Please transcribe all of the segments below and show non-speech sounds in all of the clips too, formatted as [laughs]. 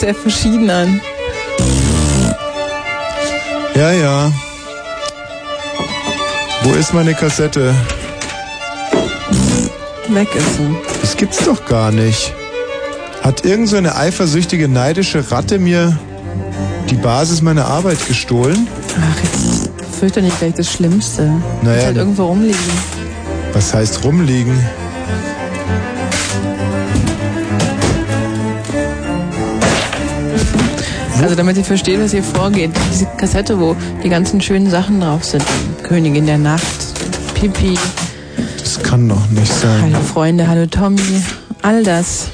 sehr verschieden an. Ja, ja. Wo ist meine Kassette? Weg ist sie. Das gibt's doch gar nicht. Hat irgend so eine eifersüchtige, neidische Ratte mir die Basis meiner Arbeit gestohlen? Ach, jetzt fürchte nicht gleich das Schlimmste. Naja, halt irgendwo rumliegen. Was heißt rumliegen? Also damit ihr versteht, was hier vorgeht. Diese Kassette, wo die ganzen schönen Sachen drauf sind. Königin der Nacht, Pipi, Das kann doch nicht sein. Hallo Freunde, hallo Tommy. All das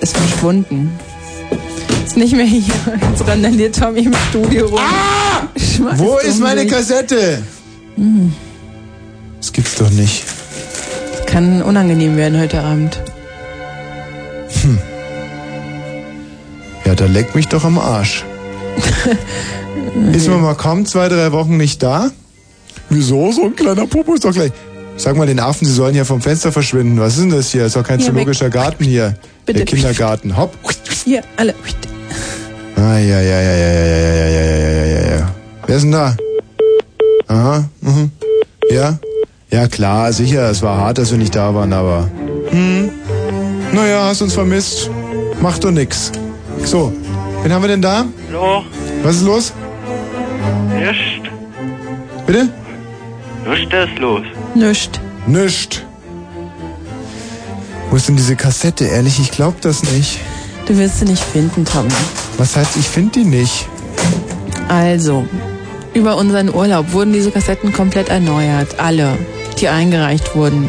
ist verschwunden. Ist nicht mehr hier. [laughs] Jetzt randaliert Tommy im Studio rum. Schmeißt Wo um ist meine sich. Kassette? Hm. Das gibt's doch nicht. Kann unangenehm werden heute Abend. Da leckt mich doch am Arsch. ist man mal kaum zwei, drei Wochen nicht da? Wieso? So ein kleiner Popo ist doch gleich. Sag mal den Affen, sie sollen ja vom Fenster verschwinden. Was ist denn das hier? Ist doch kein Hier, zoologischer Garten hier. Bitte. Der Kindergarten. Hopp. Hier, alle. Ah, ja, ja, ja, ja, ja, ja, ja, ja, ja, ja, ja, ja. Wer ist denn da? Aha, mhm. Ja? Ja, klar, sicher, es war hart, dass wir nicht da waren, aber... Hm. Naja, hast uns vermisst. Macht doch nix. So, wen haben wir denn da? Hallo, Was ist los? nicht. Bitte? Nichts ist los. Nischt. Nischt. Wo ist denn diese Kassette? Ehrlich, ich glaub das nicht. Du wirst sie nicht finden, Tommy. Was heißt, ich find die nicht? Also, über unseren Urlaub wurden diese Kassetten komplett erneuert. Alle, die eingereicht wurden.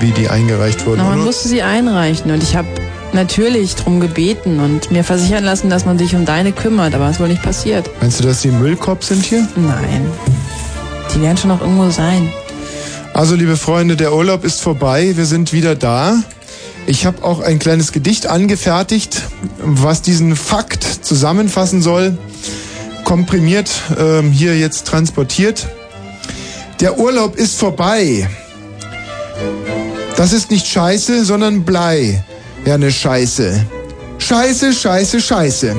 Wie die eingereicht wurden? Na, man oder? musste sie einreichen und ich habe natürlich drum gebeten und mir versichern lassen, dass man sich um deine kümmert, aber es ist wohl nicht passiert. Meinst du, dass die Müllkorb sind hier? Nein. Die werden schon noch irgendwo sein. Also, liebe Freunde, der Urlaub ist vorbei. Wir sind wieder da. Ich habe auch ein kleines Gedicht angefertigt, was diesen Fakt zusammenfassen soll. Komprimiert ähm, hier jetzt transportiert. Der Urlaub ist vorbei. Das ist nicht Scheiße, sondern Blei. Ja, ne Scheiße. Scheiße, Scheiße, Scheiße.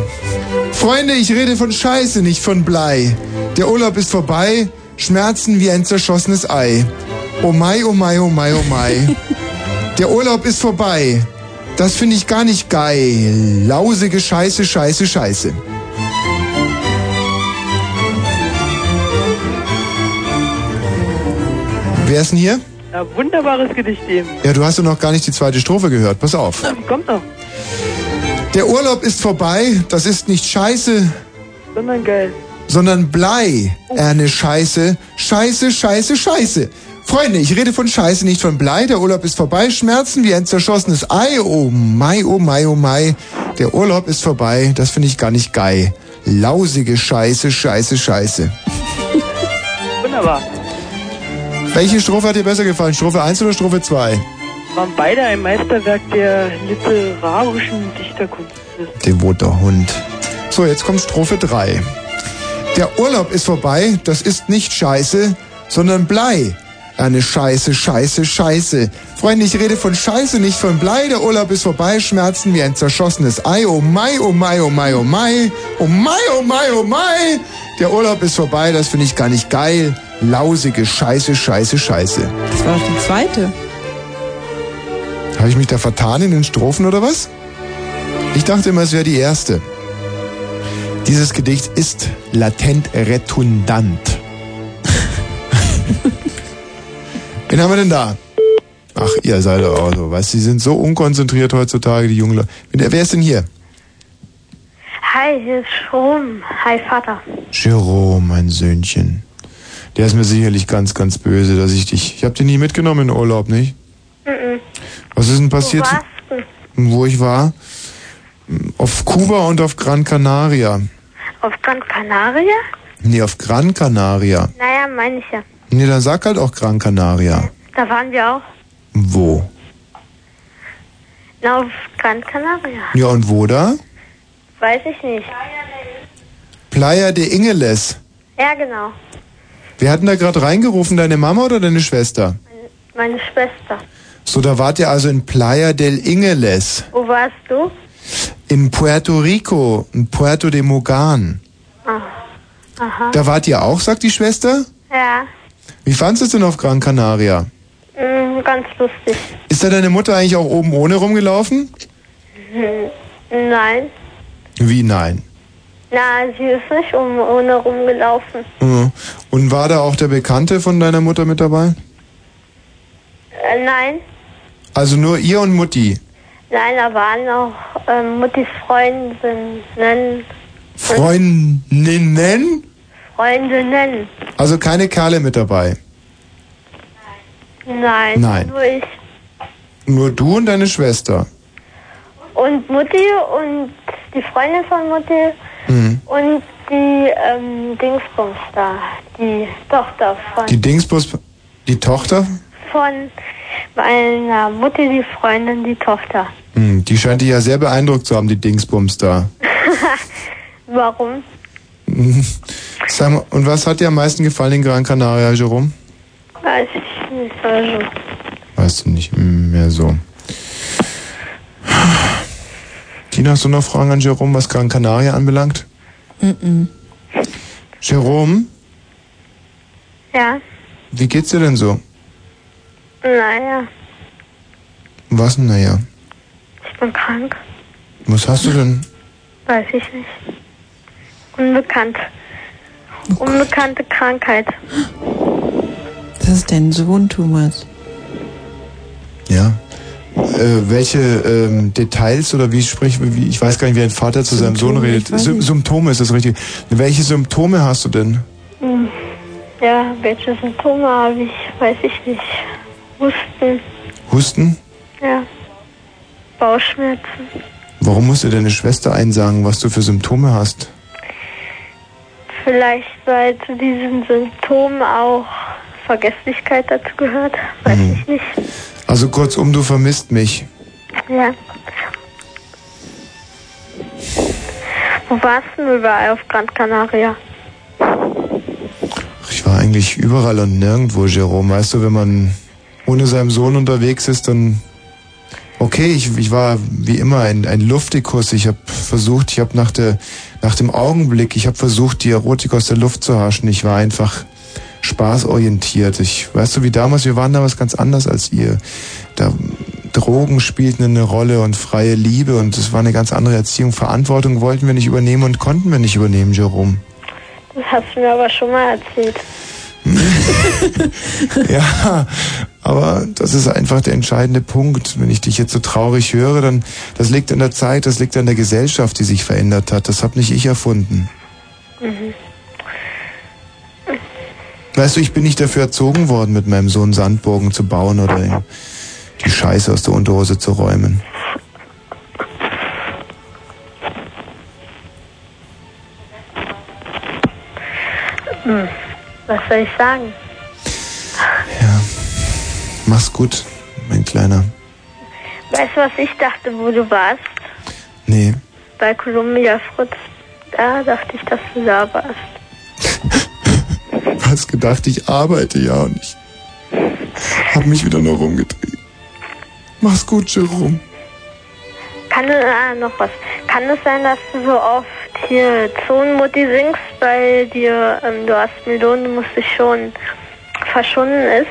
Freunde, ich rede von Scheiße, nicht von Blei. Der Urlaub ist vorbei, Schmerzen wie ein zerschossenes Ei. Oh mai, oh mai, oh mai, oh mai. [laughs] Der Urlaub ist vorbei. Das finde ich gar nicht geil. Lausige Scheiße, Scheiße, Scheiße. Wer ist denn hier? Ja, wunderbares Gedicht eben. Ja, du hast doch noch gar nicht die zweite Strophe gehört. Pass auf. Die kommt noch. Der Urlaub ist vorbei. Das ist nicht Scheiße, Sondern geil. sondern Blei. Erne Scheiße. Scheiße, Scheiße, Scheiße. Freunde, ich rede von Scheiße, nicht von Blei. Der Urlaub ist vorbei. Schmerzen wie ein zerschossenes Ei. Oh Mai, oh Mai, oh Mai. Der Urlaub ist vorbei. Das finde ich gar nicht geil. Lausige Scheiße, Scheiße, Scheiße. Wunderbar. Welche Strophe hat dir besser gefallen? Strophe 1 oder Strophe 2? Waren beide ein Meisterwerk der literarischen Dichterkunst. Devoter Hund. So, jetzt kommt Strophe 3. Der Urlaub ist vorbei, das ist nicht Scheiße, sondern Blei. Eine Scheiße, Scheiße, Scheiße. Freunde, ich rede von Scheiße, nicht von Blei. Der Urlaub ist vorbei, Schmerzen wie ein zerschossenes Ei. Oh Mai, oh Mai, oh Mai, oh Mai. Oh Mai, oh Mai, oh Mai. Der Urlaub ist vorbei, das finde ich gar nicht geil. Lausige Scheiße, Scheiße, Scheiße. Das war auch die zweite. Habe ich mich da vertan in den Strophen oder was? Ich dachte immer, es wäre die erste. Dieses Gedicht ist latent redundant. [laughs] Wen haben wir denn da? Ach, ihr seid doch auch so, weißt du, Sie sind so unkonzentriert heutzutage, die jungen Leute. Wer ist denn hier? Hi, hier ist Strom. Hi, Vater. Jerome, mein Söhnchen. Der ist mir sicherlich ganz, ganz böse, dass ich dich... Ich habe dich nie mitgenommen in den Urlaub, nicht? Mhm. Was ist denn passiert? Wo du? Wo ich war? Auf Kuba und auf Gran Canaria. Auf Gran Canaria? Nee, auf Gran Canaria. Naja, meine ich ja. Nee, dann sag halt auch Gran Canaria. Da waren wir auch. Wo? Na, auf Gran Canaria. Ja, und wo da? Weiß ich nicht. Playa de Ingeles. Ja, genau. Wer hat denn da gerade reingerufen, deine Mama oder deine Schwester? Meine Schwester. So, da wart ihr also in Playa del Ingeles. Wo warst du? In Puerto Rico, in Puerto de Mogan. Ah. Aha. Da wart ihr auch, sagt die Schwester? Ja. Wie fandest du es denn auf Gran Canaria? Mm, ganz lustig. Ist da deine Mutter eigentlich auch oben ohne rumgelaufen? Hm, Nein. Wie nein? Na, sie ist nicht um, ohne rumgelaufen. Mhm. Und war da auch der Bekannte von deiner Mutter mit dabei? Äh, nein. Also nur ihr und Mutti. Nein, da waren auch ähm, Muttis Freundinnen. Freundinnen? Freundinnen. Also keine Kerle mit dabei. Nein. Nein. Nur ich. Nur du und deine Schwester. Und Mutti und die Freundin von Mutti Mhm. und die ähm, Dingsbums da. Die Tochter von, Die Dingsbus, die Tochter? von meiner Mutti, die Freundin, die Tochter. Hm, die scheint dich ja sehr beeindruckt zu haben, die Dingsbums da. [laughs] Warum? Mhm. Sag mal, und was hat dir am meisten gefallen in Gran Canaria, Jerome? Weiß ich nicht. Also, Weißt du nicht hm, mehr so. Tina, hast du noch Fragen an Jerome, was Gran Canaria anbelangt? Mhm. Jerome, ja, wie geht's dir denn so? naja, Was denn, naja? ich bin krank. Was hast du denn? Weiß ich nicht. Unbekannt. Unbekannte Krankheit. Das ist dein Sohn, Thomas. Ja. Äh, welche ähm, Details oder wie spricht, wie, ich weiß gar nicht, wie ein Vater zu seinem Sohn Symptome, redet. ich weiß Sy nicht. Symptome ist das richtig. Welche Symptome hast du denn? Hm. Ja, welche Symptome habe ich? Weiß ich nicht. Husten, Husten? ja. Bauchschmerzen. Warum muss dir deine Schwester einsagen, was du für Symptome hast? Vielleicht, weil zu diesen Symptomen auch Vergesslichkeit dazu gehört. Weiß Mhm. ich nicht. Also kurzum, du vermisst mich. Ja. Wo warst du denn überall auf Gran Canaria? Ich war eigentlich überall und nirgendwo, Jerome. Weißt du, wenn man ohne seinem Sohn unterwegs ist, dann... Okay, ich, ich war wie immer ein, ein Luftikus. Ich habe versucht, ich habe nach, der, nach dem Augenblick, ich habe versucht, die Erotik aus der Luft zu haschen. Ich war einfach spaßorientiert. Ich, weißt du, wie damals, wir waren damals ganz anders als ihr. Da Drogen spielten eine Rolle und freie Liebe und es war eine ganz andere Erziehung. Verantwortung wollten wir nicht übernehmen und konnten wir nicht übernehmen, Jerome. Das hast du mir aber schon mal erzählt. [laughs] Ja, aber das ist einfach der entscheidende Punkt. Wenn ich dich jetzt so traurig höre, dann das liegt an der Zeit, das liegt an der Gesellschaft, die sich verändert hat. Das habe nicht ich erfunden. Mhm. Weißt du, ich bin nicht dafür erzogen worden, mit meinem Sohn Sandburgen zu bauen oder ihm die Scheiße aus der Unterhose zu räumen. Hm. Was soll ich sagen? Mach's gut, mein Kleiner. Weißt du, was ich dachte, wo du warst? Nee, Bei Columbia Fritz. Da dachte ich, dass du da warst. Du hast gedacht, ich arbeite ja und ich hab mich wieder nur rumgedreht. Mach's gut, Jerome. Kann es, ah, noch was. Kann es sein, dass du so oft hier Zonenmutti singst, weil dir, ähm, du hast Melonen, du musst dich schon verschwunden ist?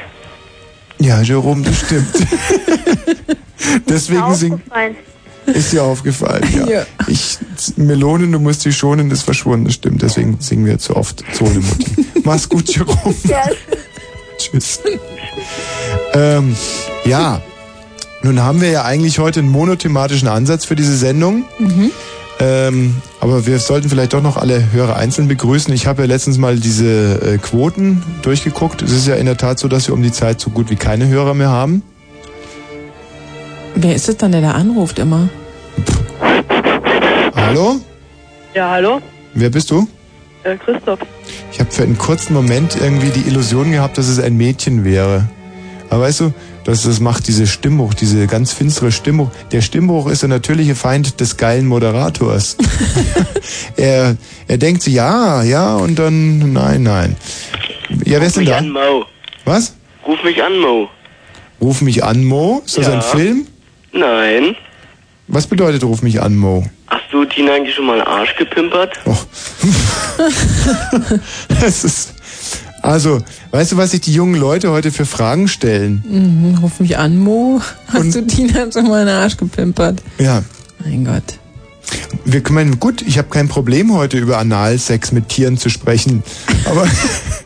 Ja, Jerome, das stimmt. [laughs] Deswegen sing, Nein. ist dir aufgefallen, ja. [laughs] Ja. Ich, Melonen, du musst dich schonen, ist verschwunden, das stimmt. Deswegen singen wir zu oft Zone Mutti. Mach's gut, Jerome. [laughs] Ja, Tschüss. Ähm, ja, nun haben wir ja eigentlich heute einen monothematischen Ansatz für diese Sendung. Ähm, aber wir sollten vielleicht doch noch alle Hörer einzeln begrüßen. Ich habe ja letztens mal diese äh, Quoten durchgeguckt. Es ist ja in der Tat so, dass wir um die Zeit so gut wie keine Hörer mehr haben. Wer ist es dann, der da anruft immer? Hallo? Ja, hallo? Wer bist du? Äh, Christoph. Ich habe für einen kurzen Moment irgendwie die Illusion gehabt, dass es ein Mädchen wäre. Aber weißt du, das, das macht diese Stimmbruch, diese ganz finstere Stimmbruch. Der Stimmbruch ist der natürliche Feind des geilen Moderators. [laughs] er, er denkt so, ja, ja, und dann, nein, nein. Ja, wer ist denn mich da? an, Mo. Was? Ruf mich an, Mo. Ruf mich an, Mo. Ist das Ja. ein Film? Nein. Was bedeutet ruf mich an, Mo? Hast du Tina eigentlich schon mal einen Arsch gepimpert? Oh. [laughs] das ist, also, weißt du, was sich die jungen Leute heute für Fragen stellen? Mhm, ruf mich an, Mo. Hast du Tina schon mal einen Arsch gepimpert? Ja. Mein Gott. Wir können, gut, ich habe kein Problem heute über Analsex mit Tieren zu sprechen, aber,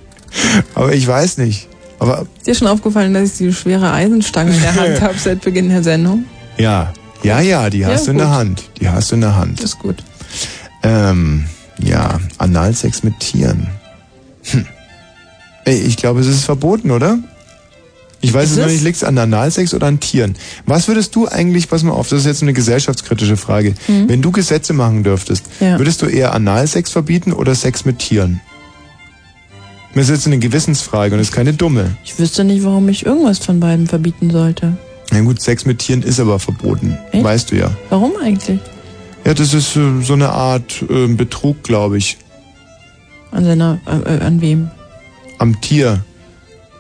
[laughs] aber ich weiß nicht. Aber Ist dir schon aufgefallen, dass ich die schwere Eisenstange in der Hand [laughs] habe seit Beginn der Sendung? ja, ja, ja, die Ja, hast du in der gut. Hand. Die hast du in der Hand. Das ist gut. Ähm, ja, Analsex mit Tieren. Hm. Ey, ich glaube, es ist verboten, oder? Ich weiß Ist es noch nicht, liegt es an Analsex oder an Tieren? Was würdest du eigentlich, pass mal auf, das ist jetzt eine gesellschaftskritische Frage. Wenn du Gesetze machen dürftest, Mhm. Ja. würdest du eher Analsex verbieten oder Sex mit Tieren? Das ist jetzt eine Gewissensfrage und ist keine dumme. Ich wüsste nicht, warum ich irgendwas von beiden verbieten sollte. Na gut, Sex mit Tieren ist aber verboten. Echt? Weißt du ja. Warum eigentlich? Ja, das ist äh, so eine Art äh, Betrug, glaube ich. An seiner, äh, äh, an wem? am Tier.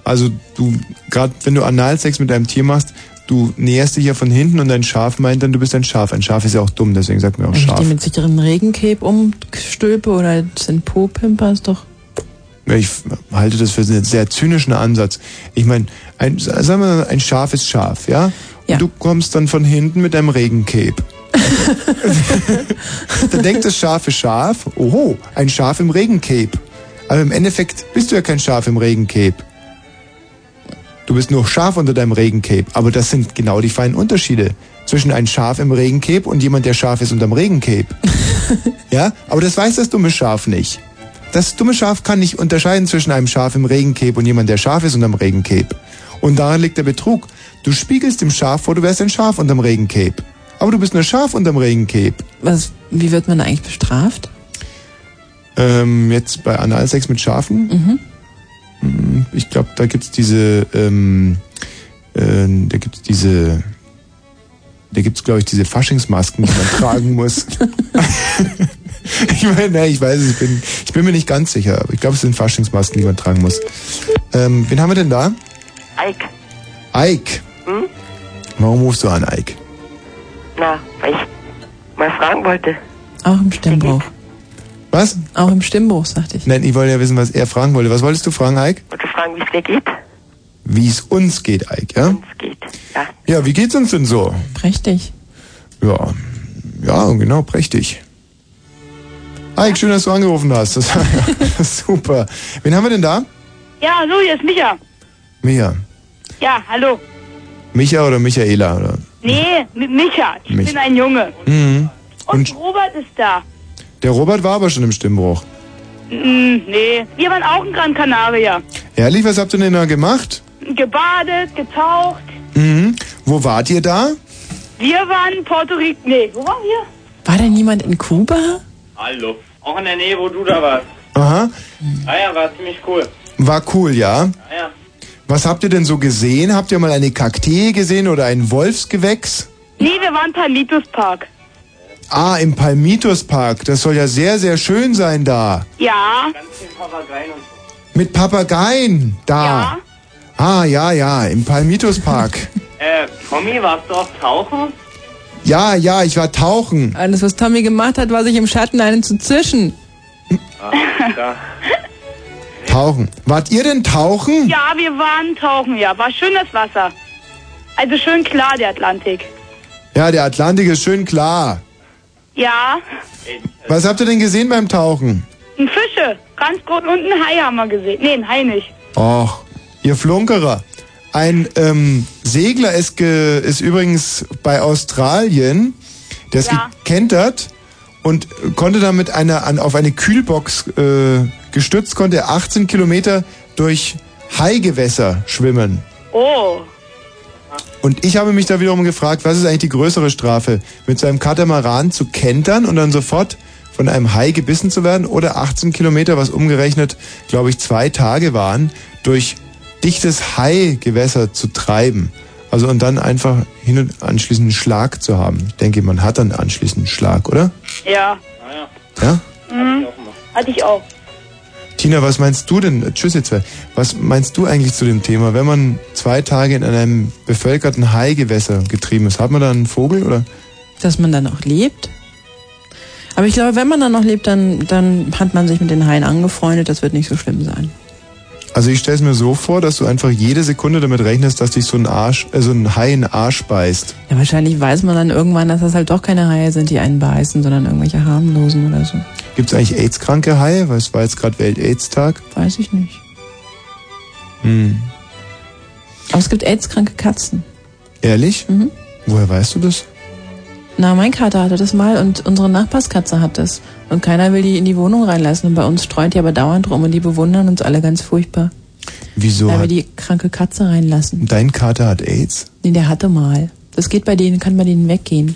Also du, gerade wenn du Analsex mit einem Tier machst, du näherst dich ja von hinten und dein Schaf meint dann, du bist ein Schaf. Ein Schaf ist ja auch dumm, deswegen sagt man auch Wenn ich Schaf. die mit sicheren Regencape umstülpe oder den Po-Pimper, ist doch... Ich halte das für einen sehr zynischen Ansatz. Ich meine, ein, sagen wir mal, ein Schaf ist Schaf, ja? Und Ja. du kommst dann von hinten mit deinem Regencape. [laughs] dann denkt das Schaf ist Schaf, oho, ein Schaf im Regencape. Aber im Endeffekt bist du ja kein Schaf im Regencape. Du bist nur Schaf unter deinem Regencape. Aber das sind genau die feinen Unterschiede zwischen ein Schaf im Regencape und jemand, der Schaf ist unterm Regencape. [laughs] ja? Aber das weiß das dumme Schaf nicht. Das dumme Schaf kann nicht unterscheiden zwischen einem Schaf im Regencape und jemand, der Schaf ist unterm Regencape. Und daran liegt der Betrug. Du spiegelst dem Schaf vor, du wärst ein Schaf unterm Regencape. Aber du bist nur Schaf unterm Regencape. Was, wie wird man da eigentlich bestraft? Ähm, jetzt bei Analsex mit Schafen? Mhm. Ich glaube, da gibt's diese, ähm, äh, da gibt's diese, da gibt's glaube ich diese Faschingsmasken, die man [laughs] tragen muss. [laughs] ich meine, ne, ich weiß es, ich bin, ich bin mir nicht ganz sicher, aber ich glaube, es sind Faschingsmasken, die man tragen muss. Ähm, wen haben wir denn da? Ike. Ike. Hm? Warum rufst du an, Ike? Na, weil ich mal fragen wollte. Auch im Stimmbruch. Was? Auch im Stimmbruch, sagte ich. Nein, ich wollte ja wissen, was er fragen wollte. Was wolltest du fragen, Ike? Wollte fragen, wie es dir geht? Wie es uns geht, Ike, ja? Es geht. Ja. Ja, wie geht's uns denn so? Prächtig. Ja, ja, genau, prächtig. Ike, schön, dass du angerufen hast. Das war ja [laughs] super. Wen haben wir denn da? Ja, hallo, hier ist Micha. Micha. Ja, hallo. Micha oder Michaela? Oder? Nee, mit Micha. Ich Mich. bin ein Junge. Mhm. Und, Robert ist da. Der Robert war aber schon im Stimmbruch. Mm, nee, wir waren auch in Gran Canaria. Ehrlich, was habt ihr denn da gemacht? Gebadet, getaucht. Mhm. Wo wart ihr da? Wir waren in Puerto Rico. Nee, wo waren wir? War denn niemand in Kuba? Hallo. Auch in der Nähe, wo du da warst. Aha. Ah ja, war ziemlich cool. War cool, ja? Ah ja. Was habt ihr denn so gesehen? Habt ihr mal eine Kaktee gesehen oder ein Wolfsgewächs? Nee, wir waren Palitos Park. Ah, im Palmitos Park. Das soll ja sehr, sehr schön sein da. Ja. Ganz viel Papageien und Mit Papageien da. Ah, ja, ja, im Palmitos Park. [laughs] Äh, Tommy, warst du auch tauchen? Ja, ja, ich war tauchen. Alles, was Tommy gemacht hat, war sich im Schatten einen zu zischen. Ah. Tauchen. Wart ihr denn tauchen? Ja, wir waren tauchen, ja. War schön das Wasser. Also schön klar, der Atlantik. Ja, der Atlantik ist schön klar. Ja. Was habt ihr denn gesehen beim Tauchen? Ein Fische. Ganz groß und ein Hai haben wir gesehen. Nee, ein Hai nicht. Och, ihr Flunkerer. Ein ähm, Segler ist, ge, ist übrigens bei Australien, der ist Ja. gekentert und konnte damit eine, an, auf eine Kühlbox äh, gestützt, konnte er 18 Kilometer durch Haigewässer schwimmen. Oh. Und ich habe mich da wiederum gefragt, was ist eigentlich die größere Strafe? Mit so einem Katamaran zu kentern und dann sofort von einem Hai gebissen zu werden oder 18 Kilometer, was umgerechnet, glaube ich, zwei Tage waren, durch dichtes Haigewässer zu treiben. Also und dann einfach hin und anschließend einen Schlag zu haben. Ich denke, man hat dann anschließend einen Schlag, oder? Ja. Ja? Mhm. Hatte ich auch. Tina, was meinst du denn? Tschüss jetzt. Was meinst du eigentlich zu dem Thema, wenn man zwei Tage in einem bevölkerten Haigewässer getrieben ist? Hat man da einen Vogel oder Dass man dann noch lebt. Aber ich glaube, wenn man dann noch lebt, dann, dann hat man sich mit den Haien angefreundet. Das wird nicht so schlimm sein. Also ich stelle es mir so vor, dass du einfach jede Sekunde damit rechnest, dass dich so ein Arsch, äh, so ein Hai in den Arsch beißt. Ja, wahrscheinlich weiß man dann irgendwann, dass das halt doch keine Haie sind, die einen beißen, sondern irgendwelche harmlosen oder so. Gibt es eigentlich AIDS-kranke Haie? Weil es war jetzt gerade Welt-AIDS-Tag. Weiß ich nicht. Hm. Aber es gibt AIDS-kranke Katzen. Ehrlich? Mhm. Woher weißt du das? Na, mein Kater hatte das mal und unsere Nachbarskatze hat das. Und keiner will die in die Wohnung reinlassen. Und bei uns streut die aber dauernd rum und die bewundern uns alle ganz furchtbar. Wieso Weil wir die kranke Katze reinlassen. dein Kater hat AIDS? Nee, der hatte mal. Das geht bei denen, kann bei denen weggehen.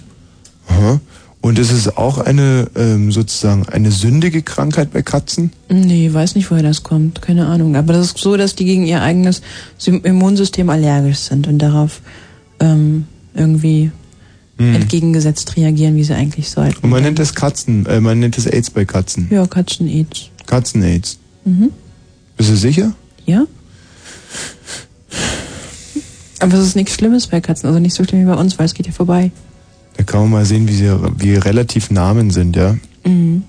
Aha. Und ist es auch eine ähm, sozusagen eine sündige Krankheit bei Katzen? Nee, weiß nicht, woher das kommt. Keine Ahnung. Aber das ist so, dass die gegen ihr eigenes Immunsystem allergisch sind und darauf ähm, irgendwie Hm. entgegengesetzt reagieren, wie sie eigentlich sollten. Und man nennt das Katzen, äh, man nennt das AIDS bei Katzen. Ja, Katzen-Aids. Katzen-AIDS. Mhm. Bist du sicher? Ja? Aber es ist nichts Schlimmes bei Katzen, also nicht so schlimm wie bei uns, weil es geht ja vorbei. Da kann man mal sehen, wie sie wie relativ Namen sind, ja. Mhm.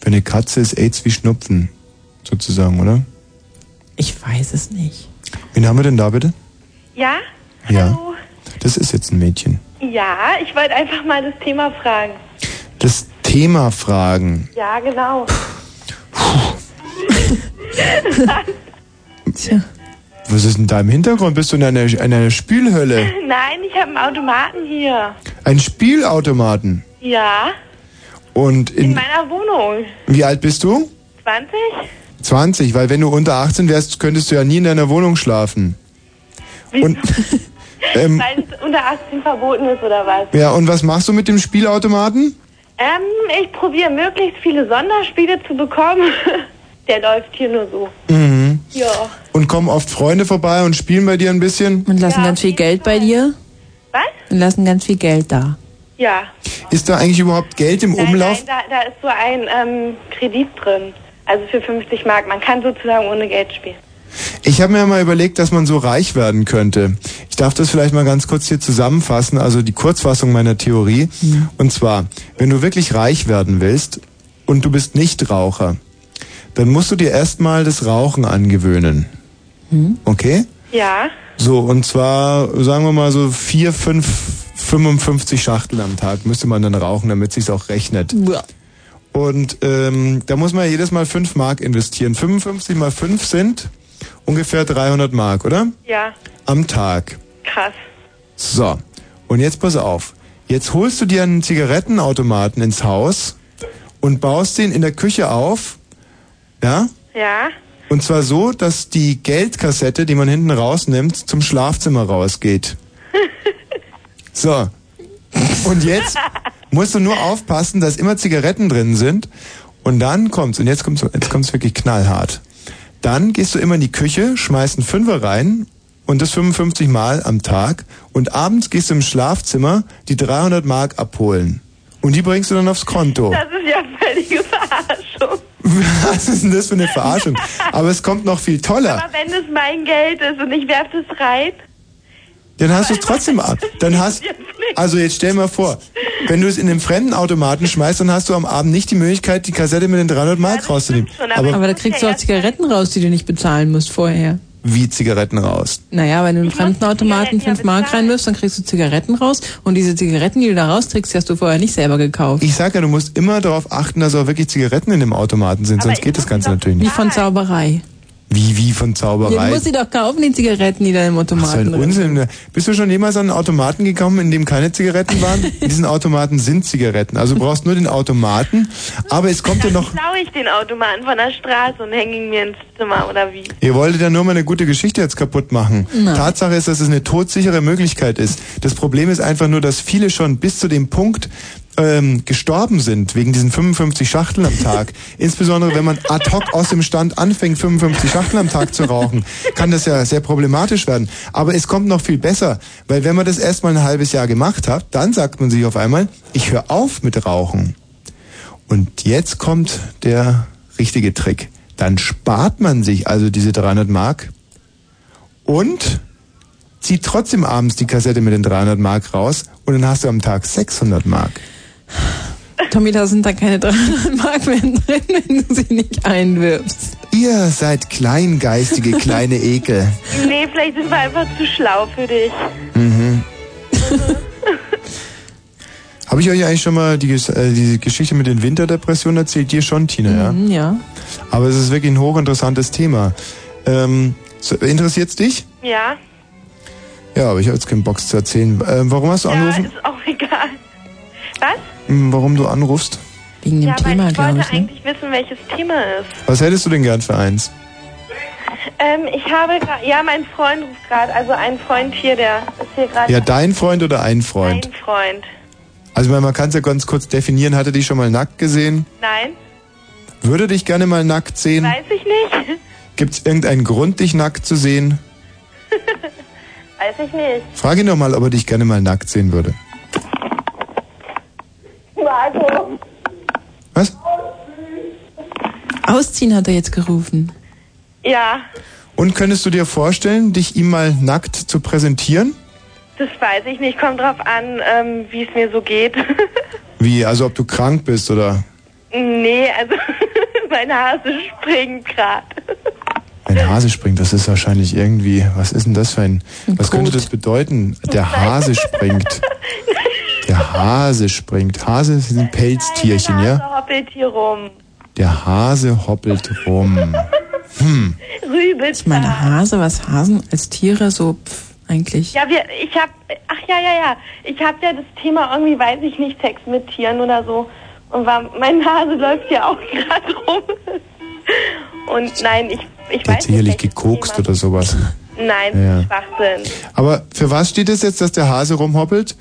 Für eine Katze ist AIDS wie Schnupfen, sozusagen, oder? Ich weiß es nicht. Wen haben wir denn da bitte? Ja? Ja. Das ist jetzt ein Mädchen. Ja, ich wollte einfach mal das Thema fragen. Das Thema fragen. Ja, genau. [laughs] Tja. Was ist denn da im Hintergrund? Bist du in einer, in einer Spülhölle? [laughs] Nein, ich habe einen Automaten hier. Ein Spielautomaten. Ja, Und in in, meiner Wohnung. wie alt bist du? 20? 20, weil wenn du unter 18 wärst, könntest du ja nie in deiner Wohnung schlafen. Und, [laughs] ähm, Weil es unter 18 verboten ist oder was? ja, und was machst du mit dem Spielautomaten? Ähm, ich probiere möglichst viele Sonderspiele zu bekommen. [laughs] Der läuft hier nur so. Mhm. Ja. Und kommen oft Freunde vorbei und spielen bei dir ein bisschen? Und lassen ganz viel Geld bei dir? Was? Und lassen ganz viel Geld da. Ja. Ist da eigentlich überhaupt Geld im Nein, Umlauf? nein, da, da ist so ein ähm, Kredit drin. Also für 50 Mark. Man kann sozusagen ohne Geld spielen. Ich habe mir ja mal überlegt, dass man so reich werden könnte. Ich darf das vielleicht mal ganz kurz hier zusammenfassen, also die Kurzfassung meiner Theorie. Und zwar, wenn du wirklich reich werden willst und du bist nicht Raucher, dann musst du dir erstmal das Rauchen angewöhnen. Okay? Ja. So, und zwar, sagen wir mal so vier, fünf, 55 Schachteln am Tag müsste man dann rauchen, damit sich's auch rechnet. Und ähm, da muss man jedes Mal 5 Mark investieren. 55 mal 5 sind ungefähr 300 Mark, oder? Ja. Am Tag. Krass. So, und jetzt pass auf. Jetzt holst du dir einen Zigarettenautomaten ins Haus und baust den in der Küche auf. Ja? Ja. Und zwar so, dass die Geldkassette, die man hinten rausnimmt, zum Schlafzimmer rausgeht. [laughs] So. Und jetzt musst du nur aufpassen, dass immer Zigaretten drin sind. Und dann kommt's, und jetzt kommt's, jetzt kommt's wirklich knallhart. Dann gehst du immer in die Küche, schmeißt einen Fünfer rein und das 55 Mal am Tag. Und abends gehst du im Schlafzimmer die 300 Mark abholen. Und die bringst du dann aufs Konto. Das ist ja völlige Verarschung. [laughs] Was ist denn das für eine Verarschung? Aber es kommt noch viel toller. Aber wenn es mein Geld ist und ich werfe es rein, Dann hast du es trotzdem ab. Dann hast, also jetzt stell mal vor, wenn du es in den fremden Automaten schmeißt, dann hast du am Abend nicht die Möglichkeit, die Kassette mit den 300 Mark rauszunehmen. Aber, Aber da kriegst du auch Zigaretten raus, die du nicht bezahlen musst vorher. wie Zigaretten raus? Naja, wenn du in einen fremden Automaten 5 Mark reinwirfst, dann kriegst du Zigaretten raus. Und diese Zigaretten, die du da raustrickst, die hast du vorher nicht selber gekauft. Ich sag ja, du musst immer darauf achten, dass auch wirklich Zigaretten in dem Automaten sind, sonst geht das Ganze natürlich Wie nicht. von Zauberei. Wie, wie von Ja, du Zauberei? musst sie doch kaufen, die Zigaretten, die da im Was für Automaten ein drin Unsinn. Bist du schon jemals an einen Automaten gekommen, in dem keine Zigaretten waren? [laughs] In diesen Automaten sind Zigaretten. Also du brauchst nur den Automaten. Aber es kommt ja noch klaue ich den Automaten von der Straße und hänge ihn mir ins Zimmer oder wie? Ihr wolltet ja nur mal eine gute Geschichte jetzt kaputt machen. Nein. Tatsache ist, dass es eine todsichere Möglichkeit ist. Das Problem ist einfach nur, dass viele schon bis zu dem Punkt ähm, gestorben sind wegen diesen 55 Schachteln am Tag. [laughs] Insbesondere wenn man ad hoc aus dem Stand anfängt, 55 Schachteln am Tag zu rauchen, kann das ja sehr problematisch werden. Aber es kommt noch viel besser, weil wenn man das erstmal ein halbes Jahr gemacht hat, dann sagt man sich auf einmal, ich höre auf mit Rauchen. Und jetzt kommt der richtige Trick. Dann spart man sich also diese 300 Mark und zieh trotzdem abends die Kassette mit den 300 Mark raus und dann hast du am Tag 600 Mark. Tommy, da sind da keine 300 [laughs] Mark mehr drin, wenn du sie nicht einwirbst. Ihr seid kleingeistige kleine Ekel. Nee, vielleicht sind wir einfach zu schlau für dich. Mhm. [laughs] Habe ich euch eigentlich schon mal die, äh, die Geschichte mit den Winterdepressionen erzählt? Dir schon, Tina, ja? Mhm, ja. Aber es ist wirklich ein hochinteressantes Thema. Ähm, so, Interessiert dich? Ja? Ja, aber ich habe jetzt keinen Box zu erzählen. Ähm, warum hast du Ja, angerufen? ist auch [laughs] egal. Was? Hm, Warum du anrufst? Wegen dem ja, weil Thema, ich glaube wollte ich. Ne? eigentlich wissen, welches Thema ist. Was hättest du denn gern für eins? Ähm, ich habe gerade, ja, mein Freund ruft gerade, also ein Freund hier, der ist hier gerade. Ja, dein Freund oder ein Freund? Ein Freund. Also ich man kann es ja ganz kurz definieren. Hat er dich schon mal nackt gesehen? Nein, Würde dich gerne mal nackt sehen? weiß ich nicht. Gibt es irgendeinen Grund, dich nackt zu sehen? [laughs] weiß ich nicht. Frag ihn doch mal, ob er dich gerne mal nackt sehen würde. Marco. Was? Ausziehen hat er jetzt gerufen. Ja, Und könntest du dir vorstellen, dich ihm mal nackt zu präsentieren? das weiß ich nicht. Kommt drauf an, ähm, wie es mir so geht. [laughs] Wie, also ob du krank bist oder... nee, also [laughs] mein Hase springt gerade. Ein Hase springt, das ist wahrscheinlich irgendwie... Was ist denn das für ein... Was könnte das bedeuten? Der Hase springt. [laughs] Der Hase springt. Hase sind Pelztierchen, ja? Hase hoppelt hier rum. Der Hase hoppelt rum. Hm. Rübel. Ich meine, Hase, was Hasen als Tiere so pff, eigentlich. Ja, wir, ich hab, ach ja, ja, ja. Ich hab ja das Thema irgendwie, weiß ich nicht, Sex mit Tieren oder so. Und war, mein Hase läuft ja auch [laughs] gerade rum. Und nein, ich, ich Der hat weiß sicherlich nicht. gekokst oder sowas. Nein, Ja. Schwachsinn. Aber für was steht es jetzt, dass der Hase rumhoppelt?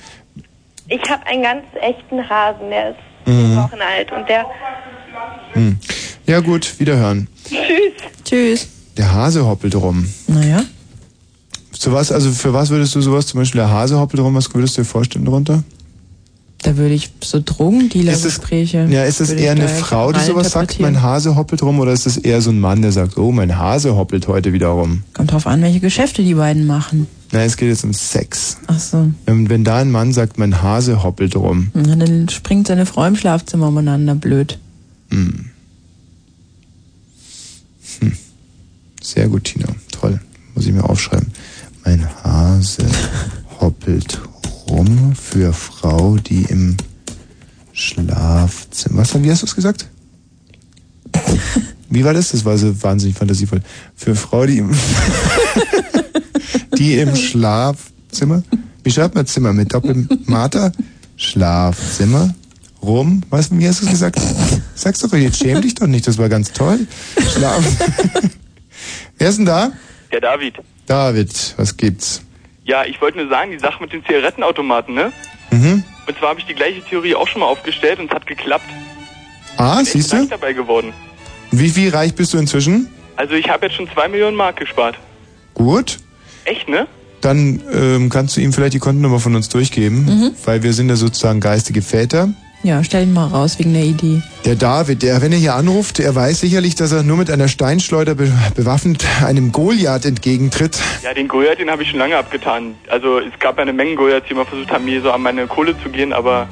Ich habe einen ganz echten Hasen, der ist Mhm. Wochen alt und der. Hm. Ja gut, wiederhören. Tschüss. Tschüss. Der Hase hoppelt rum. Naja. Zu was, also für was würdest du sowas, zum Beispiel der Hase hoppelt rum, was würdest du dir vorstellen darunter? Da würde ich so Drogendealer-Gespräche. Ja, ist es eher eine Frau, die sowas sagt, mein Hase hoppelt rum, oder ist es eher so ein Mann, der sagt, oh, mein Hase hoppelt heute wieder rum? Kommt drauf an, welche Geschäfte die beiden machen. Nein, es geht jetzt um Sex. Ach so. Wenn, wenn da ein Mann sagt, mein Hase hoppelt rum, Na, dann springt seine Frau im Schlafzimmer umeinander blöd. hm. Hm. Sehr gut, Tina. Toll. Muss ich mir aufschreiben. Mein Hase [laughs] hoppelt rum für Frau, die im Schlafzimmer. Was, wie hast du es gesagt? [laughs] Wie war das? Das war so wahnsinnig fantasievoll. Für Frau, die im, [laughs] die im Schlafzimmer. Wie schreibt man Zimmer? Mit Doppelmater? Schlafzimmer. Rum. Was, wie hast du es gesagt? Sag's doch, jetzt schäm dich doch nicht. Das war ganz toll. Schlaf. Wer ist denn da? Der David. David, was gibt's? Ja, ich wollte nur sagen, die Sache mit den Zigarettenautomaten, ne? Mhm. Und zwar habe ich die gleiche Theorie auch schon mal aufgestellt und es hat geklappt. Ah, Bin siehst du? reich dabei geworden. Wie, wie reich bist du inzwischen? Also ich habe jetzt schon zwei Millionen Mark gespart. Gut. Echt, ne? Dann ähm, kannst du ihm vielleicht die Kontennummer von uns durchgeben, Mhm. weil wir sind ja sozusagen geistige Väter. Ja, stell ihn mal raus wegen der Idee. Der David, der, wenn er hier anruft, er weiß sicherlich, dass er nur mit einer Steinschleuder be bewaffnet einem Goliath entgegentritt. Ja, den Goliath, den habe ich schon lange abgetan. Also es gab ja eine Menge Goliaths, die mal versucht haben, mir so an meine Kohle zu gehen, aber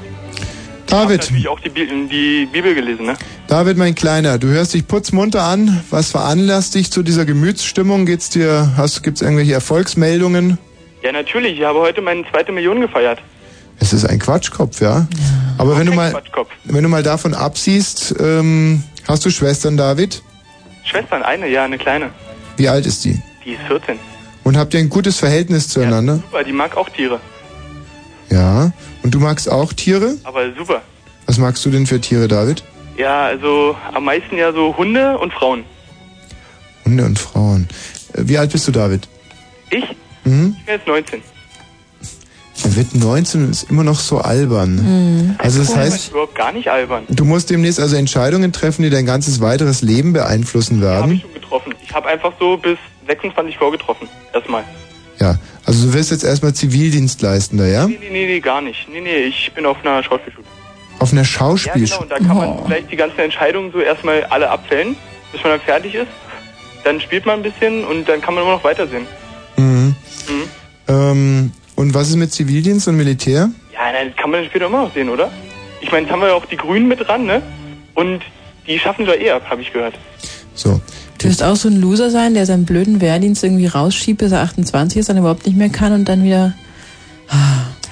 ich habe David, natürlich auch die, Bi die Bibel gelesen, ne? David, mein Kleiner, du hörst dich putzmunter an. Was veranlasst dich zu dieser Gemütsstimmung? Geht's dir, hast, gibt's irgendwelche Erfolgsmeldungen? Ja, natürlich. Ich habe heute meine zweite Million gefeiert. Es ist ein Quatschkopf, ja. Aber wenn du mal, wenn du mal davon absiehst, ähm, hast du Schwestern, David? Schwestern, eine, ja, eine kleine. Wie alt ist die? Die ist 14. Und habt ihr ein gutes Verhältnis zueinander? Super, die mag auch Tiere. Ja. Und du magst auch Tiere? Aber super. Was magst du denn für Tiere, David? Ja, also am meisten ja so Hunde und Frauen. Hunde und Frauen. Äh, Wie alt bist du, David? Ich? Mhm. Ich bin jetzt 19. Er wird 19 und ist immer noch so albern. Mhm. Also das heißt, überhaupt gar nicht albern. du musst demnächst also Entscheidungen treffen, die dein ganzes weiteres Leben beeinflussen werden. ich schon getroffen. Ich habe einfach so bis 26 vorgetroffen. Erstmal. Ja. Also du wirst jetzt erstmal Zivildienstleistender, ja? Nee, nee, nee, nee, gar nicht. Nee, nee, ich bin auf einer Schauspielschule. Auf einer Ja, Schauspielschule. genau. Und da kann man vielleicht die ganzen Entscheidungen so erstmal alle abfällen, bis man dann fertig ist. Dann spielt man ein bisschen und dann kann man immer noch weitersehen. Mhm. Mhm. Ähm, und was ist mit Zivildienst und Militär? Ja, nein, das kann man dann später immer noch sehen, oder? Ich meine, jetzt haben wir ja auch die Grünen mit dran, ne? Und die schaffen es doch eher, habe ich gehört. So. Du wirst auch so ein Loser sein, der seinen blöden Wehrdienst irgendwie rausschiebt, bis er 28 ist, dann überhaupt nicht mehr kann und dann wieder.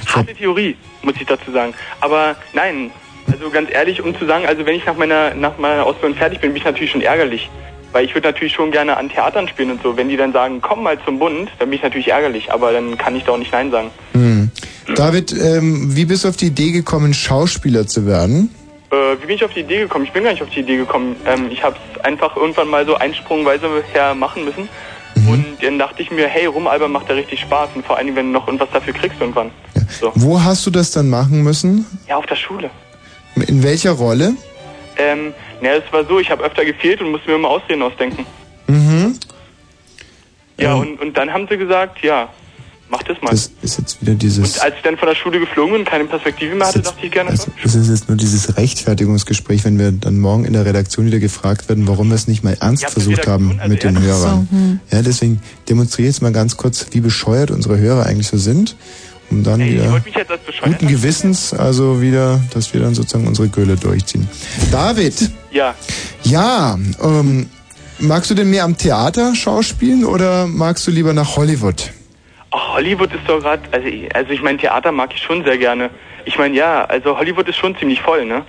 Harte Theorie, muss ich dazu sagen. Aber nein, also ganz ehrlich, um zu sagen, also wenn ich nach meiner, nach meiner Ausbildung fertig bin, bin ich natürlich schon ärgerlich. Weil ich würde natürlich schon gerne an Theatern spielen und so. Wenn die dann sagen, komm mal zum Bund, dann bin ich natürlich ärgerlich, aber dann kann ich da auch nicht Nein sagen. Hm. David, ähm, wie bist du auf die Idee gekommen, Schauspieler zu werden? Äh, wie bin ich auf die Idee gekommen? Ich bin gar nicht auf die Idee gekommen. Ähm, ich habe es einfach irgendwann mal so einsprungweise her machen müssen. Und dann dachte ich mir, hey, Rumalbern macht ja richtig Spaß und vor allen Dingen, wenn du noch irgendwas dafür kriegst irgendwann. So. Wo hast du das dann machen müssen? Ja, auf der Schule. In welcher Rolle? Ähm, naja, es war so, ich habe öfter gefehlt und musste mir immer Ausreden ausdenken. Mhm. Ja, und, und dann haben sie gesagt, ja, mach das mal. Das ist jetzt wieder dieses. und als ich dann von der Schule geflogen bin und keine Perspektive mehr hatte, dachte ich gerne, Das ist jetzt nur dieses Rechtfertigungsgespräch, wenn wir dann morgen in der Redaktion wieder gefragt werden, warum wir es nicht mal ernst Ja, versucht haben mit den Ach so, Hörern. hm. Ja, deswegen demonstriere jetzt mal ganz kurz, wie bescheuert unsere Hörer eigentlich so sind, um dann ich wieder wollte mich jetzt als bescheuert guten Gewissens, also wieder, dass wir dann sozusagen unsere Gülle durchziehen. David, Ja, ja, ähm, magst du denn mehr am Theater schauspielen oder magst du lieber nach Hollywood? Ach, Hollywood ist doch gerade, also, ich- also ich meine, Theater mag ich schon sehr gerne. Ich meine, ja, also Hollywood ist schon ziemlich voll, ne?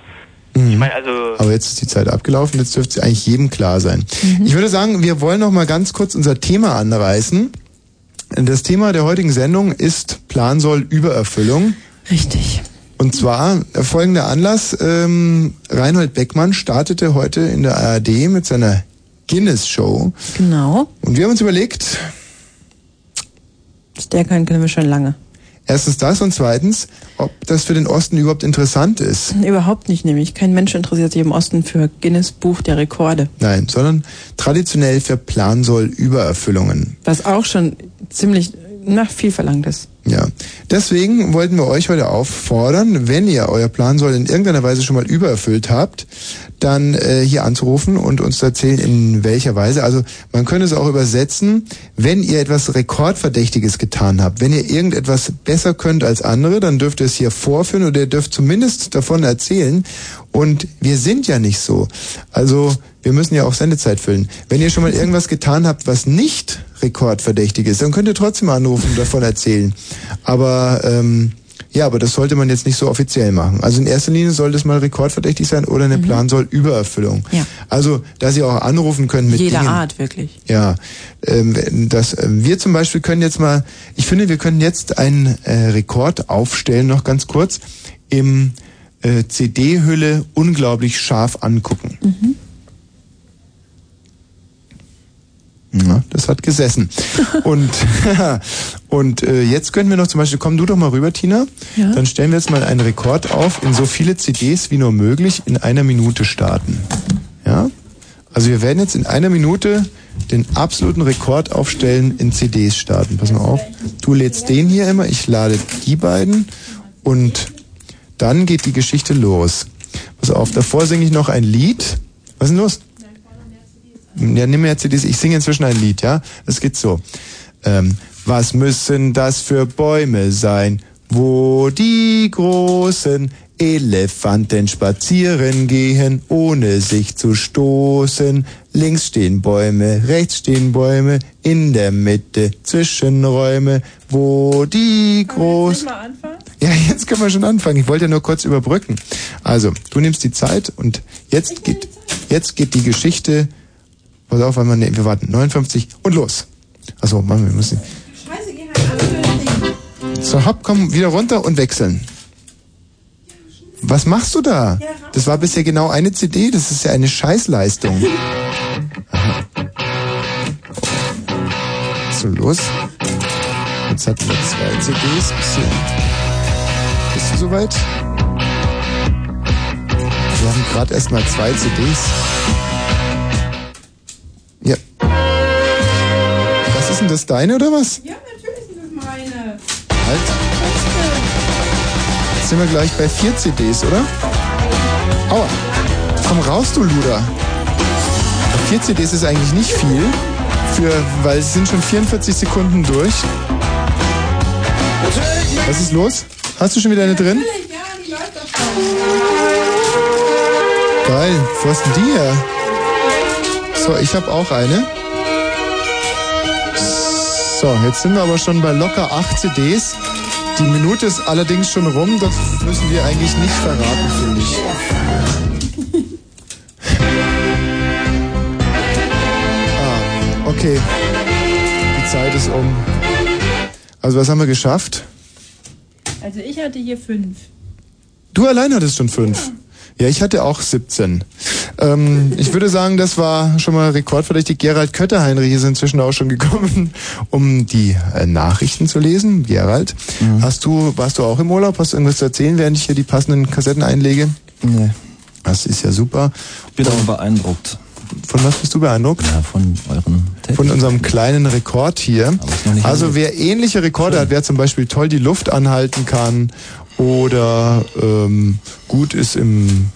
Ich meine, also, Aber jetzt ist die Zeit abgelaufen, jetzt dürfte es eigentlich jedem klar sein. Ich würde sagen, wir wollen noch mal ganz kurz unser Thema anreißen. Das Thema der heutigen Sendung ist Plansoll Übererfüllung. Richtig. Und zwar folgender Anlass. Ähm, Reinhold Beckmann startete heute in der ARD mit seiner Guinness-Show. Genau. Und wir haben uns überlegt, Kann, können wir schon lange. erstens das und zweitens, ob das für den Osten überhaupt interessant ist. Überhaupt nicht, nämlich. Kein Mensch interessiert sich im Osten für Guinness Buch der Rekorde. Nein, sondern traditionell für Plansoll-Übererfüllungen. Was auch schon ziemlich nach viel verlangt ist. Ja, deswegen wollten wir euch heute auffordern, wenn ihr euer Plan soll in irgendeiner Weise schon mal übererfüllt habt, dann äh, hier anzurufen und uns zu erzählen, in welcher Weise. Also man könnte es auch übersetzen, wenn ihr etwas Rekordverdächtiges getan habt, wenn ihr irgendetwas besser könnt als andere, dann dürft ihr es hier vorführen oder ihr dürft zumindest davon erzählen. Und wir sind ja nicht so. Also wir müssen ja auch Sendezeit füllen. Wenn ihr schon mal irgendwas getan habt, was nicht rekordverdächtig ist, dann könnt ihr trotzdem anrufen und davon erzählen. Aber ähm, ja, aber das sollte man jetzt nicht so offiziell machen. Also in erster Linie sollte es mal rekordverdächtig sein oder eine Plan soll Übererfüllung. Ja. Also, dass ihr auch anrufen könnt mit Jeder Dingen. Art, wirklich. Ja, ähm, das, äh, wir zum Beispiel können jetzt mal, ich finde, wir können jetzt einen äh, Rekord aufstellen, noch ganz kurz, im äh, CD-Hülle unglaublich scharf angucken. Ja, das hat gesessen. [laughs] und [laughs] und äh, jetzt können wir noch zum Beispiel, komm du doch mal rüber, Tina. Ja. Dann stellen wir jetzt mal einen Rekord auf, in so viele CDs wie nur möglich in einer Minute starten. Ja? Also wir werden jetzt in einer Minute den absoluten Rekord aufstellen in CDs starten. Pass mal auf. Du lädst den hier immer, ich lade die beiden und dann geht die Geschichte los. Pass auf, davor singe ich noch ein Lied. Was ist denn los? Ja, nimm mir CDs. Ich singe inzwischen ein Lied, ja? Das geht so. Ähm, was müssen das für Bäume sein, wo die großen Elefanten spazieren gehen, ohne sich zu stoßen? Links stehen Bäume, rechts stehen Bäume, in der Mitte Zwischenräume, wo die großen... Ja, jetzt können wir schon anfangen. Ich wollte ja nur kurz überbrücken. Also, du nimmst die Zeit und jetzt geht, jetzt geht die Geschichte. Pass auf, weil man, nee, wir warten. 59 und los. Achso, Mann, wir müssen. So, hopp, komm, wieder runter und wechseln. Was machst du da? Das war bisher genau eine CD, das ist ja eine Scheißleistung. [laughs] Aha. So, los. Jetzt hatten wir zwei CDs. Bist du, bist du soweit? Wir haben gerade erst mal zwei CDs. Denn das, deine oder was? Ja, natürlich sind das meine. Halt. Jetzt sind wir gleich bei vier CDs, oder? Aua. Komm raus, du Luder. Vier CDs ist eigentlich nicht viel, für, weil es sind schon 44 Sekunden durch. Was ist los? Hast du schon wieder eine drin? Geil. Wo hast denn die her? So, ich habe auch eine. So, jetzt sind wir aber schon bei locker 8 CDs. Die Minute ist allerdings schon rum, das müssen wir eigentlich nicht verraten, finde ich. Ah, okay. Die Zeit ist um. Also was haben wir geschafft? Also ich hatte hier fünf. Du allein hattest schon fünf. Ja, ich hatte auch 17. Ähm, ich würde sagen, das war schon mal rekordverdächtig. Gerald Kötterheinrich ist inzwischen auch schon gekommen, [laughs] um die äh, Nachrichten zu lesen. Gerald, hast du, warst du auch im Urlaub? Hast du irgendwas zu erzählen, während ich hier die passenden Kassetten einlege? Nee. Das ist ja super. Bin aber beeindruckt. Von was bist du beeindruckt? Ja, von euren Von unserem kleinen Rekord hier. Also wer ähnliche Rekorde hat, wer zum Beispiel toll die Luft anhalten kann oder ähm, gut ist im,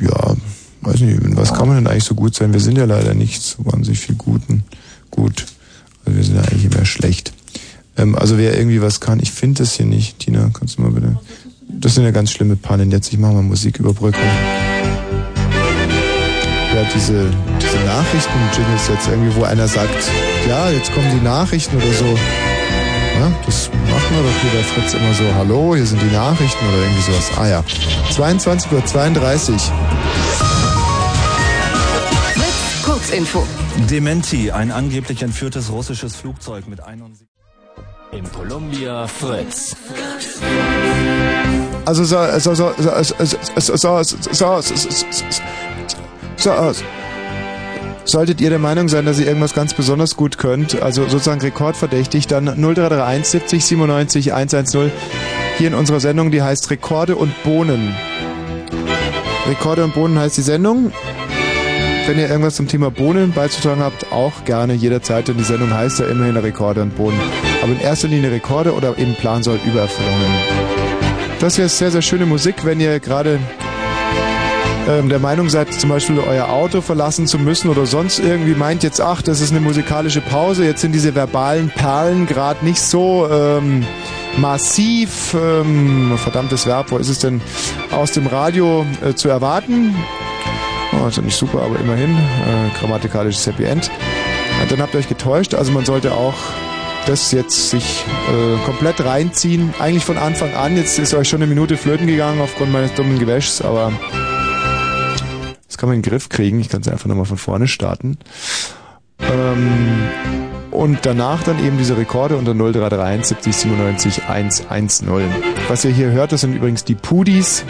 ja, weiß nicht, in was kann man denn eigentlich so gut sein? Wir sind ja leider nicht so wahnsinnig viel Guten. Gut. Also wir sind ja eigentlich immer schlecht. Ähm, also wer irgendwie was kann, ich finde das hier nicht. Tina, kannst du mal bitte. Das sind ja ganz schlimme Pannen. Jetzt, ich mache mal Musiküberbrückung. Ja, diese, diese Nachrichten-Jingles jetzt irgendwie, wo einer sagt, ja, jetzt kommen die Nachrichten oder so. Ja, das machen wir doch hier bei Fritz immer so, hallo, hier sind die Nachrichten oder irgendwie sowas. Ah ja, 22.32 Uhr. Kurzinfo. Dementi, ein angeblich entführtes russisches Flugzeug mit 71. Im Columbia Fritz. Also so, so, so, so, so, so, so, so, so, so, Solltet ihr der Meinung sein, dass ihr irgendwas ganz besonders gut könnt, also sozusagen rekordverdächtig, dann 0331 70 97 110 hier in unserer Sendung, die heißt Rekorde und Bohnen. Rekorde und Bohnen heißt die Sendung. Wenn ihr irgendwas zum Thema Bohnen beizutragen habt, auch gerne jederzeit, denn die Sendung heißt ja immerhin Rekorde und Bohnen. Aber in erster Linie Rekorde oder eben Plansoll Übererfüllungen. Das hier ist sehr, sehr schöne Musik, wenn ihr gerade ähm, der Meinung seid, zum Beispiel euer Auto verlassen zu müssen oder sonst irgendwie meint jetzt, ach, das ist eine musikalische Pause, jetzt sind diese verbalen Perlen gerade nicht so ähm, massiv, ähm, verdammtes Verb, wo ist es denn, aus dem Radio äh, zu erwarten. Oh, ist ja nicht super, aber immerhin, äh, grammatikalisches Happy End. Dann habt ihr euch getäuscht, also man sollte auch das jetzt sich äh, komplett reinziehen. Eigentlich von Anfang an. Jetzt ist euch schon eine Minute flöten gegangen aufgrund meines dummen Gewäschs, aber kann man in den Griff kriegen. Ich kann es einfach nochmal von vorne starten. Ähm, und danach dann eben diese Rekorde unter 0331 70 97 110. Was ihr hier hört, das sind übrigens die Pudis.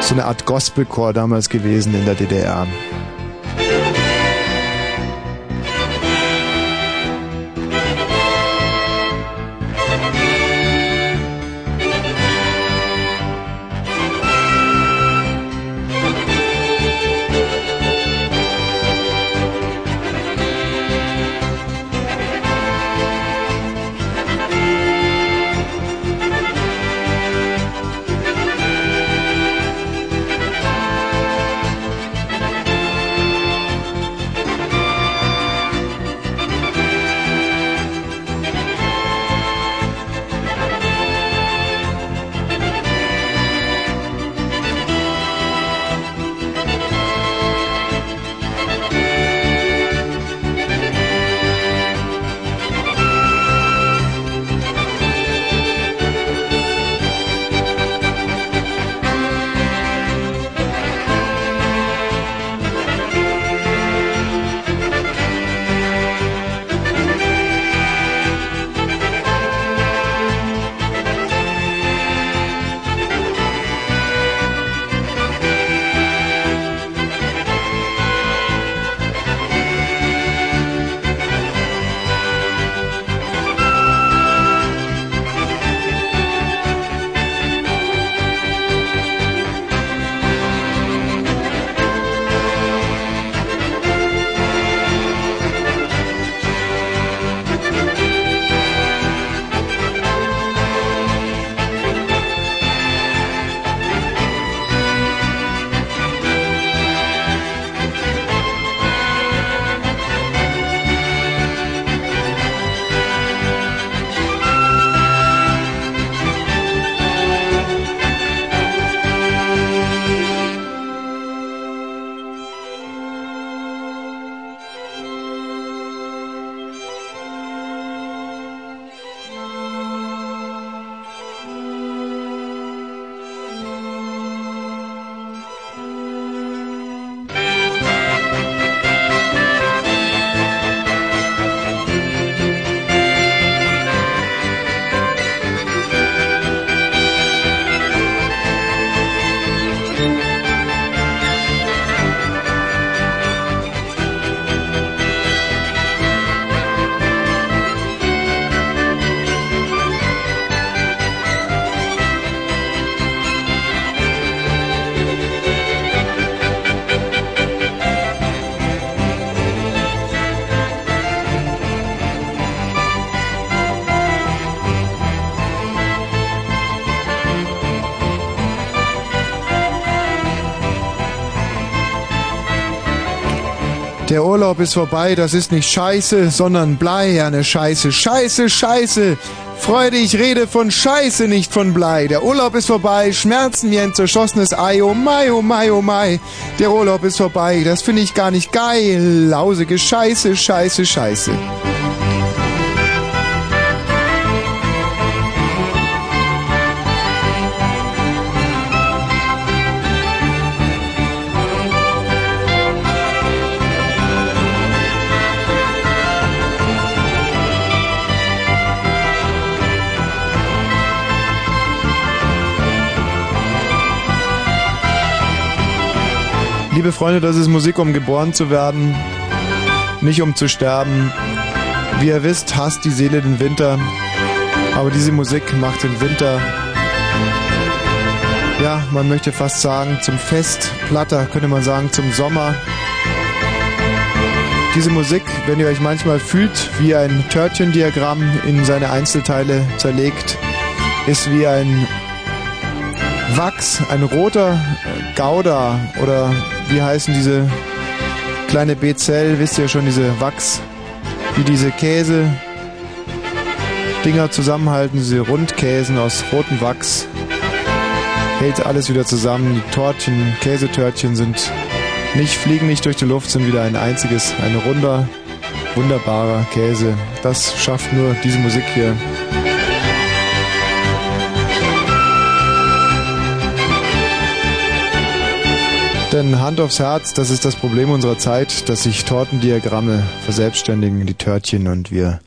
So eine Art Gospelchor damals gewesen in der DDR. Urlaub ist vorbei, das ist nicht Scheiße, sondern Blei, eine Scheiße. Scheiße, Scheiße. Freude, ich rede von Scheiße, nicht von Blei. Der Urlaub ist vorbei, Schmerzen wie ein zerschossenes Ei. Oh mai, oh mai, oh mai. Der Urlaub ist vorbei, das finde ich gar nicht geil. Lausige Scheiße, Scheiße, Scheiße. Liebe Freunde, das ist Musik, um geboren zu werden, nicht um zu sterben. Wie ihr wisst, hasst die Seele den Winter, aber diese Musik macht den Winter, ja, man möchte fast sagen, zum Fest, platter könnte man sagen, zum Sommer. Diese Musik, wenn ihr euch manchmal fühlt, wie ein Törtchendiagramm in seine Einzelteile zerlegt, ist wie ein Wachs, ein roter Gouda oder wie heißen diese kleine Bezell, wisst ihr schon, diese Wachs, die diese Käse Dinger zusammenhalten, diese Rundkäsen aus rotem Wachs. Hält alles wieder zusammen. Die Tortchen, Käsetörtchen sind nicht, fliegen nicht durch die Luft, sind wieder ein einziges, ein runder, wunderbarer Käse. Das schafft nur diese Musik hier. Denn Hand aufs Herz, das ist das Problem unserer Zeit, dass sich Tortendiagramme verselbstständigen, die Törtchen und wir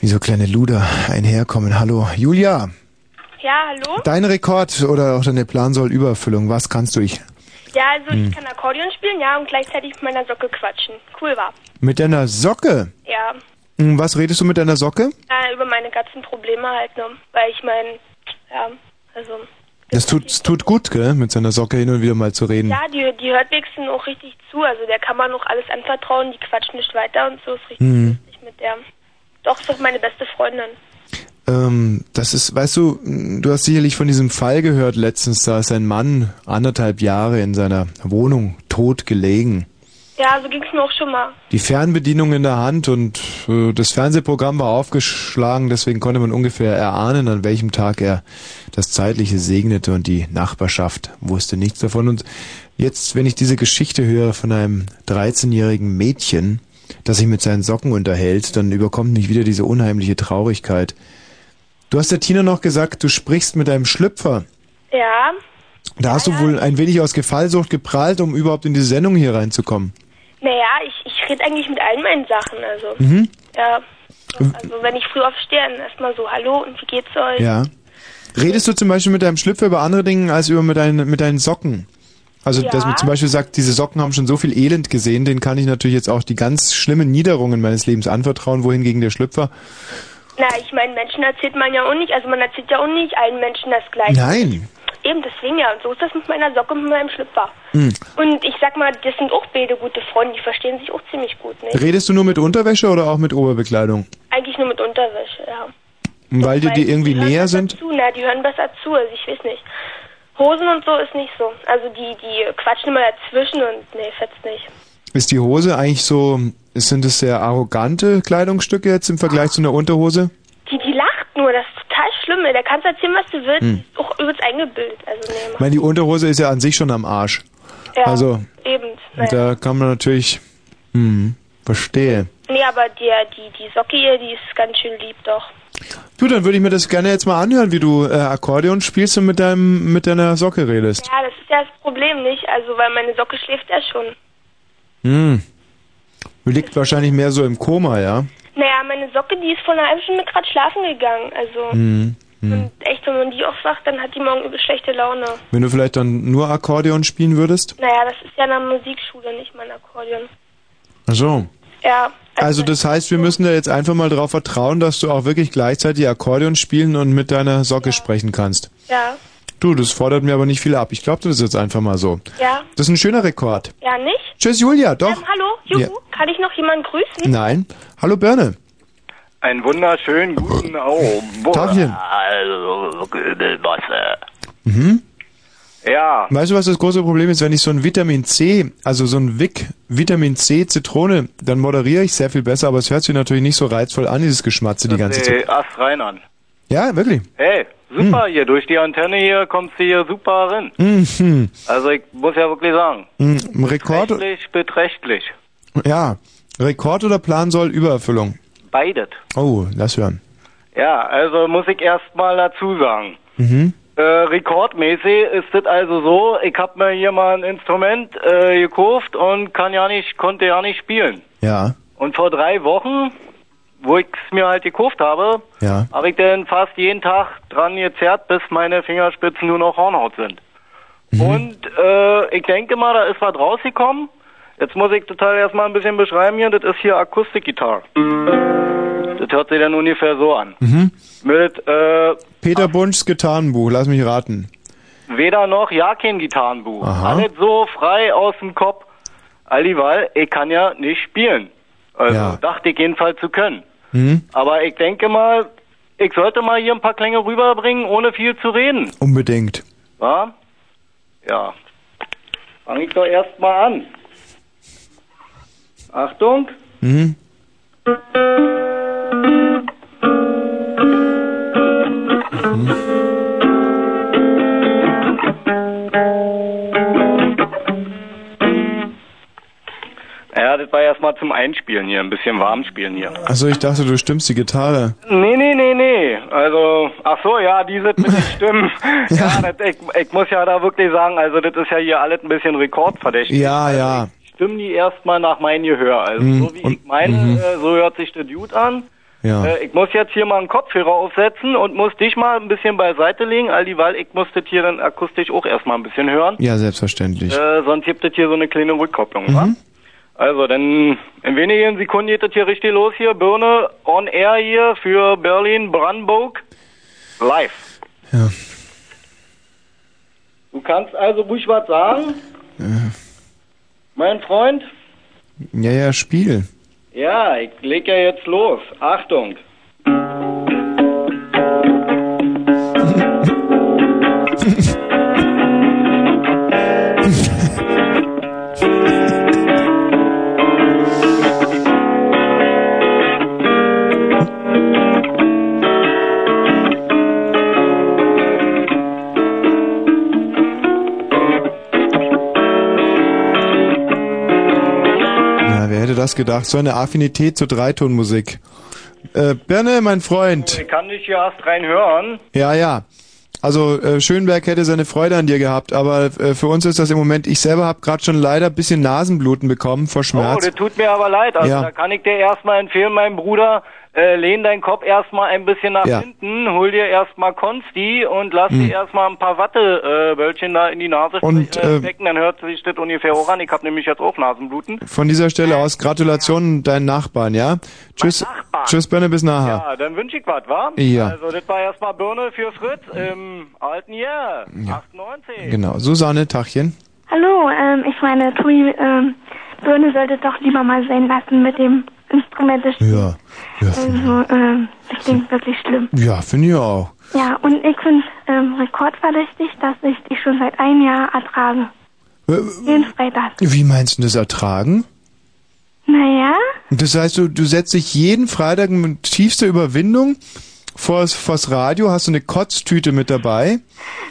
wie so kleine Luder einherkommen. Hallo, Julia. Ja, hallo? Dein Rekord oder auch deine Plansoll-Überfüllung, was kannst du ich? Ja, also Hm. ich kann Akkordeon spielen, ja, und gleichzeitig mit meiner Socke quatschen. Cool war. Mit deiner Socke? Ja, Hm, Was redest du mit deiner Socke? äh, über meine ganzen Probleme halt, ne? Weil ich mein, ja, also, Das tut, es tut gut, gell, mit seiner Socke hin und wieder mal zu reden. ja, die, die hört wenigstens auch richtig zu. Also der kann man auch alles anvertrauen, die quatscht nicht weiter und so ist richtig Hm. lustig mit der. Doch, ist doch meine beste Freundin. Ähm, das ist, weißt du, du hast sicherlich von diesem Fall gehört letztens, da ist ein Mann anderthalb Jahre in seiner Wohnung tot gelegen. Ja, so ging's mir auch schon mal. Die Fernbedienung in der Hand und äh, das Fernsehprogramm war aufgeschlagen, deswegen konnte man ungefähr erahnen, an welchem Tag er das Zeitliche segnete und die Nachbarschaft wusste nichts davon. Und jetzt, wenn ich diese Geschichte höre von einem 13-jährigen Mädchen, das sich mit seinen Socken unterhält, dann überkommt mich wieder diese unheimliche Traurigkeit. Du hast der Tina noch gesagt, du sprichst mit einem Schlüpfer. Ja, Da hast du wohl ein wenig aus Gefallsucht geprahlt, um überhaupt in die Sendung hier reinzukommen. Naja, ich, ich rede eigentlich mit allen meinen Sachen, also. Mhm. Ja. Also wenn ich früh aufstehe, dann erstmal so, hallo und wie geht's euch? Ja. Redest du zum Beispiel mit deinem Schlüpfer über andere Dinge als über mit deinen, mit deinen Socken? Also, dass man Ja. zum Beispiel sagt, diese Socken haben schon so viel Elend gesehen, den kann ich natürlich jetzt auch die ganz schlimmen Niederungen meines Lebens anvertrauen, wohingegen der Schlüpfer. Na, ich meine, Menschen erzählt man ja auch nicht, also man erzählt ja auch nicht allen Menschen das Gleiche. Nein. Eben, deswegen ja. Und so ist das mit meiner Socke und mit meinem Schlüpfer. Hm. Und ich sag mal, das sind auch beide gute Freunde, die verstehen sich auch ziemlich gut, ne? Redest du nur mit Unterwäsche oder auch mit Oberbekleidung? Eigentlich nur mit Unterwäsche, ja. Weil die, die irgendwie näher sind? Zu, na, die hören besser zu, also ich weiß nicht. Hosen und so ist nicht so. Also die, die quatschen immer dazwischen und nee, fetzt nicht. Ist die Hose eigentlich so, sind es sehr arrogante Kleidungsstücke jetzt im Vergleich zu einer Unterhose? Die, die ist total schlimm, ey. Da kannst du erzählen, was du willst. Hm. Auch übelst eingebildet. Also nee, Ich meine, die Unterhose ist ja an sich schon am Arch. Ja, also, eben. und Naja. da kann man natürlich, hm, verstehe. Nee, aber die, die, die Socke hier, die ist ganz schön lieb, doch. Du, dann würde ich mir das gerne jetzt mal anhören, wie du äh, Akkordeon spielst und mit deinem mit deiner Socke redest. Ja, das ist ja das Problem, nicht? Also, weil meine Socke schläft ja schon. Hm. Liegt wahrscheinlich mehr so im Koma, ja? Naja, meine Socke, die ist vor einer halben Stunde gerade schlafen gegangen. Also, Hm. Hm. und echt, wenn man die aufwacht, dann hat die morgen übel schlechte Laune. Wenn du vielleicht dann nur Akkordeon spielen würdest? Naja, das ist ja in der Musikschule, nicht mein Akkordeon. Ach so. Ja, Also das heißt, wir müssen da jetzt einfach mal darauf vertrauen, dass du auch wirklich gleichzeitig Akkordeon spielen und mit deiner Socke sprechen kannst. ja, Du, das fordert mir aber nicht viel ab. Ich glaube, das ist jetzt einfach mal so. ja. Das ist ein schöner Rekord. Ja, nicht? Tschüss, Julia, doch. Ähm, hallo, Juhu, Ja. kann ich noch jemanden grüßen? Nein. Hallo, Birne. Einen wunderschönen guten Abend. Tagchen. Also, Kübelbosse. Mhm. Ja. Weißt du, was das große Problem ist, wenn ich so ein Vitamin C, also so ein Vic Vitamin C Zitrone, dann moderiere ich sehr viel besser, aber es hört sich natürlich nicht so reizvoll an, dieses Geschmatze die ganze Zeit. Ast rein an. Ja, wirklich. Hey, super Hm. hier. Durch die Antenne hier kommst du hier super rein. Mhm. Also ich muss ja wirklich sagen. Mhm. Rekord, Beträchtlich, beträchtlich. ja. Rekord oder Plan soll Übererfüllung? Beides. Oh, lass hören. Ja, also muss ich erst mal dazu sagen. Mhm. Äh, rekordmäßig ist es also so, ich hab mir hier mal ein Instrument äh, gekauft und kann ja nicht, konnte ja nicht spielen. Ja, Und vor drei Wochen, wo ich es mir halt gekauft habe, ja. habe ich dann fast jeden Tag dran gezerrt, bis meine Fingerspitzen nur noch Hornhaut sind. Und äh, ich denke mal, da ist was rausgekommen. Jetzt muss ich total erstmal ein bisschen beschreiben hier. Das ist hier Akustikgitarre. Das hört sich dann ungefähr so an. Mhm. Mit äh, Peter Bunschs Gitarrenbuch, lass mich raten. weder noch, ja kein Gitarrenbuch. Aha. Alles so frei aus dem Kopf. Alliweil, ich kann ja nicht spielen. Also Ja. dachte ich jedenfalls zu können. Mhm. Aber ich denke mal, ich sollte mal hier ein paar Klänge rüberbringen, ohne viel zu reden. Unbedingt. Ja? Ja. Fange ich doch erst mal an. Achtung. Mhm. Das war erst mal zum Einspielen hier, ein bisschen warm spielen hier. Also ich dachte, du stimmst die Gitarre. Nee, nee, nee, nee. Also, ach so, ja, diese mit den [laughs] Stimmen. ja, das, ich, ich muss ja da wirklich sagen, also das ist ja hier alles ein bisschen rekordverdächtig. Ja, ja. Stimmen die erstmal nach meinem Gehör. Also Mhm, so wie und- ich meine, mhm. äh, so hört sich der Dude an. Ja. Äh, ich muss jetzt hier mal einen Kopfhörer aufsetzen und muss dich mal ein bisschen beiseite legen, all dieweil ich muss das hier dann akustisch auch erstmal ein bisschen hören. Ja, selbstverständlich. Äh, sonst gibt es hier so eine kleine Rückkopplung, wa? Also, dann in wenigen Sekunden geht das hier richtig los hier. Birne on air hier für Berlin Brandenburg live. Ja. Du kannst also ruhig was sagen, Äh, mein Freund? Ja, ja, Spiel. Ja, ich leg ja jetzt los. Achtung. Na, das gedacht? So eine Affinität zur Dreitonmusik. Äh, Birne, mein Freund. Ich kann dich hier erst rein hören. Ja, ja. Also äh, Schönberg hätte seine Freude an dir gehabt, aber äh, für uns ist das im Moment, ich selber habe gerade schon leider ein bisschen Nasenbluten bekommen vor Oh, Schmerz. das tut mir aber leid. Also Ja. da kann ich dir erstmal empfehlen, mein Bruder, äh, lehn deinen Kopf erstmal ein bisschen nach Ja. hinten, hol dir erstmal Konsti und lass Hm. dir erstmal ein paar Watteböllchen äh, Böllchen da in die Nase Und, äh, äh, stecken, dann hört sich das ungefähr auch an. Ich habe nämlich jetzt auch Nasenbluten. Von dieser Stelle aus Gratulation deinen Nachbarn, ja? Tschüss, tschüss Birne, bis nachher. Ja, dann wünsche ich was, wa? Ja. Also das war erstmal Birne für Fritz im alten Jahr, 98. Genau, Susanne, Tachchen. Hallo, ähm, ich meine, Tui, ähm, Birne sollte doch lieber mal sein lassen mit dem Instrument. Das Ja, ja, Also, ähm, das klingt wirklich schlimm. ja finde ich auch. Ja, und ich finde ähm, rekordverdächtig, dass ich dich schon seit einem Jahr ertrage. Äh, Jeden Freitag. Wie meinst du das ertragen? Naja, Das heißt, du, du setzt dich jeden Freitag mit tiefster Überwindung vors, vors Radio, hast du eine Kotztüte mit dabei.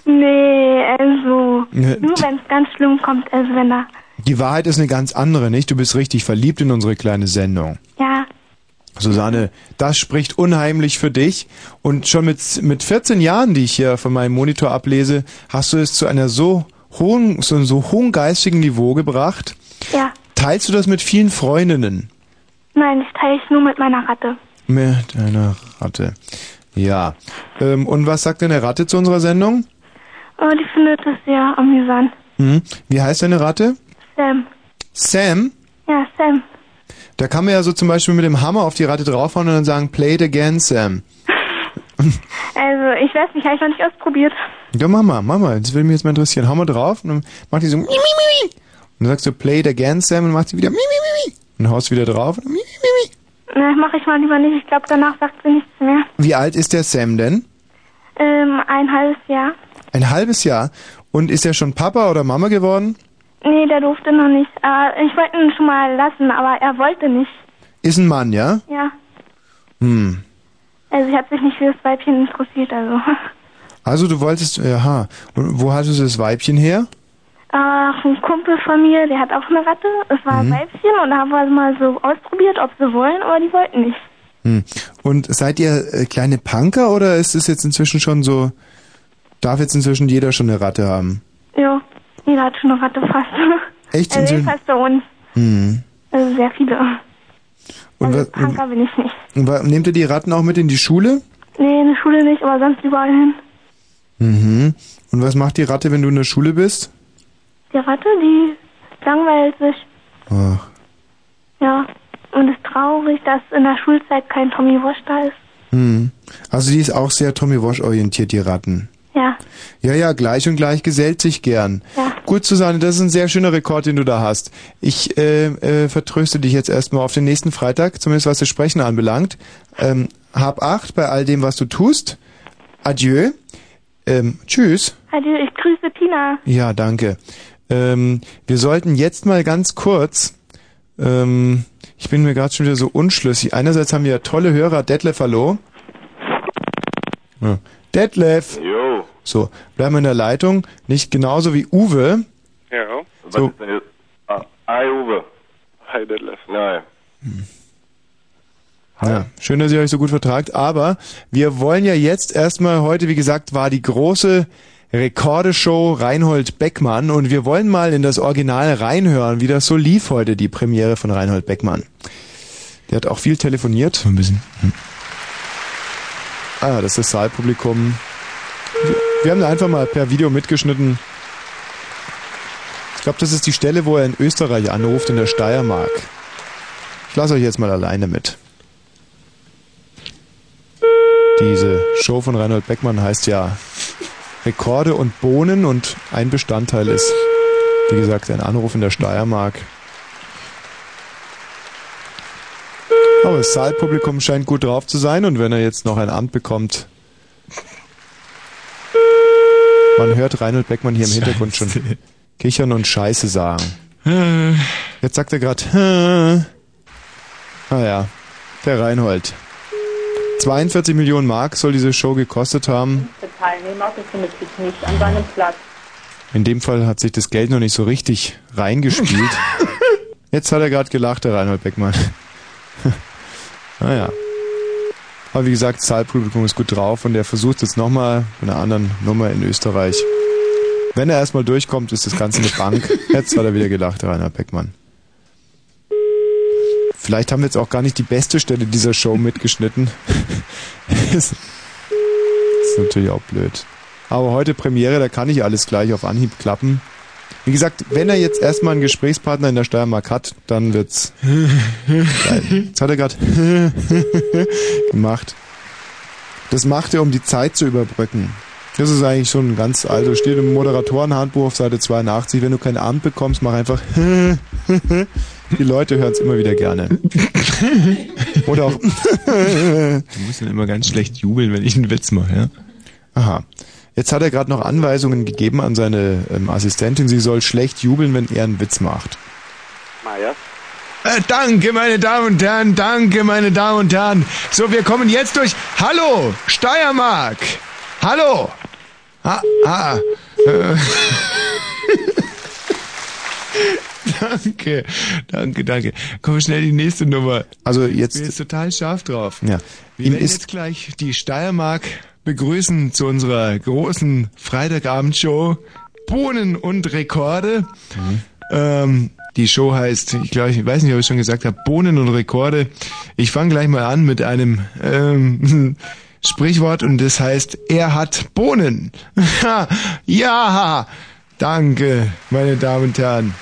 nee, also, Ja, nur wenn es ganz schlimm kommt, also wenn da, Die Wahrheit ist eine ganz andere, nicht? Du bist richtig verliebt in unsere kleine Sendung. ja, Susanne, das spricht unheimlich für dich. Und schon mit, mit 14 Jahren, die ich hier von meinem Monitor ablese, hast du es zu einer so hohen, so, so hohen geistigen Niveau gebracht. ja. Teilst du das mit vielen Freundinnen? Nein, ich teile ich nur mit meiner Ratte. Mit einer Ratte. Ja. Ähm, und was sagt deine Ratte zu unserer Sendung? Oh, die findet es sehr amüsant. Hm? Wie heißt deine Ratte? Sam. Sam? Ja, Sam. Da kann man ja so zum Beispiel mit dem Hammer auf die Ratte draufhauen und dann sagen, play it again, Sam. [laughs] Also, ich weiß nicht, habe ich noch nicht ausprobiert. Ja, mach mal. Das würde mich jetzt mal interessieren. Hau mal drauf und dann macht die so mi, mi, mi, mi. Und dann sagst du, play it again, Sam, und dann macht sie wieder mi, mi, mi, mi. Und dann haust wieder drauf. Und mi, mi, mi, mi. Na, mache ich mal lieber nicht. Ich glaube, danach sagt sie nichts mehr. Wie alt ist der Sam denn? Ähm, ein halbes Jahr. Ein halbes Jahr. Und ist er schon Papa oder Mama geworden? Nee, der durfte noch nicht. Äh, ich wollte ihn schon mal lassen, aber er wollte nicht. Ist ein Mann, ja? Ja. Hm. Also, ich hat sich nicht für das Weibchen interessiert, also. [laughs] Also du wolltest, aha. Und wo hattest du das Weibchen her? Ach, ein Kumpel von mir, der hat auch eine Ratte. Es war ein Weibchen und da haben wir mal so ausprobiert, ob sie wollen, aber die wollten nicht. Hm. Und seid ihr äh, kleine Punker oder ist es jetzt inzwischen schon so, darf jetzt inzwischen jeder schon eine Ratte haben? Ja, jeder hat schon eine Ratte fast. Echt? Also Inzwischen- jedenfalls bei uns. Hm. Also sehr viele. Und, Also was, Punker bin ich nicht. und nehmt ihr die Ratten auch mit in die Schule? Nee, in der Schule nicht, aber sonst überall hin. Mhm. Und was macht die Ratte, wenn du in der Schule bist? Die Ratte, die langweilt sich. Ach. Ja. Und ist traurig, dass in der Schulzeit kein Tommy Wash da ist. Hm. Also die ist auch sehr Tommy Wash orientiert, die Ratten. Ja. Ja, ja, gleich und gleich gesellt sich gern. Ja. Gut, Susanne, das ist ein sehr schöner Rekord, den du da hast. Ich äh, äh, vertröste dich jetzt erstmal auf den nächsten Freitag, zumindest was das Sprechen anbelangt. Ähm, hab Acht bei all dem, was du tust. Adieu. Ähm, tschüss. Adieu, ich grüße Tina. Ja, danke. Ähm, wir sollten jetzt mal ganz kurz, ähm, ich bin mir gerade schon wieder so unschlüssig. Einerseits haben wir ja tolle Hörer, Detlef, hallo. Ja. Detlef. Jo. So, bleiben wir in der Leitung. Nicht genauso wie Uwe. Ja. So. Was ist denn jetzt? Ah, hi Uwe. Hi Detlef. Nein. Ja, schön, dass ihr euch so gut vertragt. Aber wir wollen ja jetzt erstmal, heute wie gesagt, war die große Rekordeshow Reinhold Beckmann und wir wollen mal in das Original reinhören, wie das so lief heute, die Premiere von Reinhold Beckmann. Der hat auch viel telefoniert. So ein bisschen. Hm. Ah, das ist das Saalpublikum. Wir, haben da einfach mal per Video mitgeschnitten. Ich glaube, das ist die Stelle, wo er in Österreich anruft, in der Steiermark. Ich lasse euch jetzt mal alleine mit. Diese Show von Reinhold Beckmann heißt ja Rekorde und Bohnen und ein Bestandteil ist, wie gesagt, ein Anruf in der Steiermark. Aber das Saalpublikum scheint gut drauf zu sein und wenn er jetzt noch ein Amt bekommt, man hört Reinhold Beckmann hier im Hintergrund schon kichern und Scheiße sagen. Jetzt sagt er gerade, ah ja, der Reinhold. 42 Millionen Mark soll diese Show gekostet haben. Der Teilnehmer befindet sich nicht an seinem Platz. In dem Fall hat sich das Geld noch nicht so richtig reingespielt. [laughs] Jetzt hat er gerade gelacht, der Reinhold Beckmann. [laughs] naja. Aber wie gesagt, das ist gut drauf und er versucht jetzt nochmal mit einer anderen Nummer in Österreich. Wenn er erstmal durchkommt, ist das Ganze eine Bank. [laughs] Jetzt hat er wieder gelacht, Reinhold Beckmann. Vielleicht haben wir jetzt auch gar nicht die beste Stelle dieser Show mitgeschnitten. [laughs] ist, ist natürlich auch blöd. Aber heute Premiere, da kann ich alles gleich auf Anhieb klappen. Wie gesagt, wenn er jetzt erstmal einen Gesprächspartner in der Steiermark hat, dann wird's geil. [laughs] Jetzt hat er gerade [laughs] gemacht. Das macht er, um die Zeit zu überbrücken. Das ist eigentlich schon ganz alter. Steht im Moderatorenhandbuch auf Seite 82. Wenn du kein Amt bekommst, mach einfach. [laughs] Die Leute hören es immer wieder gerne. Oder auch. Du musst dann immer ganz schlecht jubeln, wenn ich einen Witz mache, ja? Aha. Jetzt hat er gerade noch Anweisungen gegeben an seine ähm, Assistentin, sie soll schlecht jubeln, wenn er einen Witz macht. Meier. Äh, danke, meine Damen und Herren, danke, meine Damen und Herren. So, wir kommen jetzt durch. Hallo, Steiermark. Hallo. Ah, ah. Äh. [laughs] danke, danke, danke. Komm schnell die nächste Nummer. Also Ich jetzt. bin jetzt total scharf drauf. Ja. Wir Ihm werden ist jetzt gleich die Steiermark begrüßen zu unserer großen Freitagabendshow Bohnen und Rekorde. Ähm, die Show heißt, ich glaube, ich weiß nicht, ob ich schon gesagt habe, Bohnen und Rekorde. Ich fange gleich mal an mit einem ähm, [laughs] Sprichwort und das heißt, er hat Bohnen. [laughs] ja, danke, meine Damen und Herren.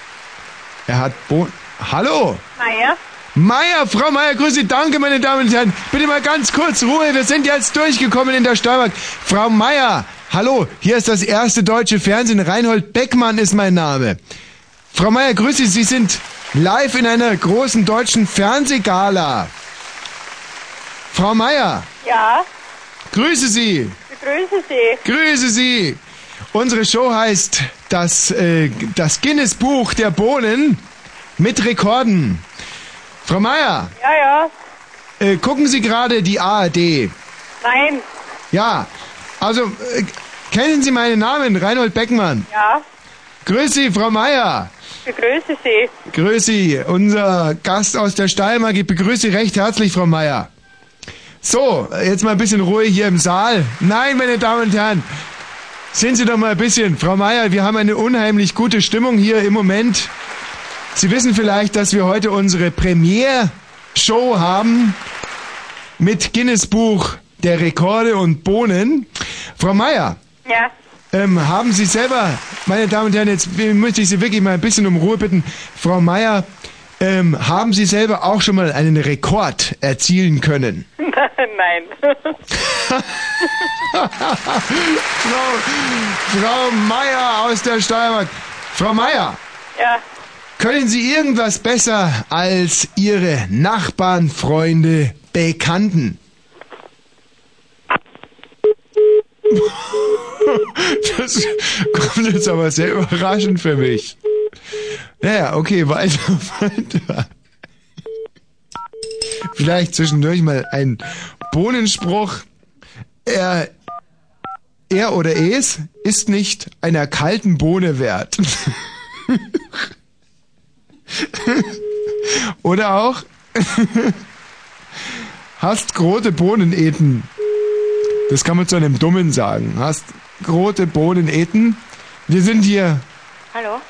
Er hat Bohnen. Hallo? Meier? Meier, Frau Meier, grüße, danke, meine Damen und Herren. Bitte mal ganz kurz Ruhe, wir sind jetzt durchgekommen in der Steiermark. Frau Meier, hallo, hier ist das erste deutsche Fernsehen. Reinhold Beckmann ist mein Name. Frau Meier, grüße, Sie sind live in einer großen deutschen Fernsehgala. Frau Meier, Ja, grüße Sie. grüße Sie. Grüße Sie. Unsere Show heißt das, äh, das Guinness Buch der Bohnen mit Rekorden. Frau Meier, Ja, ja. äh, gucken Sie gerade die ARD. Nein. Ja, also äh, kennen Sie meinen Namen, Reinhold Beckmann. Ja. Grüß Sie, Frau Meier. Ich begrüße Sie. Grüß Sie, unser Gast aus der Steiermark. Ich begrüße Sie recht herzlich, Frau Meier. So, jetzt mal ein bisschen Ruhe hier im Saal. Nein, meine Damen und Herren, sind Sie doch mal ein bisschen. Frau Meier, wir haben eine unheimlich gute Stimmung hier im Moment. Sie wissen vielleicht, dass wir heute unsere Premiere-Show haben mit Guinness Buch der Rekorde und Bohnen. Frau Meier, Ja. ähm, haben Sie selber, meine Damen und Herren, jetzt möchte ich Sie wirklich mal ein bisschen um Ruhe bitten. Frau Meier, ähm, haben Sie selber auch schon mal einen Rekord erzielen können? [laughs] Nein. [laughs] Frau, Frau Meier aus der Steiermark. Frau Meier, Ja. können Sie irgendwas besser als Ihre Nachbarn, Freunde, Bekannten? [laughs] Das kommt jetzt aber sehr überraschend für mich. Naja, okay, weiter, [laughs] weiter. Vielleicht zwischendurch mal ein Bohnenspruch. Er, er oder es ist nicht einer kalten Bohne wert. [laughs] oder auch [laughs] hast große Bohnen eten. Das kann man zu einem Dummen sagen. Hast große Bohnen eten. Wir sind hier. Hallo?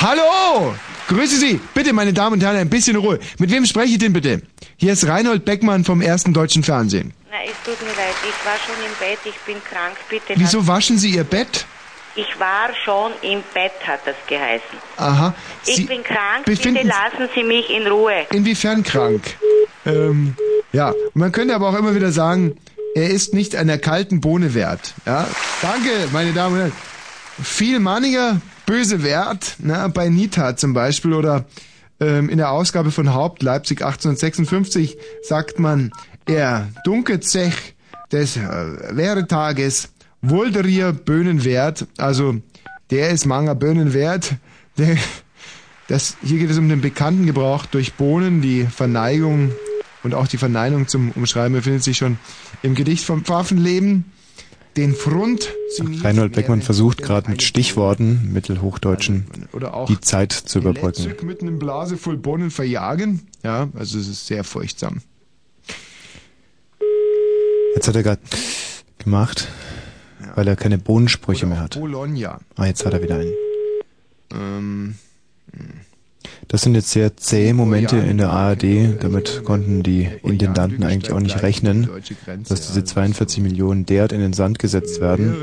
Hallo! Grüße Sie! Bitte, meine Damen und Herren, ein bisschen Ruhe. Mit wem spreche ich denn bitte? Hier ist Reinhold Beckmann vom ersten deutschen Fernsehen. Na, es tut mir leid, ich war schon im Bett, ich bin krank, bitte. Wieso waschen Sie Ihr Bett? Ich war schon im Bett, hat das geheißen. Aha. Ich bin krank, bitte befinden- lassen Sie mich in Ruhe. Inwiefern krank? Ähm, ja, man könnte aber auch immer wieder sagen, er ist nicht einer kalten Bohne wert. Ja, danke, meine Damen und Herren. Viel Manninger, böse Wert, na, bei Nita zum Beispiel oder ähm, in der Ausgabe von Haupt Leipzig 1856 sagt man, er dunket sich des äh, Lehrtages Wolderier Böhnen wert, also der ist Manger Böhnen wert, der, das, hier geht es um den bekannten Gebrauch durch Bohnen, die Verneigung und auch die Verneinung zum Umschreiben befindet sich schon im Gedicht vom Pfaffenleben. Den Front Reinhold Beckmann versucht gerade mit Stichworten, Mittelhochdeutschen, die Zeit zu überbrücken. Mitten im Blase voll Bohnen verjagen. Ja, also es ist sehr furchtsam. Jetzt hat er gerade gemacht, weil er keine Bohnensprüche mehr hat. Bologna. Ah, jetzt hat er wieder einen. Ähm, Das sind jetzt sehr zähe Momente in der ARD. Damit konnten die Intendanten eigentlich auch nicht rechnen, dass diese 42 Millionen derart in den Sand gesetzt werden.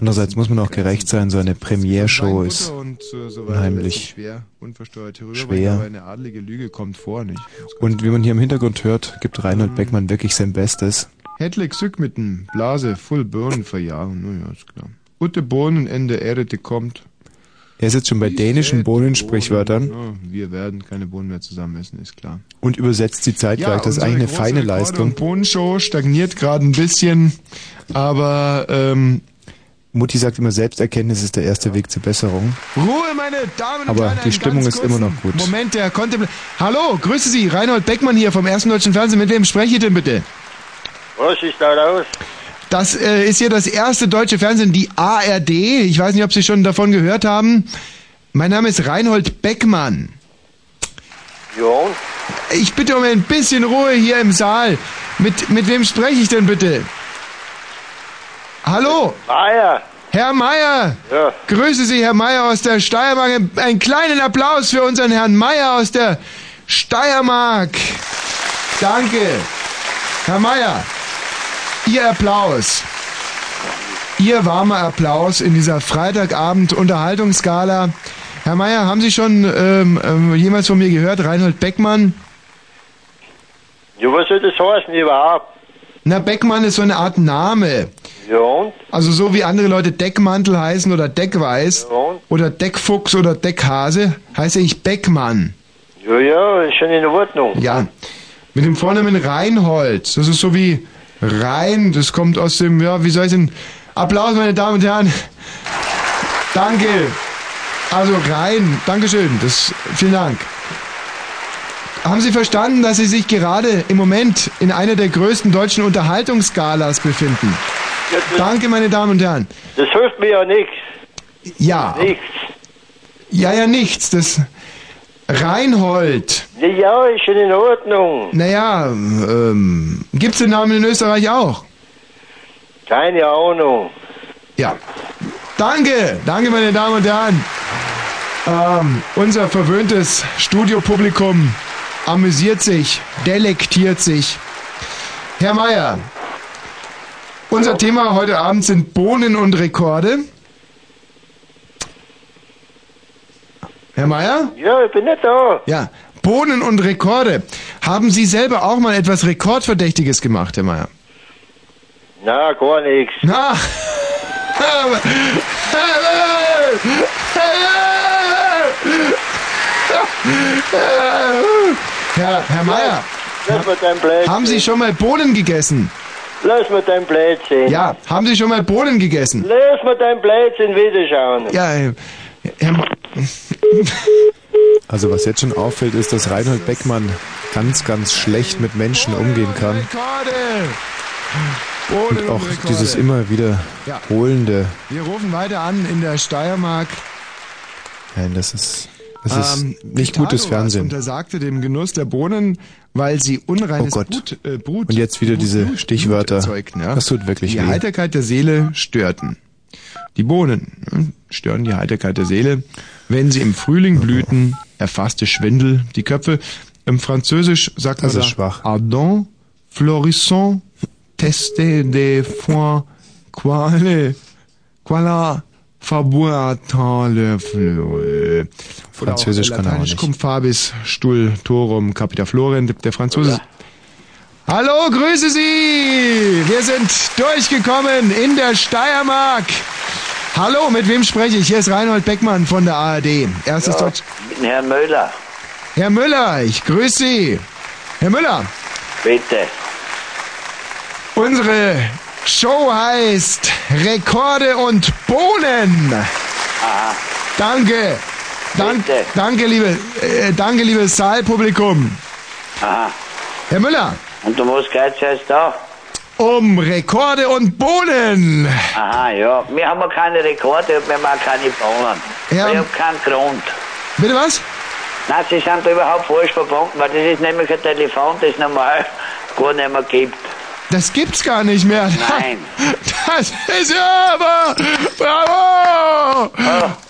Andererseits muss man auch gerecht sein, so eine Premiershow ist äh, unheimlich schwer? Und wie man hier im Hintergrund hört, gibt Reinhold Beckmann wirklich sein Bestes. Hedlik Sück Blase, voll Bohnen verjagen, naja, ist klar. Utte Bohnen, Ende Erete kommt. Er ist jetzt schon bei dänischen Bohnensprichwörtern Ja, wir werden keine Bohnen mehr zusammen essen, ist klar. und übersetzt sie zeitgleich. das ist eigentlich eine feine Rekorde- Leistung. Bohnenshow stagniert gerade ein bisschen, aber ähm, Mutti sagt immer, Selbsterkenntnis ist der erste Weg zur Besserung. Ruhe, meine Damen und Aber Herren. die einen Stimmung ist immer noch gut. Moment der Kontempl Hallo, grüße Sie, Reinhold Beckmann hier vom ersten deutschen Fernsehen. Mit wem spreche ich denn bitte? Was ist da los? Das äh, ist hier das erste deutsche Fernsehen, die ARD. Ich weiß nicht, ob Sie schon davon gehört haben. Mein Name ist Reinhold Beckmann. Ja, Ich bitte um ein bisschen Ruhe hier im Saal. Mit, mit wem spreche ich denn bitte? Hallo? Meier. Herr Meier. Ja. Grüße Sie, Herr Meier aus der Steiermark. Einen kleinen Applaus für unseren Herrn Meier aus der Steiermark. Danke. Herr Meier, Ihr Applaus. Ihr warmer Applaus in dieser Freitagabend-Unterhaltungsgala. Herr Meier, haben Sie schon ähm, ähm, jemals von mir gehört, Reinhold Beckmann? Ja, was soll das heißen überhaupt? Na, Beckmann ist so eine Art Name. Ja, und? Also so wie andere Leute Deckmantel heißen oder Deckweiß Ja, und? oder Deckfuchs oder Deckhase, heiße ich Beckmann. Ja, ja, ist schon in Ordnung. Ja. Mit dem Vornamen Reinhold. Das ist so wie Rhein, das kommt aus dem, ja, wie soll ich denn, Applaus, meine Damen und Herren. Danke. Also rein. Dankeschön. Das, vielen Dank. Haben Sie verstanden, dass Sie sich gerade im Moment in einer der größten deutschen Unterhaltungsgalas befinden? Danke, meine Damen und Herren. Das hilft mir ja nichts. Ja. Nichts. Ja, ja, nichts. Das Reinhold. Ja, ist schon in Ordnung. Naja, ähm, gibt's den Namen in Österreich auch? Keine Ahnung. Ja. Danke, danke, meine Damen und Herren. Ähm, unser verwöhntes Studiopublikum amüsiert sich, delektiert sich. Herr Meier, unser Thema heute Abend sind Bohnen und Rekorde. Herr Meier? Ja, ich bin nicht da. Ja, Bohnen und Rekorde. Haben Sie selber auch mal etwas Rekordverdächtiges gemacht, Herr Meier? Na, gar nichts. Na. [laughs] Herr, Herr Meier, Lass mal dein Blödsinn. haben Sie schon mal Bohnen gegessen? Lass mal dein Blödsinn. Ja, haben Sie schon mal Bohnen gegessen? Lass mal dein Blödsinn wieder schauen. Ja, Herr, Ma- Also was jetzt schon auffällt, ist, dass Reinhold Beckmann ganz, ganz schlecht mit Menschen umgehen kann. Und auch dieses immer wieder holende. wir rufen weiter an in der Steiermark. Nein, das ist, das ist Ähm, nicht gutes Fernsehen. untersagte dem Genuss der Bohnen, weil sie unreines Oh Gott. Blut, äh, Brut, Und jetzt wieder diese Blut- Stichwörter. Erzeugten, ja, Das tut wirklich die weh. Heiterkeit der Seele störten. Die Bohnen ne, stören die Heiterkeit der Seele. Wenn sie im Frühling blühten, erfasste Schwindel die Köpfe. Im Französisch sagt Das man ist da, schwach. Ardent, florissant, teste de foin, quale, quala, fabuatale fleur. Französisch kann er auch nicht. cum fabis, stul, torum, capita florent. Der Franzose Hallo, grüße Sie! Wir sind durchgekommen in der Steiermark. Hallo, mit wem spreche ich? Hier ist Reinhold Beckmann von der ARD. Erstes Deutsch. Mit dem Herrn Müller. Herr Müller, ich grüße Sie. Herr Müller, Bitte. unsere Show heißt Rekorde und Bohnen. Aha. Danke. Dank, Bitte. danke, liebe, äh, danke, liebes Saalpublikum. Aha. Herr Müller, Und was geht's jetzt da? Um Rekorde und Bohnen. Aha, ja. Wir haben ja keine Rekorde und wir haben auch keine Bohnen. Ja. Ich habe keinen Grund. Bitte was? Nein, Sie sind da überhaupt falsch verbunden, weil das ist nämlich ein Telefon, das normal gar nicht mehr gibt. Das gibt's gar nicht mehr. Nein. [laughs] Das ist ja aber. Bravo!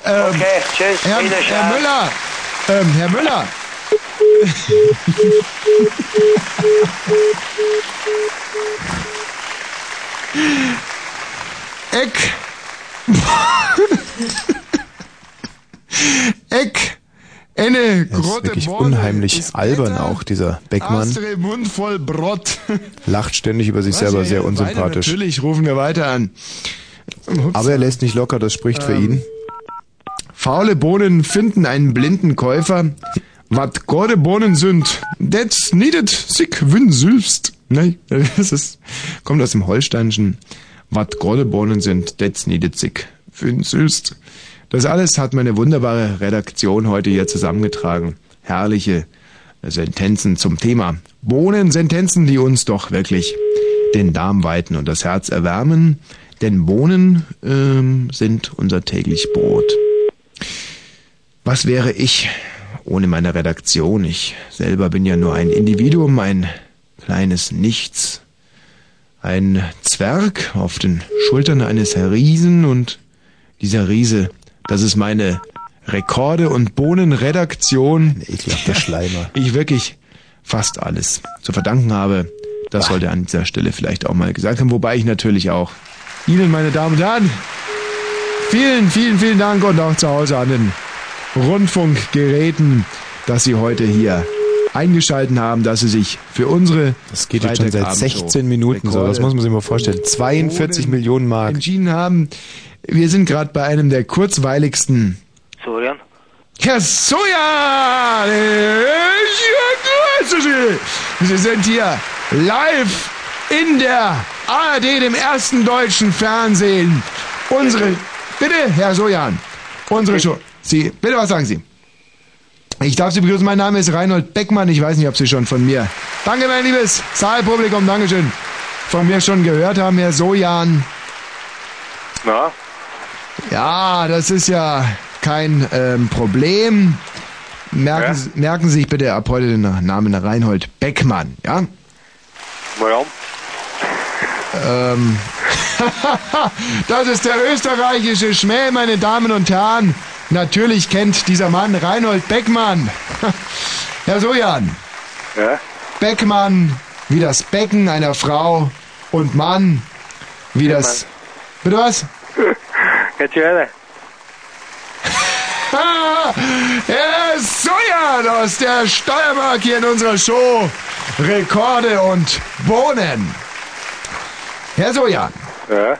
Ähm, okay, tschüss, Herr, Herr. Müller. Ähm, Herr Müller. Eck. [laughs] Eck. Eine Er ist wirklich unheimlich albern auch, dieser Beckmann. Mund voll Brott. [laughs] Lacht ständig über sich selber sehr unsympathisch. Natürlich rufen wir weiter an. Aber er lässt nicht locker, das spricht für Ähm, ihn. Faule Bohnen finden einen blinden Käufer. Wat gode Bohnen sind, that's needed sick win sülfst. Ne, das [laughs] ist, kommt aus dem Holsteinischen. Wat gode Bohnen sind, that's needed sick win sülfst. Das alles hat meine wunderbare Redaktion heute hier zusammengetragen. Herrliche Sentenzen zum Thema. Bohnen, Sentenzen, die uns doch wirklich den Darm weiten und das Herz erwärmen. Denn Bohnen ähm, sind unser täglich Brot. Was wäre ich ohne meine Redaktion? Ich selber bin ja nur ein Individuum, ein kleines Nichts. Ein Zwerg auf den Schultern eines Riesen und dieser Riese, das ist meine Rekorde- und Bohnenredaktion. Ekelhafter Schleimer. [laughs] Ich wirklich fast alles zu verdanken habe. Das sollte an dieser Stelle vielleicht auch mal gesagt haben, wobei ich natürlich auch Ihnen, meine Damen und Herren, vielen, vielen, vielen Dank und auch zu Hause an den Rundfunkgeräten, dass Sie heute hier eingeschalten haben, dass Sie sich für unsere Das geht jetzt schon seit 16 Minuten so. Das muss man sich mal vorstellen. 42 Millionen Mark. entschieden haben. Wir sind gerade bei einem der kurzweiligsten Florian? Herr Soja! Ich grüße Sie! Sie sind hier live in der ARD, dem ersten deutschen Fernsehen. Unsere, bitte, Herr Sojan, unsere Show. Sie, bitte, was sagen Sie? Ich darf Sie begrüßen, mein Name ist Reinhold Beckmann. Ich weiß nicht, ob Sie schon von mir. Danke, mein liebes Saalpublikum, Dankeschön. Von mir schon gehört haben, Herr Sojan. Na? Ja, das ist ja kein ähm, Problem. Merken, Ja? Sie- merken Sie sich bitte ab heute den Namen Reinhold Beckmann, ja? Warum? Ähm, [laughs] das ist der österreichische Schmäh, meine Damen und Herren. Natürlich kennt dieser Mann Reinhold Beckmann. [laughs] Herr Sojan. Ja? Beckmann wie das Becken einer Frau und Mann wie das... Bitte was? [laughs] Ah, [laughs] Herr Sojan aus der Steiermark hier in unserer Show. Rekorde und Bohnen. Herr Sojan. Ja?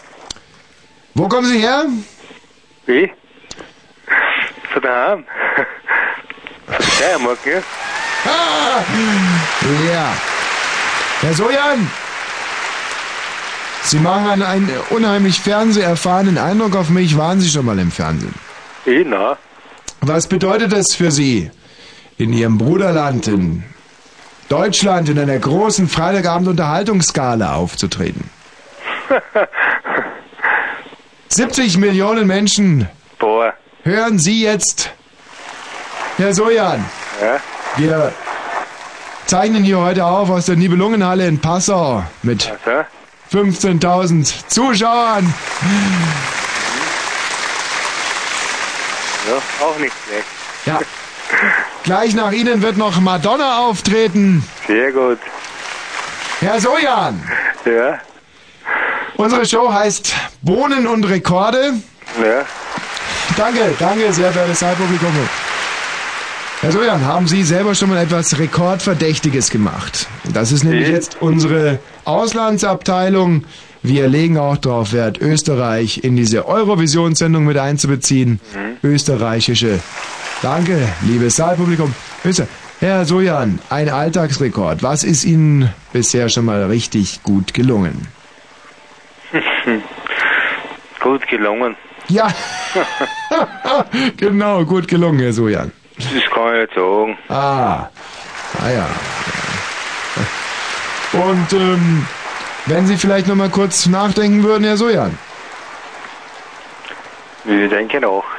Wo kommen Sie her? Wie? Von daheim. Von der Steiermark, ja? Ah, ja. Herr Sojan. Sie machen einen, einen unheimlich fernseherfahrenen Eindruck auf mich. Waren Sie schon mal im Fernsehen? Ich, na. Was bedeutet es für Sie, in Ihrem Bruderland, in Deutschland, in einer großen Freitagabend-Unterhaltungsskala aufzutreten? [laughs] 70 Millionen Menschen Boah. Hören Sie jetzt, Herr Sojan. Ja? Wir zeichnen hier heute auf aus der Nibelungenhalle in Passau mit Also? 15.000 Zuschauern. Ja, auch nicht schlecht. Ja. Gleich nach Ihnen wird noch Madonna auftreten. Sehr gut. Herr Sojan. Ja? Unsere Show heißt Bohnen und Rekorde. Ja? Danke, danke, sehr verehrtes Saalpublikum. Herr Sojan, haben Sie selber schon mal etwas Rekordverdächtiges gemacht? Das ist nämlich jetzt unsere Auslandsabteilung. Wir legen auch darauf Wert, Österreich in diese Eurovisionssendung mit einzubeziehen. Österreichische. Danke, liebes Saalpublikum. Öster Herr Sojan, ein Alltagsrekord. Was ist Ihnen bisher schon mal richtig gut gelungen? [laughs] Gut gelungen. Ja, [laughs] genau, gut gelungen, Herr Sojan. Das kann ich nicht sagen. Ah, ah ja. Und ähm, wenn Sie vielleicht noch mal kurz nachdenken würden, Herr Sojan. Ich denke auch. [laughs]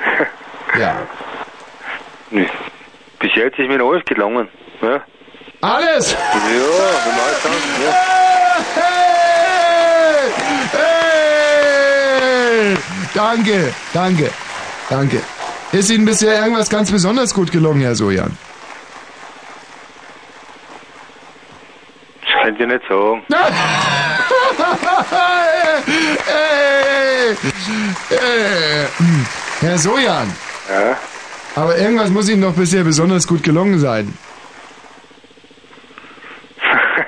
Ja. Bis jetzt ist mir alles gelungen. Ja? Alles? Ja, wie mal sagen, ja. Hey! Danke, danke, danke. Ist Ihnen bisher irgendwas ganz besonders gut gelungen, Herr Sojan? Könnt ihr nicht. [laughs] Hey! Hey! Herr Sojan. Ja? Aber irgendwas muss Ihnen doch bisher besonders gut gelungen sein. [laughs]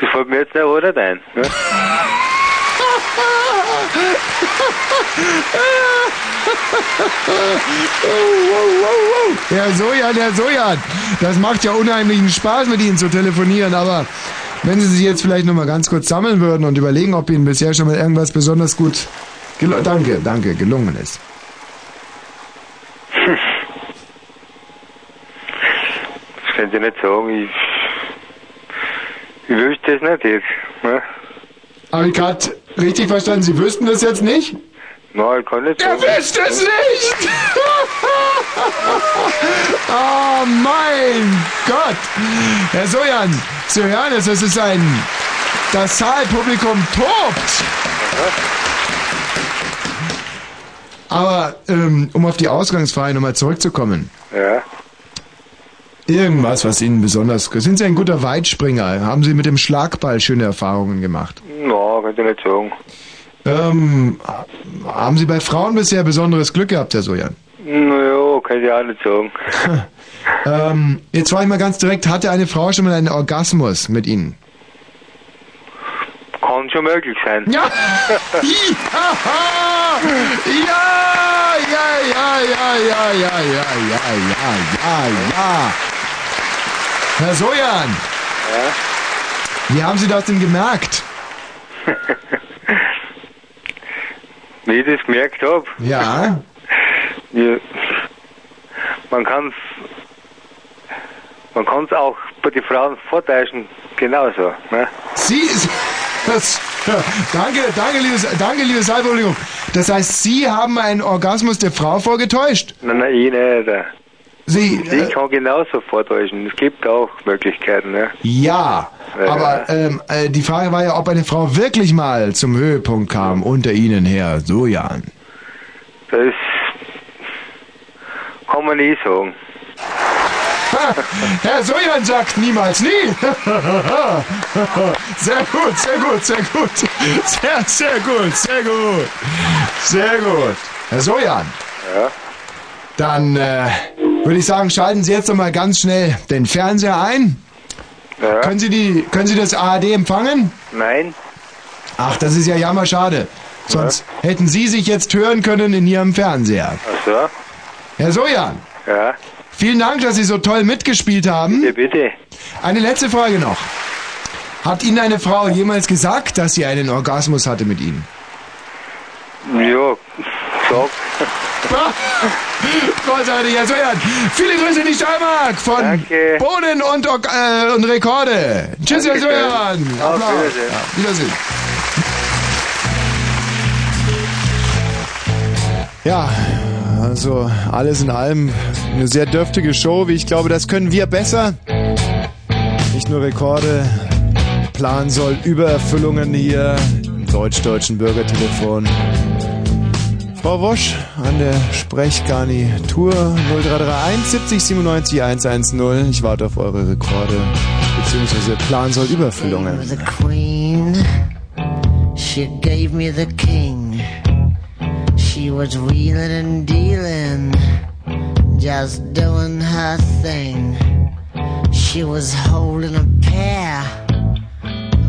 Das fällt mir jetzt auch nicht ein. Ne? [laughs] Herr Sojan, Herr Sojan, das macht ja unheimlichen Spaß, mit Ihnen zu telefonieren, aber wenn Sie sich jetzt vielleicht noch mal ganz kurz sammeln würden und überlegen, ob Ihnen bisher schon mal irgendwas besonders gut danke, danke, gelungen ist. Das könnt ihr nicht sagen. Ich, ich wüsste das nicht jetzt. Ne? Habe ich gerade richtig verstanden? Sie wüssten das jetzt nicht? Nein, kann nicht Er wisst es nicht! [laughs] oh mein Gott! Herr Sojan, Sie hören es, es ist ein... Das Saalpublikum tobt! Aber ähm, um auf die Ausgangsfrage nochmal zurückzukommen. Ja. Irgendwas, was Ihnen besonders... Sind Sie ein guter Weitspringer? Haben Sie mit dem Schlagball schöne Erfahrungen gemacht? Nein, könnt ihr nicht sagen. Ähm, haben Sie bei Frauen bisher besonderes Glück gehabt, Herr Sojan? Naja, kann ich auch nicht sagen. Ähm, jetzt frage ich mal ganz direkt, hatte eine Frau schon mal einen Orgasmus mit Ihnen? Kann schon möglich sein. Ja! Ja, ja, ja, ja, ja, ja, ja, ja, ja, ja, ja. Herr Sojan, Wie haben Sie das denn gemerkt? [laughs] Wie ich das gemerkt habe. Ja. [laughs] ja. Man kann es man kann's auch bei den Frauen vortäuschen, genauso. Ne? Sie ist. Das, ja, danke, danke, liebes, danke, liebe Salvolingung. Das heißt, Sie haben einen Orgasmus der Frau vorgetäuscht? Nein, nein, ich nicht. Äh. Sie, ich kann genauso vortäuschen. Es gibt auch Möglichkeiten. Ne? Ja, aber ähm, äh, die Frage war ja, ob eine Frau wirklich mal zum Höhepunkt kam unter Ihnen her, so Jan. Das kann man nie sagen. Herr Sojan sagt niemals nie. [laughs] Sehr gut, sehr gut, sehr gut. Sehr, sehr gut, sehr gut. Sehr gut. Herr Sojan. Ja. Dann äh, würde ich sagen, schalten Sie jetzt noch mal ganz schnell den Fernseher ein. Ja. Können Sie die, können Sie das ARD empfangen? Nein. Ach, das ist ja jammerschade. Sonst hätten Sie sich jetzt hören können in Ihrem Fernseher. Ach so. Herr Sojan. Ja. Vielen Dank, dass Sie so toll mitgespielt haben. Bitte, bitte. Eine letzte Frage noch. Hat Ihnen eine Frau jemals gesagt, dass sie einen Orgasmus hatte mit Ihnen? Ja, sag. Großartig, Herr Sojan. Viele Grüße in die Steiermark von Danke. Bohnen und, äh, und Rekorde. Tschüss, Herr. Sojan. Auf. Wiedersehen. Ja, Wiedersehen. Ja, also alles in allem eine sehr dürftige Show, wie ich glaube, das können wir besser. Nicht nur Rekorde, Plan soll Übererfüllungen hier im deutsch-deutschen Bürgertelefon. Frau Wosch an der Sprechgarnitur 0331 70 97 110. Ich warte auf eure Rekorde, beziehungsweise Plan soll Überfüllungen. the queen. She gave me the king. She was wheeling and dealing, just doing her thing. She was holding a pair,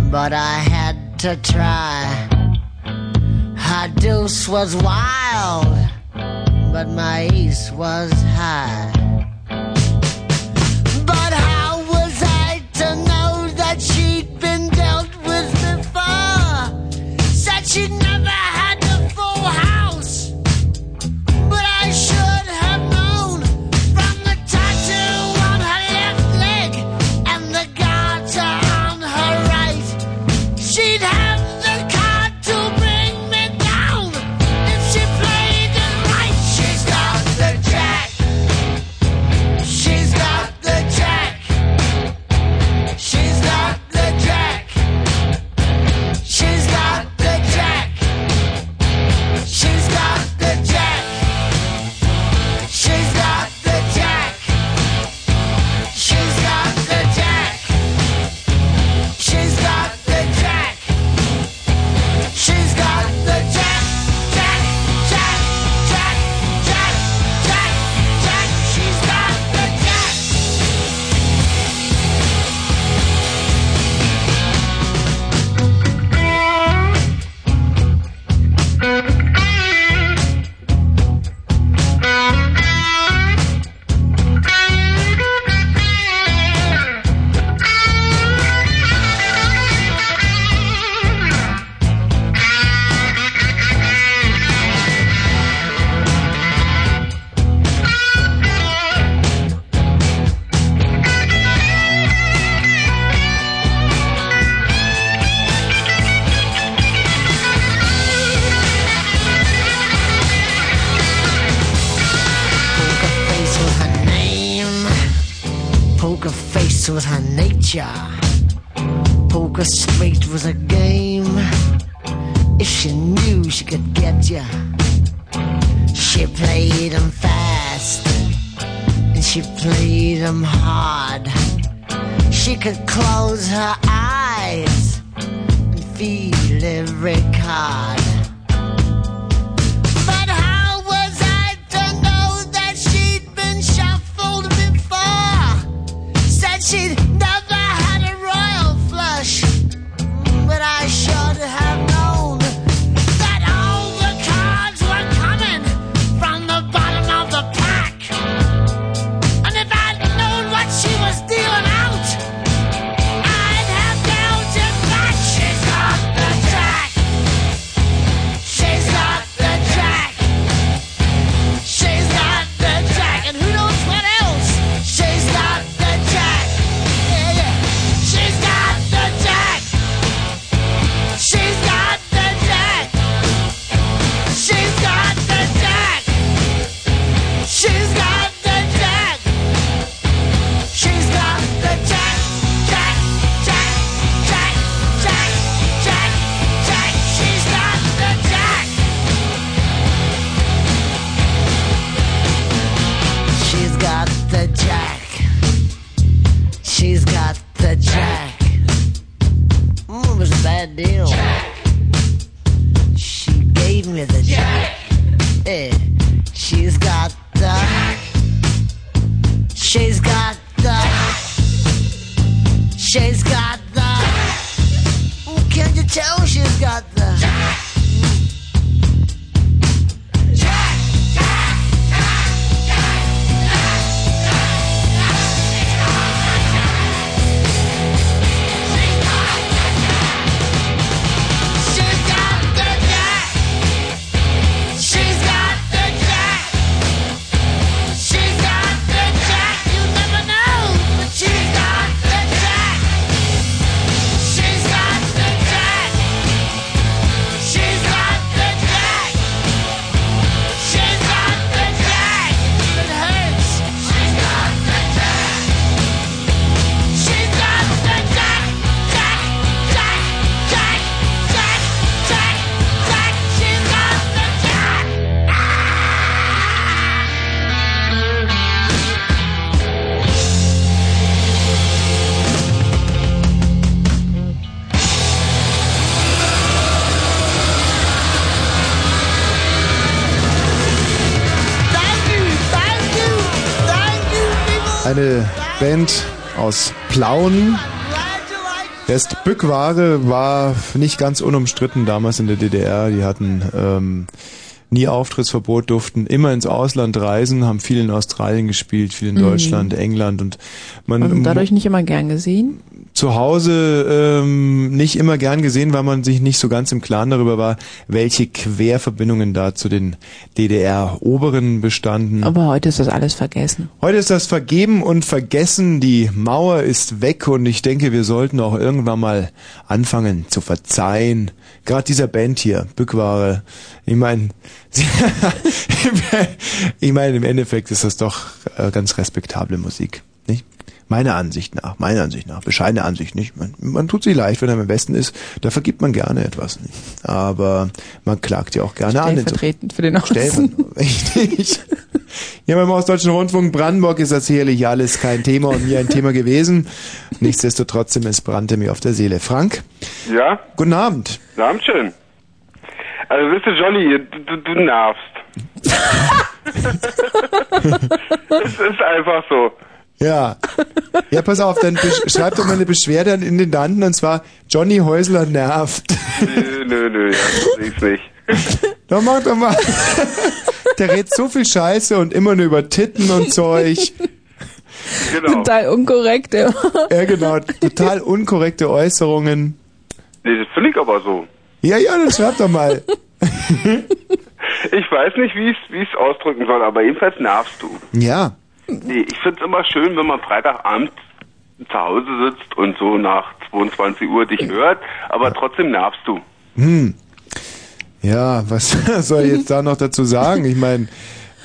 but I had to try. Her deuce was wild, but my ace was high. Plauen. Erst Bückware war nicht ganz unumstritten damals in der DDR. Die hatten ähm, nie Auftrittsverbot, durften immer ins Ausland reisen, haben viel in Australien gespielt, viel in Mhm. Deutschland, England und man Und dadurch nicht immer gern gesehen. Zu Hause ähm, nicht immer gern gesehen, weil man sich nicht so ganz im Klaren darüber war, welche Querverbindungen da zu den DDR-Oberen bestanden. Aber heute ist das alles vergessen. Heute ist das vergeben und vergessen. Die Mauer ist weg und ich denke, wir sollten auch irgendwann mal anfangen zu verzeihen. Gerade dieser Band hier, Bückware. Ich meine, [laughs] ich meine, im Endeffekt ist das doch äh, ganz respektable Musik? Meiner Ansicht nach, meiner Ansicht nach, bescheidene Ansicht nicht. Man, man tut sich leicht, wenn er im Westen ist, da vergibt man gerne etwas. Nicht? Aber man klagt ja auch gerne an. Stellvertretend für den Osten. [laughs] Richtig. Ja, beim Ostdeutschen Rundfunk Brandenburg ist das sicherlich alles kein Thema und nie ein Thema gewesen. Nichtsdestotrotz, es brannte mir auf der Seele. Frank, Ja? guten Abend. Guten Abend schön. Also, wisst ihr, Johnny, du, du, du nervst. [laughs] es ist einfach so. Ja. Ja, pass auf, dann schreib doch mal eine Beschwerde an in den Danden und zwar Johnny Häusler nervt. Nö, nö, nö, ja, ich's nicht. Doch mach doch mal. Der redet so viel Scheiße und immer nur über Titten und Zeug. Genau. Total unkorrekt. Ja. Ja, genau. Total unkorrekte Äußerungen. Nee, das finde ich aber so. Ja, ja, dann schreib doch mal. Ich weiß nicht, wie ich es ausdrücken soll, aber jedenfalls nervst du. Ja. Nee, ich finde es immer schön, wenn man Freitagabend zu Hause sitzt und so nach 22 Uhr dich hört, aber trotzdem nervst du. Hm. Ja, was [laughs] soll ich jetzt da noch dazu sagen? Ich meine,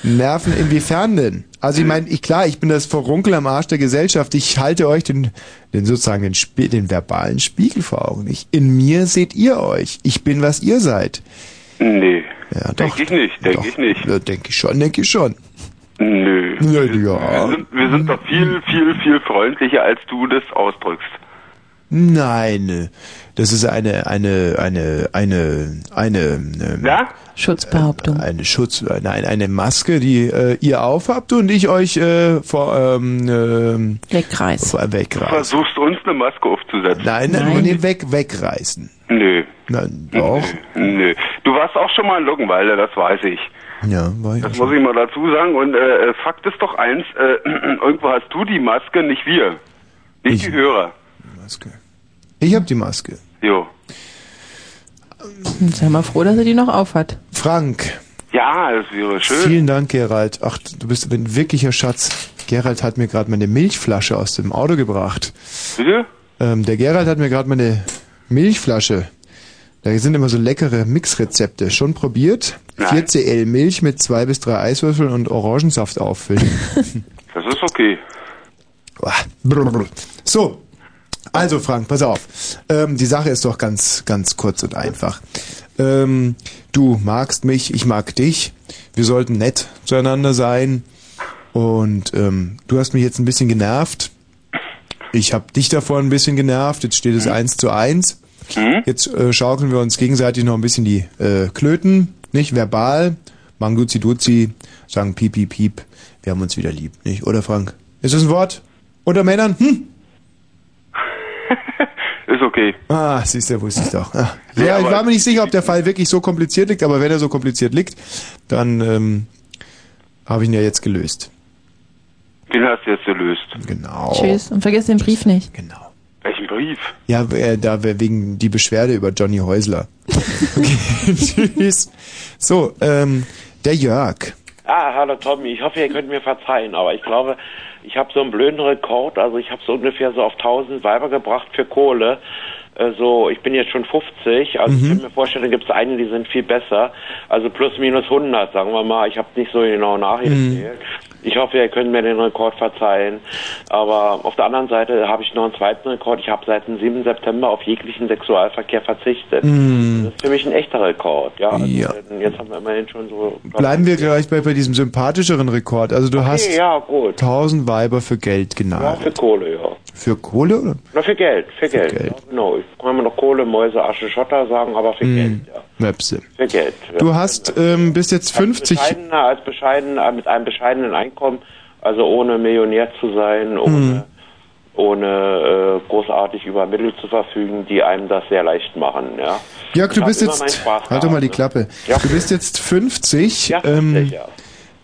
Nerven inwiefern denn? Also ich meine, ich klar, ich bin das Verrunkel am Arsch der Gesellschaft. Ich halte euch den, den sozusagen den, Spie den verbalen Spiegel vor Augen. Ich, in mir seht ihr euch. Ich bin, was ihr seid. Nee. Ja, Denke ich nicht, denke ich nicht. Denke ich schon, denke ich schon. Nö. Ja, Wir ja. sind, wir sind doch viel, viel, viel freundlicher, als du das ausdrückst. Nein, das ist eine, eine, eine, eine, eine, ähm, Ja? Schutzbehauptung. Eine Schutz, nein, eine Maske, die äh, ihr aufhabt und ich euch äh, vor ähm, ähm, Wegreiß. Du Wegreiß. versuchst uns eine Maske aufzusetzen. Nein, nein, nein. Nee, weg, wegreißen. Nö. Nein, doch. Nö. Du warst auch schon mal in Luckenwalde, das weiß ich. Ja, war ich Das muss ich mal dazu sagen. Und äh, Fakt ist doch eins, äh, [clears throat] irgendwo hast du die Maske, nicht wir. Nicht die Hörer. Maske. Ich hab die Maske. Jo. Sei mal froh, dass er die noch aufhat. Frank. Ja, das wäre schön. Vielen Dank, Gerald. Ach, du bist ein wirklicher Schatz. Gerald hat mir gerade meine Milchflasche aus dem Auto gebracht. Bitte? Ähm, der Gerald hat mir gerade meine Milchflasche. Da sind immer so leckere Mixrezepte. Schon probiert? 4 CL Milch mit zwei bis drei Eiswürfeln und Orangensaft auffüllen. [laughs] Das ist okay. So, also Frank, pass auf. Ähm, die Sache ist doch ganz, ganz kurz und einfach. Ähm, du magst mich, ich mag dich. Wir sollten nett zueinander sein. Und ähm, du hast mich jetzt ein bisschen genervt. Ich habe dich davor ein bisschen genervt, jetzt steht es Mhm. 1 zu 1. Jetzt äh, schaukeln wir uns gegenseitig noch ein bisschen die äh, Klöten, nicht verbal, machen Duzi Duzi, sagen Piep Piep Piep, wir haben uns wieder lieb, nicht? Oder Frank? Ist das ein Wort? Unter Männern? Hm? [laughs] Ist okay. Ah, siehst du, wusste ich doch. Ah. Nee, Ja, ich war mir nicht sicher, ob der Fall wirklich so kompliziert liegt, aber wenn er so kompliziert liegt, dann ähm, habe ich ihn ja jetzt gelöst. Den hast du jetzt gelöst. Genau. Tschüss. Und vergiss den Brief nicht. Welchen Brief? Ja, äh, da wegen die Beschwerde über Johnny Häusler. Okay, [laughs] tschüss. So, ähm, der Jörg. Ah, hallo Tommy, ich hoffe, ihr könnt mir verzeihen, aber ich glaube, ich habe so einen blöden Rekord, also ich habe so ungefähr so auf 1000 Weiber gebracht für Kohle. Äh, So, ich bin jetzt schon 50, also ich kann mir vorstellen, da gibt es einige, die sind viel besser. Also plus minus 100, sagen wir mal. Ich habe nicht so genau nachgezählt. Ich hoffe, ihr könnt mir den Rekord verzeihen. Aber auf der anderen Seite habe ich noch einen zweiten Rekord. Ich habe seit dem 7. September auf jeglichen Sexualverkehr verzichtet. Mm. Das ist für mich ein echter Rekord. Ja, also Ja. jetzt haben wir immerhin schon so Bleiben wir gleich bei, bei diesem sympathischeren Rekord. Also du hast ja, gut. 1000 Weiber für Geld Ja, genagelt. für Kohle, ja. Für Kohle oder? Na, für Geld, für, Geld. Ja, genau. Ich kann man noch Kohle, Mäuse, Asche, Schotter sagen, aber für Geld, Hm, ja. Möpse. Für Geld. Ja. Du hast, ähm, bist jetzt 50. Bescheidener, als bescheidener, mit einem bescheidenen Einkommen, also ohne Millionär zu sein, ohne, Hm. ohne äh, großartig über Mittel zu verfügen, die einem das sehr leicht machen, ja. Jörg, du bist jetzt, halt doch mal die gehabt, Klappe. Ja. Du bist jetzt 50. Ja, ähm, 50, ja.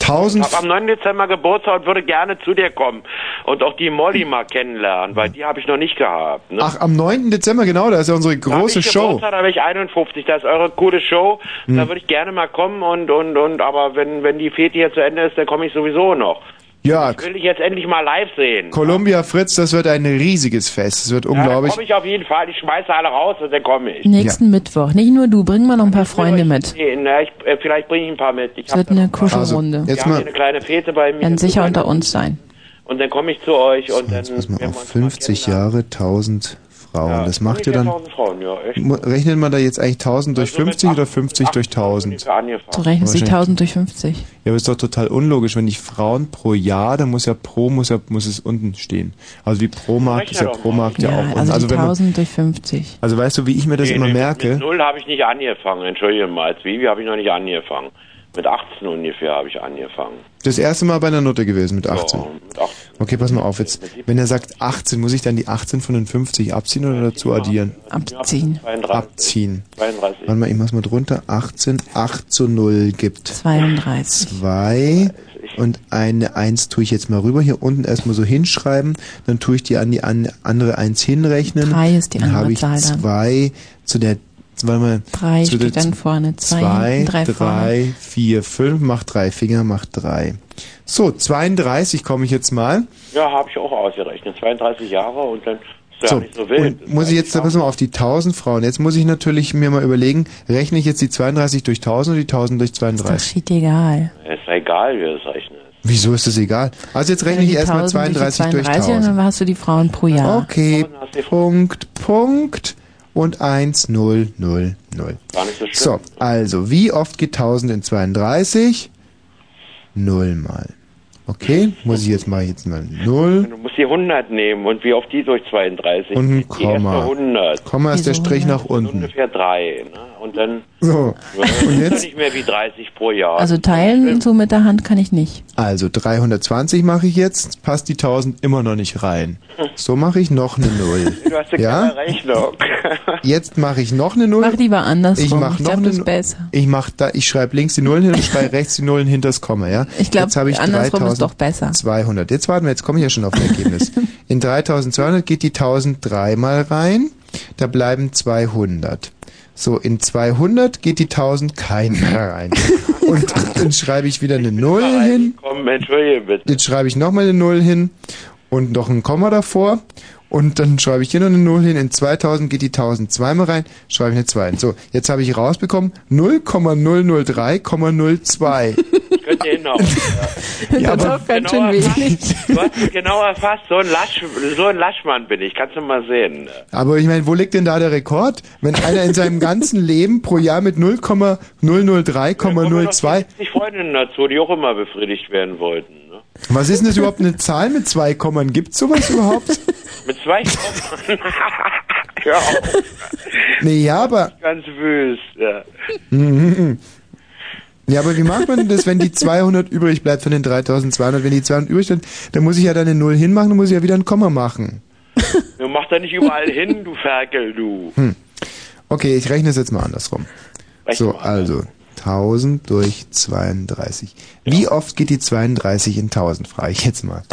1000. Ich habe am 9. Dezember Geburtstag und würde gerne zu dir kommen und auch die Molly mal kennenlernen, weil die habe ich noch nicht gehabt. Ne? Ach, am 9. Dezember, genau, da ist ja unsere Da hab große ich Show. Geburtstag, da bin ich 51, das ist eure coole Show. Hm. Da würde ich gerne mal kommen und und und aber wenn wenn die Fete hier zu Ende ist, dann komme ich sowieso noch. Jörg, Will ich jetzt endlich mal live sehen. Columbia Fritz, das wird ein riesiges Fest. Es wird Ja, dann unglaublich. komme ich auf jeden Fall. Ich schmeiße alle raus und dann komme ich. Nächsten Mittwoch. Nicht nur du, bring mal noch ein paar Freunde mit. Nee, na, ich, äh, vielleicht bringe ich ein paar mit. Ich Es hab wird eine Kuschelrunde. Wir haben hier eine kleine Fete bei mir. Werden sicher unter uns sein. Und dann komme ich zu euch und dann Pass mal auf, 50 Jahre, 1000 Frauen. das macht ja dann. 1000 Frauen, ja, Rechnet man da jetzt eigentlich 1000 durch 50 oder 50 durch 1000? für angefangen. Du rechnest die Wahrscheinlich- 1000 durch 50. Ja, aber ist doch total unlogisch, wenn ich Frauen pro Jahr, dann muss ja pro muss ja muss es unten stehen. Also wie pro Markt ist ja pro Markt ja, Ja, auch unten. also, Also die wenn man, 1000 durch 50. also weißt du, wie ich mir das Nee, immer nee, merke? Mit null habe ich nicht angefangen, entschuldige mal. Als Vivi habe ich noch nicht angefangen. Mit 18 ungefähr habe ich angefangen. Das erste Mal bei einer Nutte gewesen mit 18. mit 18. Okay, pass mal auf jetzt. Wenn er sagt 18, muss ich dann die 18 von den 50 abziehen oder dazu addieren? Abziehen. Abziehen. 32. Warte mal, ich mach's mal drunter. 18, 8 zu 0 gibt 32. 2 und eine 1 tue ich jetzt mal rüber. Hier unten erstmal so hinschreiben. Dann tue ich die an die an, andere 1 hinrechnen. Drei ist die dann andere habe ich Zahl dann. 2 zu der warte mal, Drei steht dann vorne. Zwei, 2, hinten, drei vorne. 3, 4, 5, macht 3 Finger, macht 3. So, 32 komme ich jetzt mal. Ja, habe ich auch ausgerechnet. 32 Jahre und dann ist ja So, nicht so wild. und muss ich jetzt, pass mal auf, die 1000 Frauen. Jetzt muss ich natürlich mir mal überlegen, rechne ich jetzt die 32 durch 1000 oder die 1000 durch Ist doch 32? egal. Ist egal, wie du das rechnest. Wieso ist das egal? Also jetzt rechne ich erstmal 1000 32 durch 32 und 1000. dann hast du die Frauen pro Jahr. Okay, Punkt, Punkt und 1, 0, 0, 0. Gar nicht so schlimm. So, also, wie oft geht 1000 in 32? Null mal. Okay, muss ich jetzt mal jetzt mal 0 Du musst die 100 nehmen und wie oft die durch 32? und ein Die erste Komma. 100. Komma ist der Strich nach unten. Ungefähr drei. Ne? Und dann So, das und jetzt? nicht mehr wie 30 pro Jahr. Also teilen so mit der Hand kann ich nicht. Also 320 mache ich jetzt, passt die 1000 immer noch nicht rein. So mache ich noch eine 0. [laughs] du hast ja Ja? keine Rechnung. [laughs] Jetzt mache ich noch eine 0. Mach lieber andersrum. Ich mache Ich noch glaub, eine besser. Ich mache da ich schreibe links die Nullen hin und schreibe rechts die Nullen hinter das Komma, ja? Ich glaub, Jetzt habe ich andersrum ist doch besser. 3200. Jetzt warten wir, jetzt komme ich ja schon auf ein Ergebnis. [laughs] In 3200 geht die 1000 dreimal rein, da bleiben 200. So, in 200 geht die 1000 keinmal rein. [laughs] Und dann schreibe ich wieder eine 0 hin. Komm, entschuldige bitte. Jetzt schreibe ich nochmal eine 0 hin und noch ein Komma davor. Und dann schreibe ich hier noch eine 0 hin. In 2000 geht die 1000 zweimal rein, schreibe ich eine 2 hin. So, jetzt habe ich rausbekommen 0,003,02. Könnte hinhauen. Ja. Ja, das ist ganz schön Genau wenig. Du hast es genau erfasst. So ein, Lasch, so ein Laschmann bin ich. Kannst du mal sehen. Aber ich meine, wo liegt denn da der Rekord? Wenn einer in seinem ganzen Leben pro Jahr mit 0,003,02. Die Freundinnen dazu, die auch immer befriedigt werden wollten. Was ist denn das überhaupt eine Zahl mit zwei Kommern? Gibt's sowas überhaupt? Mit zwei Kommern. [laughs] Hör auf. Nee, ja, aber. Ganz böse. Ja. Mhm. Ja, aber wie macht man denn das, wenn die 200 übrig bleibt von den 3200? Wenn die 200 übrig sind, dann muss ich ja da eine Null hinmachen, dann muss ich ja wieder ein Komma machen. Du machst da nicht überall hin, du Ferkel, du. Hm. Okay, ich rechne es jetzt mal andersrum. Rechne So, also 1000 durch 32. Wie oft geht die 32 in 1000, frage ich jetzt mal. [laughs]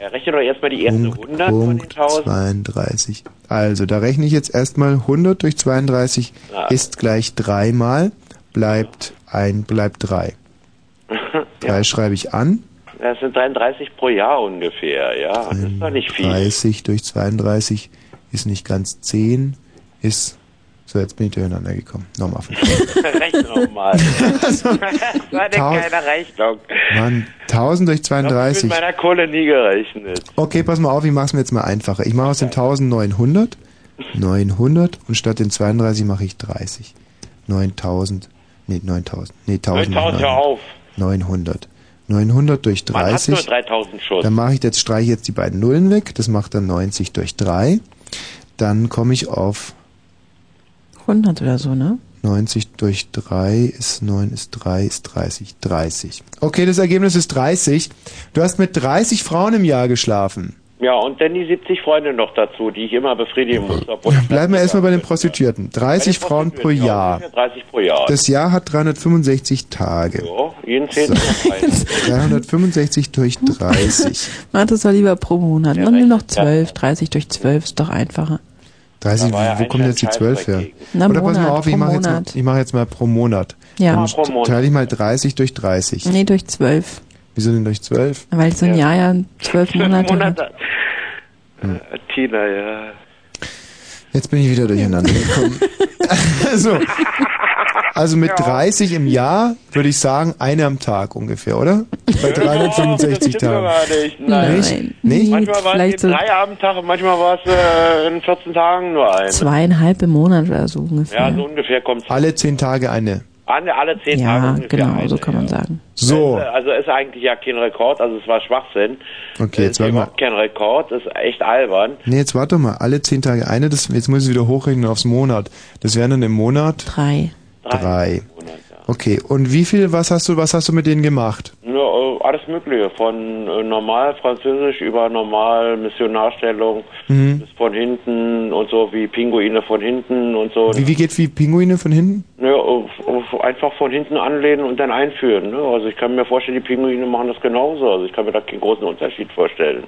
Ja, rechne doch erstmal die erste 100 von den Punkt 1000. 32. Also, da rechne ich jetzt erstmal 100 durch 32 Ja. ist gleich 3 mal, bleibt ein, bleibt 3. 3 [laughs] schreibe ich an. Das sind 33 pro Jahr ungefähr, ja. Das ist doch nicht viel. 30 durch 32 ist nicht ganz 10, ist. So, jetzt bin ich durcheinander gekommen. Nochmal von vorne. [laughs] Rechne nochmal. [laughs] das war denn keine Rechnung. Mann, 1000 durch Ich hab mit 32. meiner Kohle nie gerechnet. Okay, pass mal auf, ich mache es mir jetzt mal einfacher. Ich mache aus den 1900 900 und statt den 32 mache ich 30. 9000, nee, 9000, nee, 1000. 9000, hör auf. 900. 900 durch Man hat 30. nur 3000 Schuss. Dann mache ich jetzt streiche ich jetzt die beiden Nullen weg, das macht dann 90 durch 3. Dann komme ich auf 100 oder so, ne? 90 durch 3 ist 9 ist 3 ist 30. 30. Okay, das Ergebnis ist 30. Du hast mit 30 Frauen im Jahr geschlafen. Ja, und dann die 70 Freunde noch dazu, die ich immer befriedigen muss. Bleiben wir erstmal bei den Prostituierten. 30 Frauen pro ja, Jahr. ungefähr 30 pro Jahr. Das Jahr hat 365 Tage. so, jeden zehnten noch ein. 365 durch 30. [laughs] Mach das doch lieber pro Monat. Ja, Mach nur noch recht, ja. 12. 30 durch 12 ist doch einfacher. 30, Da war ja wo ein kommt jetzt die Scheiß 12 her? Na, Oder pass mal Monat, auf, ich mache jetzt, mal- Monat. ich mach jetzt mal pro Monat. Ja. Dann pro Monat. teile ich mal 30 durch 30. Nee, durch 12. Wieso denn durch 12? Weil so ein Jahr ja 12 Monate, Monate. hat. Äh, Tina, ja. Jetzt bin ich wieder durcheinander gekommen. [laughs] [laughs] also, also mit 30 im Jahr würde ich sagen, eine am Tag ungefähr, oder? Bei 365 das stimmt Tagen. nicht. Nein. Nicht? Nicht? Manchmal war es so- drei am Tag und manchmal war es äh, in 14 Tagen nur eine. Zweieinhalb im Monat oder so ungefähr. Ja, so ungefähr kommt es. Alle 10 Tage eine. Alle, alle 10 Tage Ja, genau, eine. so kann man sagen. So. Ist, äh, Also ist eigentlich ja kein Rekord, also es war Schwachsinn. Okay, jetzt warte mal. kein Rekord, ist echt albern. Nee, jetzt warte mal. Alle 10 Tage eine, das, jetzt muss ich wieder hochrechnen aufs Monat. Das wären dann im Monat Drei. Drei. Okay, und wie viel, was hast du, was hast du mit denen gemacht? Ja, äh, alles Mögliche, von äh, normal Französisch über normal Missionarstellung Mhm. bis von hinten und so wie Pinguine von hinten und so. Wie, wie geht wie Pinguine von hinten? Ja, äh, einfach von hinten anlehnen und dann einführen. Ne? Also ich kann mir vorstellen, die Pinguine machen das genauso. Also ich kann mir da keinen großen Unterschied vorstellen.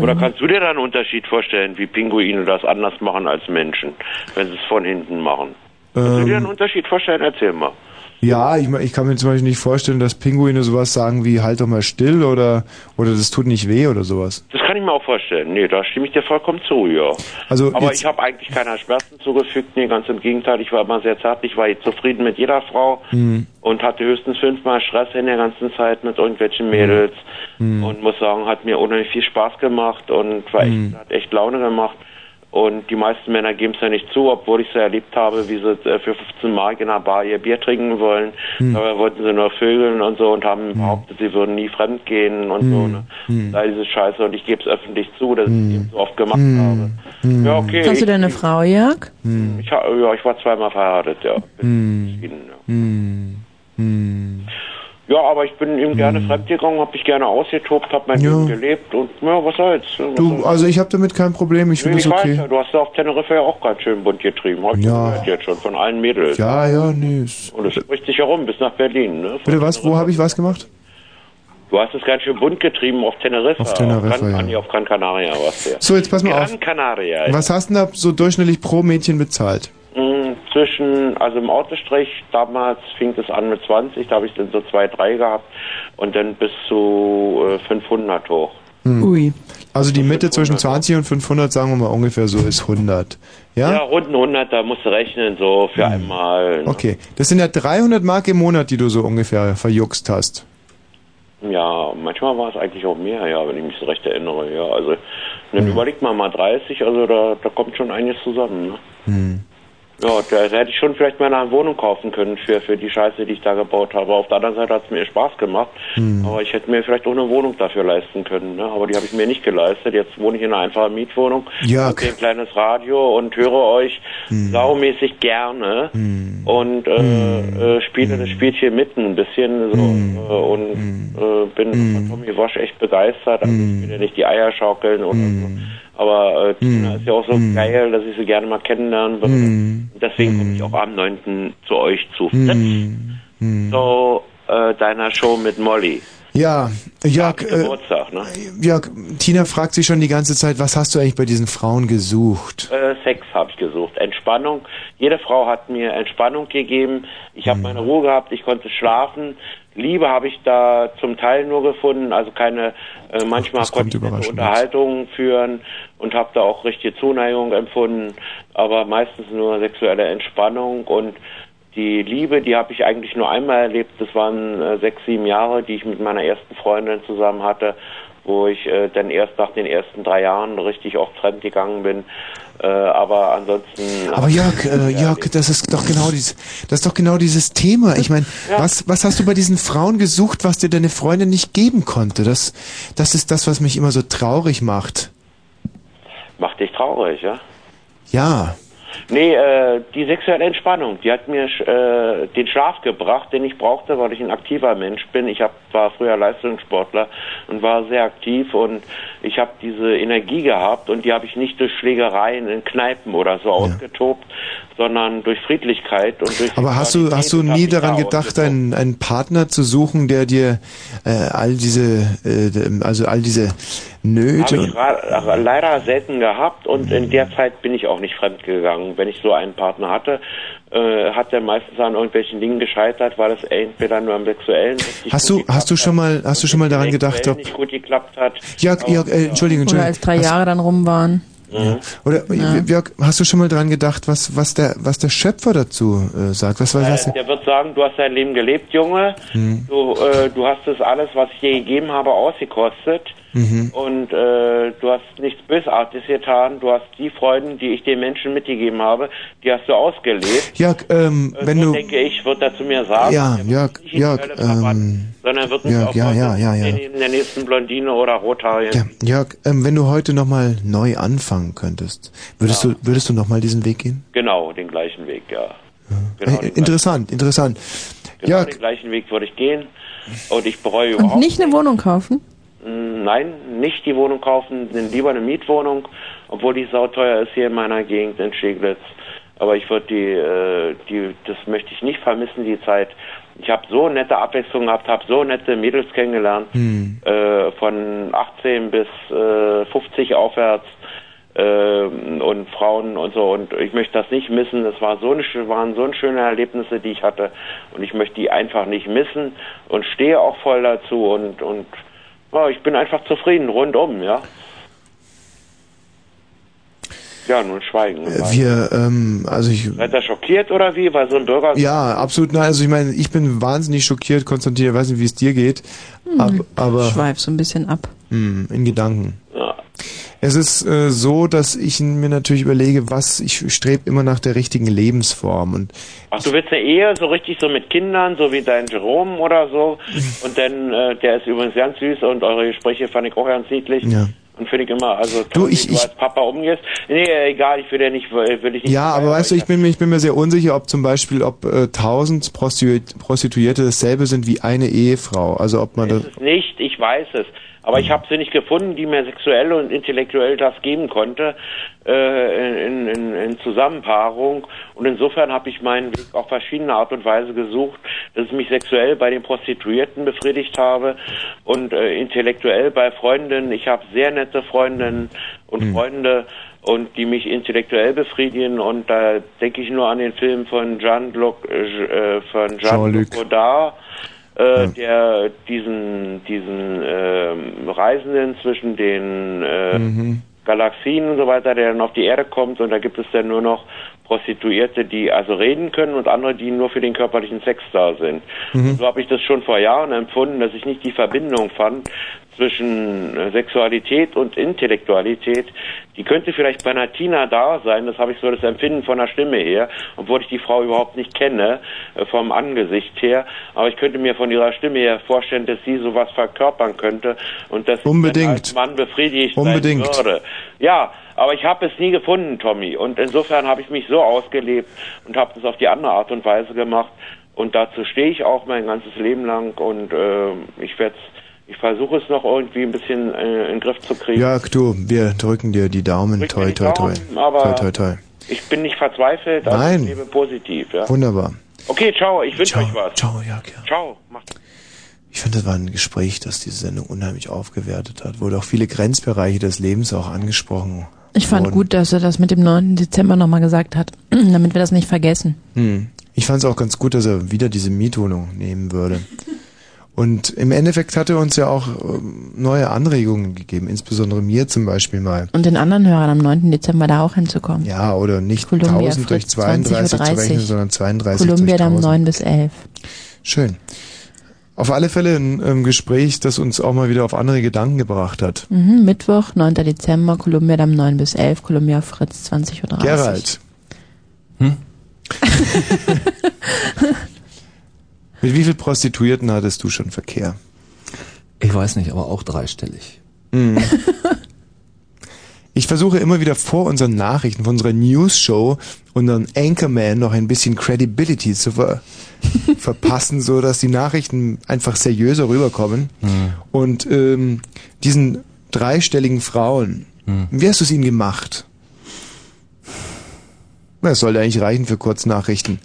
Oder kannst du dir da einen Unterschied vorstellen, wie Pinguine das anders machen als Menschen, wenn sie es von hinten machen? Kannst du dir einen Ähm, Unterschied vorstellen? Erzähl mal. ja, ich, ich kann mir zum Beispiel nicht vorstellen, dass Pinguine sowas sagen wie halt doch mal still oder, oder das tut nicht weh oder sowas. Das kann ich mir auch vorstellen. Nee, da stimme ich dir vollkommen zu, ja. Also Aber ich habe eigentlich keiner Schmerzen zugefügt. Nee, ganz im Gegenteil. Ich war immer sehr zärtlich, Ich war zufrieden mit jeder Frau Hm. und hatte höchstens fünfmal Stress in der ganzen Zeit mit irgendwelchen Mädels. Hm. Und muss sagen, hat mir unheimlich viel Spaß gemacht und war echt, Hm. hat echt Laune gemacht. Und die meisten Männer geben es ja nicht zu, obwohl ich es ja erlebt habe, wie sie äh, für 15 Mark in einer Bar ihr Bier trinken wollen. Hm. Dabei wollten sie nur vögeln und so und haben behauptet, sie würden nie fremd gehen und so. Ne? Hm. Da diese Scheiße und ich gebe es öffentlich zu, dass ich Hm. es so oft gemacht Hm. habe. Hm. Ja, okay. Kannst du deine Frau, Jörg? Hm. ich, ha- ja, ich war zweimal verheiratet, ja. Hm. Geschieden, ja. Hm. Hm. Ja, aber ich bin eben gerne fremdgegangen, habe mich gerne ausgetobt, habe mein Ja. Leben gelebt und ja, was soll's. Was Du, soll's? also ich habe damit kein Problem, ich Nee, finde ich es weiß okay. ja, du hast ja auf Teneriffa ja auch ganz schön bunt getrieben. Hab ich Ja. gehört jetzt schon von allen Mädels. Ja, ja, nee. ist- Und es spricht sich herum bis nach Berlin. Ne? Bitte was, wo habe ich was gemacht? Du hast es ganz schön bunt getrieben auf Teneriffa. Auf Teneriffa, Gran, ja. nee, auf Gran Canaria warst du ja. So, jetzt pass mal Gran auf. Canaria. Was hast du denn da so durchschnittlich pro Mädchen bezahlt? Mm, Zwischen, also im Autostrich, damals fing es an mit 20, da habe ich dann so zwei, drei gehabt und dann bis zu äh, 500 hoch. Hm. Ui. Also die Mitte zwischen 20 und 500, sagen wir mal ungefähr so, ist 100. Ja, Ja? rund ein 100, da musst du rechnen, so für einmal. ne? Okay. Das sind ja 300 Mark im Monat, die du so ungefähr verjuckst hast. Ja, manchmal war es eigentlich auch mehr, ja, wenn ich mich so recht erinnere, ja. Also, dann überlegt man mal 30, also da, da kommt schon einiges zusammen, ne? Hm. Ja, da hätte ich schon vielleicht mal eine Wohnung kaufen können für, für die Scheiße, die ich da gebaut habe. Auf der anderen Seite hat es mir Spaß gemacht. Hm. Aber ich hätte mir vielleicht auch eine Wohnung dafür leisten können. Ne? Aber die habe ich mir nicht geleistet. Jetzt wohne ich in einer einfachen Mietwohnung. Jörg. Habe ein kleines Radio und höre euch Hm. saumäßig gerne. Und äh, äh, spiele das Spielchen mit ein bisschen. So, Hm. äh, und äh, bin von Tommy Wasch echt begeistert. Also Hm. ich will ja nicht die Eier schaukeln oder so. Aber äh, Tina ist ja auch so geil, dass ich sie gerne mal kennenlernen würde. Und Deswegen komme ich auch am 9. zu euch zu. Hm. So, äh, deiner Show mit Molly. Ja, Jörg, äh, Geburtstag, ne? Jörg, Tina fragt sich schon die ganze Zeit, was hast du eigentlich bei diesen Frauen gesucht? Äh, Sex habe ich gesucht, Entspannung. Jede Frau hat mir Entspannung gegeben. Ich Hm. habe meine Ruhe gehabt, ich konnte schlafen. Liebe habe ich da zum Teil nur gefunden, also keine, äh, manchmal konnte ich Unterhaltungen führen und habe da auch richtige Zuneigung empfunden, aber meistens nur sexuelle Entspannung und die Liebe, die habe ich eigentlich nur einmal erlebt. Das waren äh, sechs, sieben Jahre, die ich mit meiner ersten Freundin zusammen hatte, wo ich äh, dann erst nach den ersten drei Jahren richtig auch fremd gegangen bin. Äh, aber ansonsten. Aber Jörg, äh, Jörg, das ist doch genau dieses, das ist doch genau dieses Thema. Ich meine, was, was hast du bei diesen Frauen gesucht, was dir deine Freundin nicht geben konnte? Das, das ist das, was mich immer so traurig macht. Macht dich traurig, ja? Ja. Nee, äh, die sexuelle Entspannung, die hat mir äh, den Schlaf gebracht, den ich brauchte, weil ich ein aktiver Mensch bin. Ich hab, war früher Leistungssportler und war sehr aktiv und ich habe diese Energie gehabt und die habe ich nicht durch Schlägereien in Kneipen oder so ausgetobt, sondern durch Friedlichkeit und durch Aber hast du, hast du nie daran gedacht, einen, einen Partner zu suchen, der dir äh, all diese, äh, also all diese Nöte Habe ich leider selten gehabt und in der Zeit bin ich auch nicht fremdgegangen. Wenn ich so einen Partner hatte, äh, hat er meistens an irgendwelchen Dingen gescheitert, weil es entweder nur am sexuellen richtig Hast du, hast du schon mal, hast du schon mal daran gedacht, ob, nicht gut geklappt hat. Jörg, Jörg, äh, Entschuldigung, Oder Entschuldigung. als drei Hast- Jahre dann rum waren. Mhm. Oder Ja. Jörg, hast du schon mal dran gedacht, was was der was der Schöpfer dazu äh, sagt? Was was, was Äh, der wird sagen, du hast dein Leben gelebt, Junge. Hm. Du, äh, du hast das alles, was ich dir gegeben habe, ausgekostet. Mhm. Und äh, du hast nichts Bösartiges getan. Du hast die Freuden, die ich den Menschen mitgegeben habe, die hast du ausgelebt. Jörg, ähm, Äh, wenn so du denke ich, wird er zu mir sagen. ja, Jörg, in Jörg, ähm, sondern wird Jörg, auf ja, ja, ja, ja. neben der nächsten Blondine oder Rothaarigen. Jörg, ähm, wenn du heute noch mal neu anfangen könntest, würdest du würdest du noch mal diesen Weg gehen? Genau, den gleichen Weg, ja. Genau, Äh, interessant, interessant. genau Jörg, den gleichen Weg würde ich gehen. Und ich bereue Und überhaupt nicht eine Wohnung kaufen? Nein, nicht die Wohnung kaufen, denn lieber eine Mietwohnung, obwohl die sauteuer ist hier in meiner Gegend in Steglitz. Aber ich würde die, äh, die, das möchte ich nicht vermissen, die Zeit. Ich habe so nette Abwechslung gehabt, habe so nette Mädels kennengelernt, Hm. äh, von 18 bis äh, 50 aufwärts äh, und Frauen und so. Und ich möchte das nicht missen. Das war so eine, waren so schöne Erlebnisse, die ich hatte. Und ich möchte die einfach nicht missen und stehe auch voll dazu und, und ja, ich bin einfach zufrieden, rundum, ja. Ja, nun schweigen. äh, wir, ähm, also ich, Seid ihr schockiert oder wie? Weil so ein Bürger. ja, absolut. Nein, also ich meine, ich bin wahnsinnig schockiert, Konstantin. Ich weiß nicht, wie es dir geht, ab, Hm, aber Schweif so ein bisschen ab. hm, in Gedanken. Ja. Es ist äh, so, dass ich mir natürlich überlege, was ich strebe immer nach der richtigen Lebensform und Ach, du willst eine Ehe so richtig so mit Kindern, so wie dein Jerome oder so. Und dann, äh, der ist übrigens ganz süß und eure Gespräche fand ich auch ganz niedlich. Ja. Und finde ich immer, also toll, ich- wie du als Papa umgehst. Nee, äh, egal, ich will ja nicht, will ich nicht. Ja, aber weißt du, ich bin, mir- ich bin mir sehr unsicher, ob zum Beispiel, ob äh, 1000 Prostitu- Prostituierte dasselbe sind wie eine Ehefrau. Also ob man das. ist es nicht, ich weiß es. Aber ich habe sie nicht gefunden, die mir sexuell und intellektuell das geben konnte äh, in, in, in Zusammenpaarung. Und insofern habe ich meinen Weg auf verschiedene Art und Weise gesucht, dass ich mich sexuell bei den Prostituierten befriedigt habe und äh, intellektuell bei Freundinnen. Ich habe sehr nette Freundinnen und Freunde und die mich intellektuell befriedigen und da denke ich nur an den Film von Jean-Luc äh, von Jean-Luc. Jean-Luc Godard äh, der diesen diesen ähm, Reisenden zwischen den äh, Mhm. Galaxien und so weiter, der dann auf die Erde kommt und da gibt es dann nur noch Prostituierte, die also reden können und andere, die nur für den körperlichen Sex da sind. Mhm. So habe ich das schon vor Jahren empfunden, dass ich nicht die Verbindung fand zwischen äh, Sexualität und Intellektualität, die könnte vielleicht bei einer Tina da sein, das habe ich so das Empfinden von der Stimme her, obwohl ich die Frau überhaupt nicht kenne, äh, vom Angesicht her, aber ich könnte mir von ihrer Stimme her vorstellen, dass sie sowas verkörpern könnte und dass Unbedingt. als Mann befriedigt Unbedingt. sein würde. Ja, aber ich habe es nie gefunden, Tommy, und insofern habe ich mich so ausgelebt und habe das auf die andere Art und Weise gemacht und dazu stehe ich auch mein ganzes Leben lang und äh, ich werde ich versuche es noch irgendwie ein bisschen äh, in den Griff zu kriegen. Jörg, du, wir drücken dir die Daumen. Drück Toi, toi, toi. Daumen, aber- Toi, toi, toi. Ich bin nicht verzweifelt, also Nein. ich lebe positiv. Ja? Wunderbar. Okay, ciao, ich wünsche euch was. Ciao, Jörg. Ciao. Macht's Ich finde, das war ein Gespräch, das diese Sendung unheimlich aufgewertet hat. Wurde auch viele Grenzbereiche des Lebens auch angesprochen. Ich fand gut, dass er das mit dem 9. Dezember nochmal gesagt hat, [clears throat] damit wir das nicht vergessen. Hm. Ich fand es auch ganz gut, dass er wieder diese Mietwohnung nehmen würde. [laughs] Und im Endeffekt hat er uns ja auch ähm, neue Anregungen gegeben, insbesondere mir zum Beispiel mal. Und den anderen Hörern am 9. Dezember da auch hinzukommen. Ja, oder nicht Columbia 1000 durch Fritz, 32 zu 20.30 rechnen, sondern 32 Columbia durch dann 1000. 9 bis 11. Schön. Auf alle Fälle ein ähm, Gespräch, das uns auch mal wieder auf andere Gedanken gebracht hat. Mhm, Mittwoch, 9. Dezember, Columbia dann 9 bis 11, Columbia Fritz 20.30 Uhr. Gerald. [laughs] [laughs] Mit wie vielen Prostituierten hattest du schon Verkehr? Ich weiß nicht, aber auch dreistellig. Mhm. Ich versuche immer wieder vor unseren Nachrichten, vor unserer News-Show, unseren Anchorman noch ein bisschen Credibility zu ver [laughs] verpassen, so dass die Nachrichten einfach seriöser rüberkommen. Und ähm, diesen dreistelligen Frauen, wie hast du es ihnen gemacht? Das sollte eigentlich reichen für Kurznachrichten.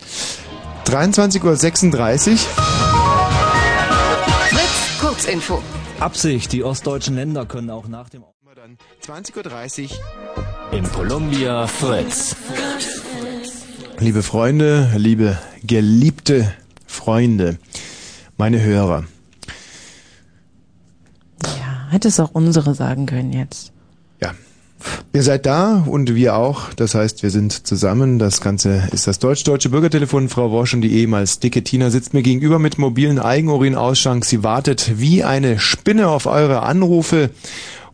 23.36 Uhr. Fritz, Kurzinfo. Absicht, die ostdeutschen Länder können auch nach dem... 20.30 Uhr. Im Columbia Fritz. Liebe Freunde, liebe geliebte Freunde, meine Hörer. Ja, hätte es auch unsere sagen können jetzt. Ihr seid da und wir auch. Das heißt, wir sind zusammen. Das Ganze ist das deutsch-deutsche Bürgertelefon. Frau Wosch und die ehemals dicke Tina sitzt mir gegenüber mit mobilen Eigenurinausschank. Sie wartet wie eine Spinne auf eure Anrufe.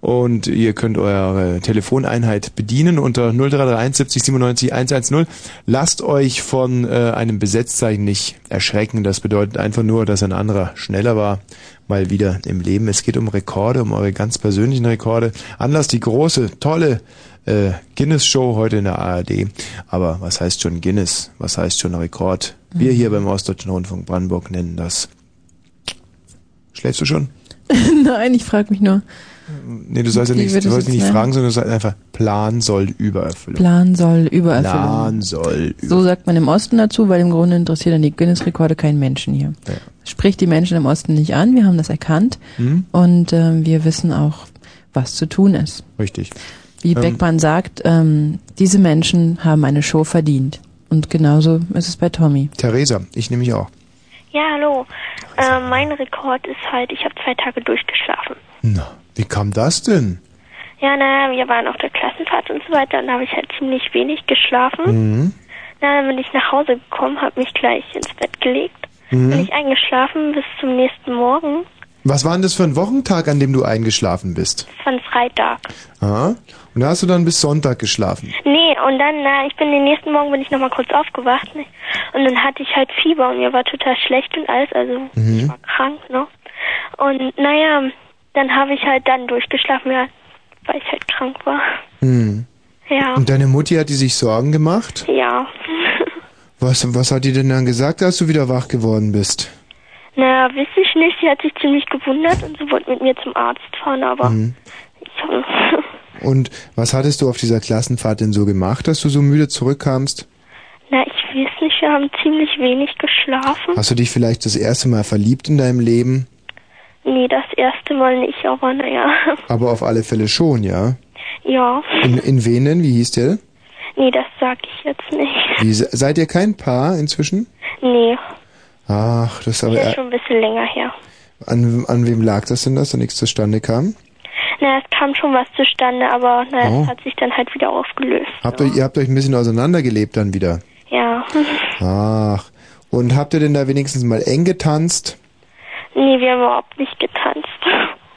Und ihr könnt eure Telefoneinheit bedienen unter 0331 70 97 110. Lasst euch von äh, einem Besetzzeichen nicht erschrecken. Das bedeutet einfach nur, dass ein anderer schneller war. Mal wieder im Leben. Es geht um Rekorde, um eure ganz persönlichen Rekorde. Anlass die große, tolle äh, Guinness-Show heute in der ARD. Aber was heißt schon Guinness? Was heißt schon Rekord? Wir hier beim Ostdeutschen Rundfunk Brandenburg nennen das. Schläfst du schon? [laughs] Nein, ich frage mich nur. Nee, du sollst ja nichts, du sollst nicht fragen, sondern du sollst einfach Plan soll Übererfüllung. Plan soll Übererfüllung. Plan soll So sagt man im Osten dazu, weil im Grunde interessiert dann die Guinness-Rekorde keinen Menschen hier. Spricht die Menschen im Osten nicht an, wir haben das erkannt Hm? und ähm, wir wissen auch, was zu tun ist. Richtig. Wie Ähm, Beckmann sagt, ähm, diese Menschen haben eine Show verdient. Und genauso ist es bei Tommy. Theresa, ich nehme mich auch. Ja, hallo. Äh, mein Rekord ist halt, ich habe zwei Tage durchgeschlafen. Na, wie kam das denn? Ja, naja, wir waren auf der Klassenfahrt und so weiter und da habe ich halt ziemlich wenig geschlafen. Mhm. Na, dann bin ich nach Hause gekommen, habe mich gleich ins Bett gelegt, Mhm. bin ich eingeschlafen bis zum nächsten Morgen. Was war denn das für ein Wochentag, an dem du eingeschlafen bist? Von Freitag. Aha. Und da hast du dann bis Sonntag geschlafen. Nee, und dann, na, ich bin den nächsten Morgen bin ich nochmal kurz aufgewacht, ne? Und dann hatte ich halt Fieber und mir war total schlecht und alles, also Mhm. ich war krank, ne? Und naja, dann habe ich halt dann durchgeschlafen, ja, weil ich halt krank war. Hm. Ja. Und deine Mutti hat die sich Sorgen gemacht? Ja. [laughs] Was, was hat die denn dann gesagt, als du wieder wach geworden bist? naja, weiß ich nicht, sie hat sich ziemlich gewundert und sie wollte mit mir zum Arzt fahren, aber Mhm. ich [laughs] Und was hattest du auf dieser Klassenfahrt denn so gemacht, dass du so müde zurückkamst? na, ich weiß nicht, wir haben ziemlich wenig geschlafen. Hast du dich vielleicht das erste Mal verliebt in deinem Leben? Nee, das erste Mal nicht, aber naja. [laughs] Aber auf alle Fälle schon, ja? Ja. In, in wen denn? Wie hieß der? Nee, das sag ich jetzt nicht. Wie, se- seid ihr kein Paar inzwischen? Nee, Ach, das ist aber... das ist schon ein bisschen länger her. An, an wem lag das denn, dass da nichts zustande kam? Na, es kam schon was zustande, aber na, Oh. es hat sich dann halt wieder aufgelöst. Habt ihr, ihr habt euch ein bisschen auseinandergelebt dann wieder. Ja. [laughs] Ach. Und habt ihr denn da wenigstens mal eng getanzt? Nee, wir haben überhaupt nicht getanzt.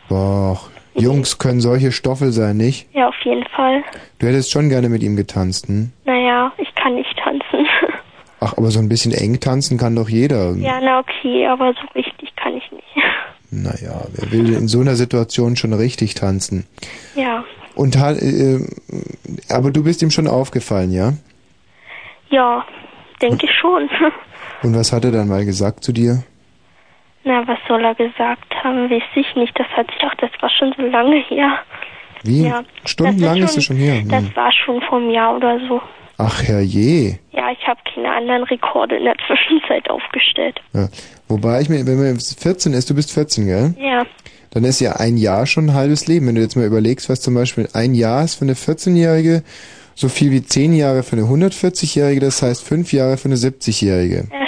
Boah, Jungs können solche Stoffel sein, nicht? Ja, auf jeden Fall. Du hättest schon gerne mit ihm getanzt, hm? Naja, ich kann nicht tanzen. [laughs] Ach, aber so ein bisschen eng tanzen kann doch jeder. ja, na okay, aber so richtig kann ich nicht. [laughs] Naja, wer will in so einer Situation schon richtig tanzen? Ja. Und ha- äh, aber du bist ihm schon aufgefallen, ja? Ja, denke ich schon. [laughs] Und was hat er dann mal gesagt zu dir? Na, was soll er gesagt haben, weiß ich nicht. Das hat sich auch, das war schon so lange her. Wie? Ja, Stundenlang das ist es schon her. Das Hm. war schon vor einem Jahr oder so. Ach herrje. Ja, ich habe keine anderen Rekorde in der [laughs] Zwischenzeit aufgestellt. Ja. Wobei ich mir, wenn man 14 ist, du bist 14, gell? Ja. Dann ist ja ein Jahr schon ein halbes Leben. Wenn du jetzt mal überlegst, was zum Beispiel ein Jahr ist für eine 14-Jährige, so viel wie 10 Jahre für eine 140-Jährige, das heißt 5 Jahre für eine 70-Jährige. Ja, stimmt.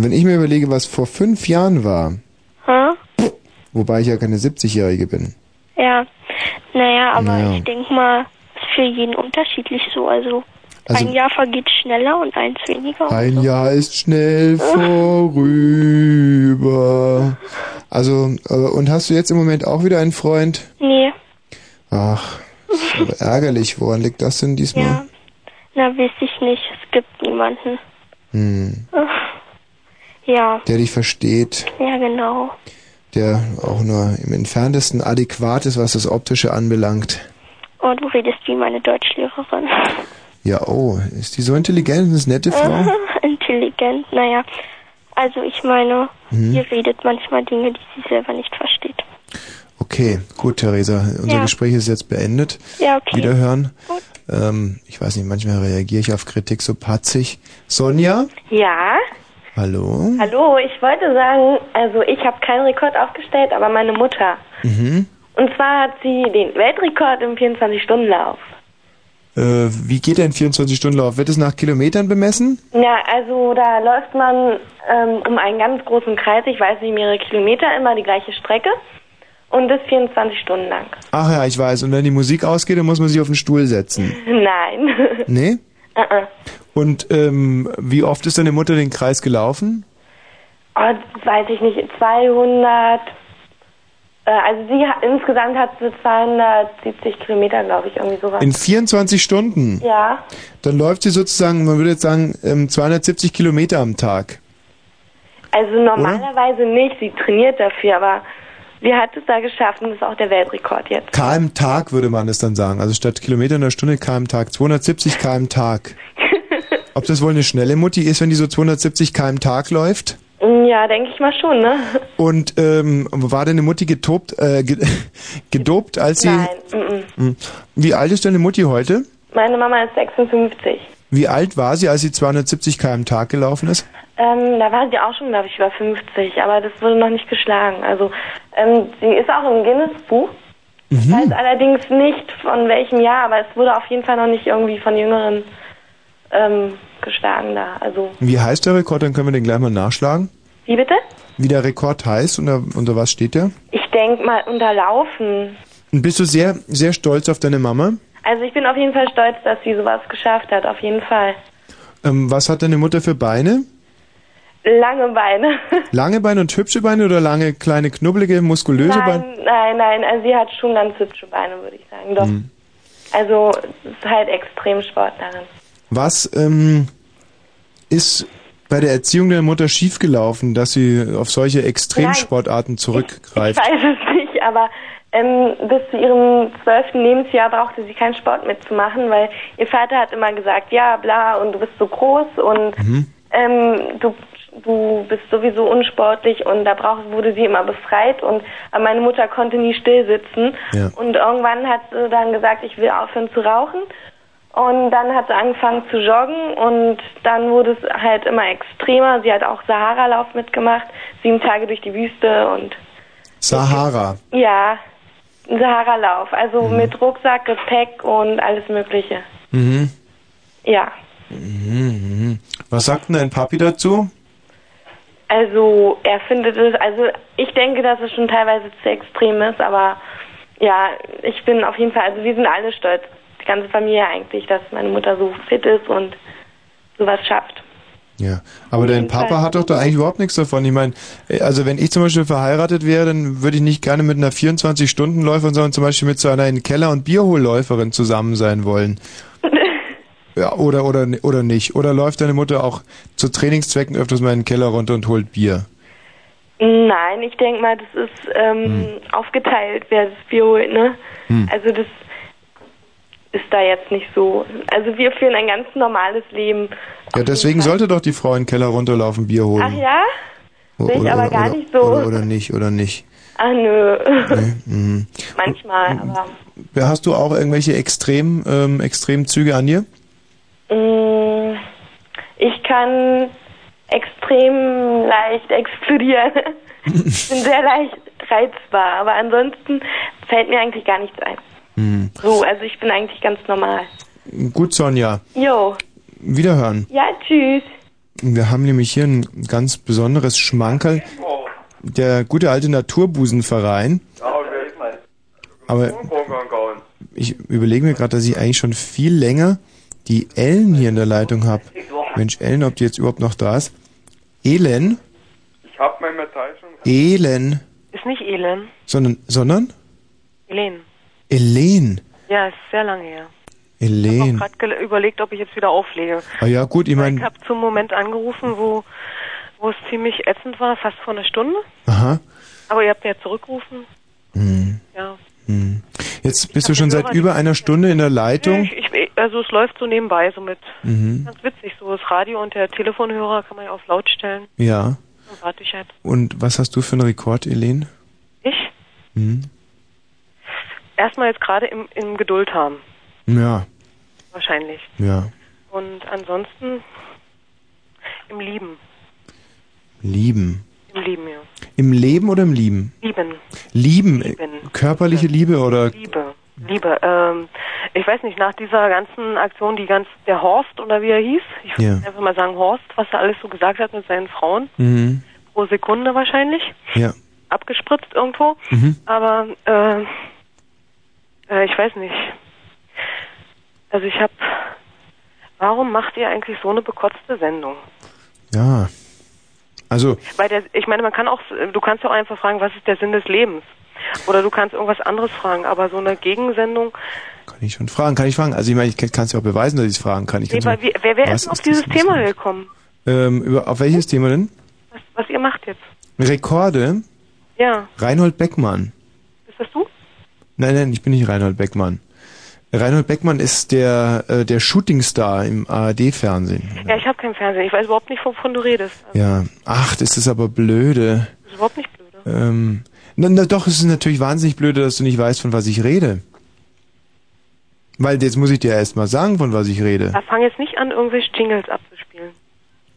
Und wenn ich mir überlege, was vor 5 Jahren war, Hä? wobei ich ja keine 70-Jährige bin. Ja. Naja, aber Naja. ich denke mal, ist für jeden unterschiedlich so. Also, Also- ein Jahr vergeht schneller und eins weniger. Ein Jahr ist schnell [laughs] vorüber. Also, äh, und hast du jetzt im Moment auch wieder einen Freund? Nee. Ach, ist aber [laughs] ärgerlich. Woran liegt das denn diesmal? Ja. Na, weiß ich nicht. Es gibt niemanden. Hm, Ja. der dich versteht, Ja, genau. der auch nur im entferntesten adäquat ist, was das Optische anbelangt. Oh, du redest wie meine Deutschlehrerin. [laughs] Ja, oh, ist die so intelligent ist eine nette Frau? [laughs] Intelligent, naja. Also ich meine, Mhm. ihr redet manchmal Dinge, die sie selber nicht versteht. Okay, gut, Theresa, unser Ja. Gespräch ist jetzt beendet. Ja, okay. Wiederhören. Ähm, ich weiß nicht, manchmal reagiere ich auf Kritik so patzig. Sonja? Ja, Hallo? hallo, ich wollte sagen, also ich habe keinen Rekord aufgestellt, aber meine Mutter. Mhm. Und zwar hat sie den Weltrekord im 24-Stunden-Lauf. Äh, wie geht denn 24-Stunden-Lauf? Wird es nach Kilometern bemessen? Ja, also da läuft man ähm, um einen ganz großen Kreis, ich weiß nicht, mehrere Kilometer, immer die gleiche Strecke. Und das 24 Stunden lang. Ach ja, ich weiß. Und wenn die Musik ausgeht, dann muss man sich auf den Stuhl setzen. [laughs] Nein. Nee? [laughs] uh -uh. Und ähm, wie oft ist deine Mutter den Kreis gelaufen? Oh, weiß ich nicht, 200. Äh, also sie hat, insgesamt hat sie 270 Kilometer, glaube ich, irgendwie sowas. In 24 Stunden? ja, Dann läuft sie sozusagen, man würde jetzt sagen, ähm, 270 Kilometer am Tag. also normalerweise nicht. Sie trainiert dafür, aber sie hat es da geschafft und das ist auch der Weltrekord jetzt. km Tag würde man es dann sagen. Also statt Kilometer in der Stunde km Tag. 270 km Tag. Ob das wohl eine schnelle Mutti ist, wenn die so 270 km Tag läuft? Ja, denke ich mal schon, ne? Und ähm, war deine Mutti getobt, äh, ge [laughs] gedopt, als sie... Nein. Mm Hm. Wie alt ist deine Mutti heute? -mm. Meine Mama ist 56. Wie alt war sie, als sie 270 km Tag gelaufen ist? Ähm, da war sie auch schon, glaube ich, über 50, aber das wurde noch nicht geschlagen. Also ähm, sie ist auch im Guinness-Buch. Ich weiß allerdings nicht von welchem Jahr, aber es wurde auf jeden Fall noch nicht irgendwie von Jüngeren ähm, geschlagen da. Also Wie heißt der Rekord? Dann können wir den gleich mal nachschlagen. wie bitte? Wie der Rekord heißt, unter, unter was steht der? Ich denke mal unterlaufen. Und bist du sehr, sehr stolz auf deine Mama? Also ich bin auf jeden Fall stolz, dass sie sowas geschafft hat, auf jeden Fall. Ähm, was hat deine Mutter für Beine? Lange Beine. [laughs] Lange Beine und hübsche Beine oder lange, kleine, knubbelige, muskulöse Beine? nein, nein, nein, also sie hat schon ganz hübsche Beine, würde ich sagen. Doch. Hm. Also ist halt Extremsportlerin. Was ähm, ist bei der Erziehung der Mutter schiefgelaufen, dass sie auf solche Extremsportarten zurückgreift? Ich [laughs] weiß es nicht, aber ähm, bis zu ihrem zwölften Lebensjahr brauchte sie keinen Sport mitzumachen, weil ihr Vater hat immer gesagt, ja, bla, und du bist so groß und Mhm. ähm, du, du bist sowieso unsportlich und da brauch, wurde sie immer befreit und aber meine Mutter konnte nie still sitzen Ja. und irgendwann hat sie dann gesagt, ich will aufhören zu rauchen und dann hat sie angefangen zu joggen und dann wurde es halt immer extremer. Sie hat auch Sahara-Lauf mitgemacht, sieben Tage durch die Wüste und Sahara. ja, Sahara-Lauf, also mit Rucksack, Gepäck und alles Mögliche. Mhm. Ja, Mhm. mhm. Was sagt denn dein Papi dazu? also er findet es, also ich denke, dass es schon teilweise zu extrem ist, aber ja, ich bin auf jeden Fall, also wir sind alle stolz, ganze Familie eigentlich, dass meine Mutter so fit ist und sowas schafft. Ja, aber dein Papa hat doch da eigentlich überhaupt nichts davon. Ich meine, äh, also wenn ich zum Beispiel verheiratet wäre, dann würde ich nicht gerne mit einer 24-Stunden-Läuferin, sondern zum Beispiel mit so einer in Keller- und Bierholläuferin zusammen sein wollen. [laughs] Ja, oder, oder, oder nicht. Oder läuft deine Mutter auch zu Trainingszwecken öfters mal in den Keller runter und holt Bier? Nein, ich denke mal, das ist ähm, aufgeteilt, wer das Bier holt, ne? Hm. Also das ist da jetzt nicht so. Also wir führen ein ganz normales Leben. Ja, deswegen sollte doch die Frau in den Keller runterlaufen, Bier holen. Ach ja? Sehe ich aber gar oder, nicht so. Oder, oder nicht, oder nicht. Ach nö. Mhm. Manchmal, aber Hast du auch irgendwelche Extrem, ähm, Extremzüge an dir? mh, ich kann extrem leicht explodieren. [laughs] ich bin sehr leicht reizbar, aber ansonsten fällt mir eigentlich gar nichts ein. Mhm. So, also ich bin eigentlich ganz normal. Gut, Sonja. Jo. Wiederhören. Ja, tschüss. Wir haben nämlich hier ein ganz besonderes Schmankerl. Der gute alte Naturbusenverein. Aber ich überlege mir gerade, dass ich eigentlich schon viel länger die Ellen hier in der Leitung habe. Mensch, Ellen, ob die jetzt überhaupt noch da ist? Elen? Ich hab mein Metall schon. Elen. Ist nicht Elend. Sondern, sondern? Elen. Elen. Ja, ist sehr lange her. Ich habe gerade überlegt, ob ich jetzt wieder auflege. Ah ja, gut, ich Ich meine, habe zum Moment angerufen, wo, wo es ziemlich ätzend war, fast vor einer Stunde. aha. Aber ihr habt mir ja zurückgerufen. Hm, Ja. hm. Jetzt bist du schon seit über einer Stunde in der Leitung. Ich, ich, also es läuft so nebenbei, so mit Mhm. ganz witzig. So das Radio und der Telefonhörer kann man ja auf laut stellen. Ja. Dann warte ich halt. Und was hast du für einen Rekord, Elen? Ich Hm. Erstmal jetzt gerade im, im Geduld haben. Ja, Wahrscheinlich. ja. Und ansonsten im Lieben. Lieben. Im Lieben, ja. Im Leben oder im Lieben? Lieben. Lieben. Lieben. Körperliche Liebe oder Liebe. Liebe. Ähm, ich weiß nicht, nach dieser ganzen Aktion, die ganz, der Horst oder wie er hieß, ich würde Ja. einfach mal sagen Horst, was er alles so gesagt hat mit seinen Frauen, Mhm. pro Sekunde wahrscheinlich, Ja. abgespritzt irgendwo, Mhm. aber äh, äh, ich weiß nicht. Also ich habe, warum macht ihr eigentlich so eine bekotzte Sendung? Ja. Also, Weil der, ich meine, man kann auch, du kannst ja auch einfach fragen, was ist der Sinn des Lebens? Oder du kannst irgendwas anderes fragen, aber so eine Gegensendung, kann ich schon fragen, kann ich fragen. Also ich meine, ich kann es ja auch beweisen, dass ich es fragen kann. Ich nee, weil wie, wer wäre Was denn auf ist dieses? Thema gekommen? ähm, über, auf welches Thema denn? Was, was ihr macht jetzt? Rekorde? Ja, Reinhold Beckmann. ist das du? Nein, nein, ich bin nicht Reinhold Beckmann. Reinhold Beckmann ist der, äh, der Shootingstar im ARD-Fernsehen. Ja, ich habe kein Fernsehen. Ich weiß überhaupt nicht, wovon du redest. Ja. Ach, das ist aber blöde. Das ist überhaupt nicht blöd. Ähm, na, na doch, es ist natürlich wahnsinnig blöde, dass du nicht weißt, von was ich rede. Weil jetzt muss ich dir erst mal sagen, von was ich rede. Da fang jetzt nicht an, irgendwelche Jingles abzuspielen.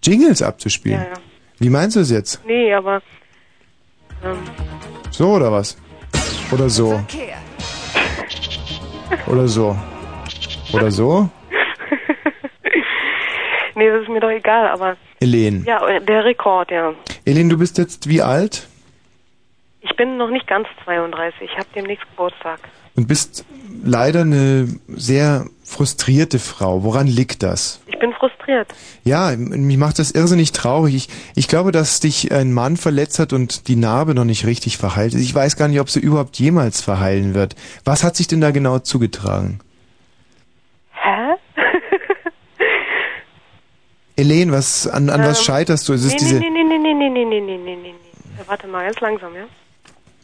Jingles abzuspielen. Ja, ja. Wie meinst du es jetzt? Nee, aber ähm, So oder was? Oder so? Oder so? Oder so? [laughs] nee, das ist mir doch egal, aber Elen. ja, der Rekord, ja. Elen, du bist jetzt wie alt? Ich bin noch nicht ganz 32. Ich habe demnächst Geburtstag. Und bist leider eine sehr frustrierte Frau. Woran liegt das? Ich bin frustriert. Ja, mich macht das irrsinnig traurig. Ich, ich glaube, dass dich ein Mann verletzt hat und die Narbe noch nicht richtig verheilt ist. Ich weiß gar nicht, ob sie überhaupt jemals verheilen wird. Was hat sich denn da genau zugetragen? Hä? [laughs] Elen, was, an, an was Ähm, scheiterst du? Es ist nee, diese, nee, nee, nee, nee, nee, nee, nee, nee, nee, nee. Warte mal, ganz langsam, ja?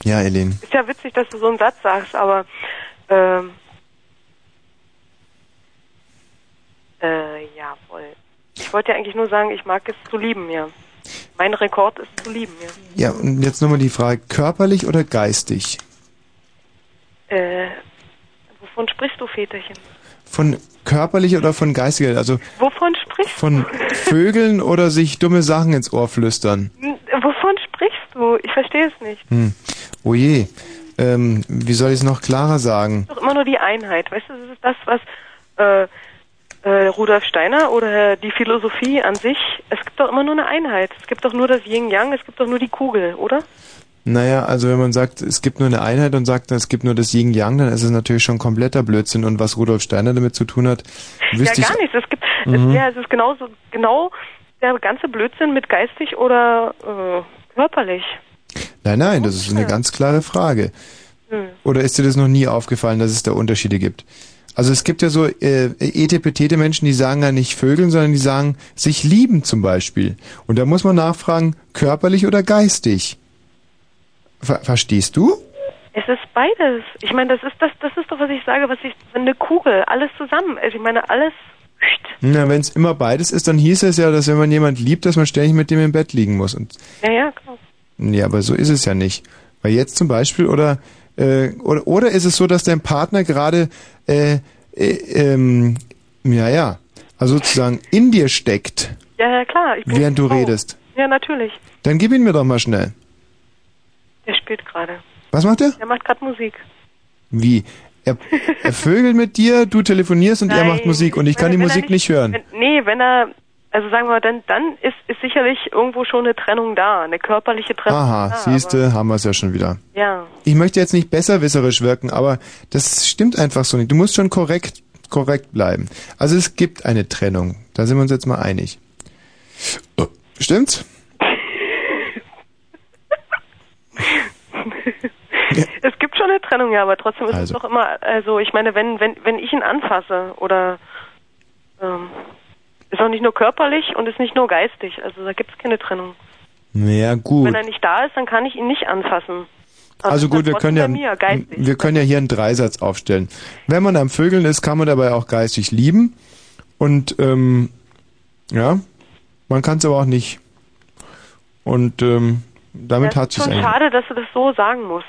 Ja, Elen. Ist ja witzig, dass du so einen Satz sagst, aber ähm, äh, jawohl. Ich wollte ja eigentlich nur sagen, ich mag es zu lieben, ja. Mein Rekord ist zu lieben, ja. Ja, und jetzt nochmal die Frage, körperlich oder geistig? Äh, wovon sprichst du, Väterchen? Von körperlich oder von geistiger? Also Wovon sprichst von Vögeln oder sich dumme Sachen ins Ohr flüstern? du? Wovon sprichst du? Ich verstehe es nicht. Hm. Oh je. Ähm, wie soll ich es noch klarer sagen? doch immer nur die Einheit. Weißt du, das ist das, was äh, äh, Rudolf Steiner oder die Philosophie an sich, es gibt doch immer nur eine Einheit. Es gibt doch nur das Yin-Yang, es gibt doch nur die Kugel, oder? Naja, also wenn man sagt, es gibt nur eine Einheit und sagt, es gibt nur das Yin-Yang, dann ist es natürlich schon kompletter Blödsinn. Und was Rudolf Steiner damit zu tun hat, wüsste ja, ich... gar nichts. Es gibt, Mhm. es, ja, es ist genauso, genau der ganze Blödsinn mit geistig oder äh, körperlich? Nein, nein, das ist eine ganz klare Frage. Hm. Oder ist dir das noch nie aufgefallen, dass es da Unterschiede gibt? Also es gibt ja so äh, etepetete Menschen, die sagen ja nicht Vögeln, sondern die sagen sich lieben zum Beispiel. Und da muss man nachfragen, körperlich oder geistig? Ver verstehst du? Es ist beides. Ich meine, das ist das, das ist doch, was ich sage, was ich, eine Kugel, alles zusammen. Also ich meine, alles. Na, wenn es immer beides ist, dann hieß es ja, dass wenn man jemand liebt, dass man ständig mit dem im Bett liegen muss. Und Ja, ja, klar. Ja, aber so ist es ja nicht. Weil jetzt zum Beispiel, oder, äh, oder, oder ist es so, dass dein Partner gerade, äh, äh, ähm, ja, ja, also sozusagen in dir steckt, Ja, ja, klar. Ich bin während du Frau. redest? Ja, natürlich. Dann gib ihn mir doch mal schnell. Der spielt gerade. Was macht er? Er macht gerade Musik. Wie? Er, er vögelt mit dir, du telefonierst und er macht Musik und ich kann die wenn er Musik nicht hören. Wenn, nee, wenn er, also sagen wir mal, dann, dann ist, ist sicherlich irgendwo schon eine Trennung da, eine körperliche Trennung. Aha, siehste, haben wir es ja schon wieder. Ja. Ich möchte jetzt nicht besserwisserisch wirken, aber das stimmt einfach so nicht. Du musst schon korrekt, korrekt bleiben. Also es gibt eine Trennung. Da sind wir uns jetzt mal einig. Stimmt's? [laughs] Es gibt schon eine Trennung, ja, aber trotzdem ist es Also. doch immer, also ich meine, wenn, wenn, wenn ich ihn anfasse oder ähm, ist auch nicht nur körperlich und ist nicht nur geistig, also da gibt es keine Trennung. Ja, gut. Wenn er nicht da ist, dann kann ich ihn nicht anfassen. Aber Also gut, wir können ja, mir, wir können ja hier einen Dreisatz aufstellen. Wenn man am Vögeln ist, kann man dabei auch geistig lieben. Und ähm, ja, man kann es aber auch nicht. Und ähm, damit ja, hat es schon eigentlich. schade, dass du das so sagen musst.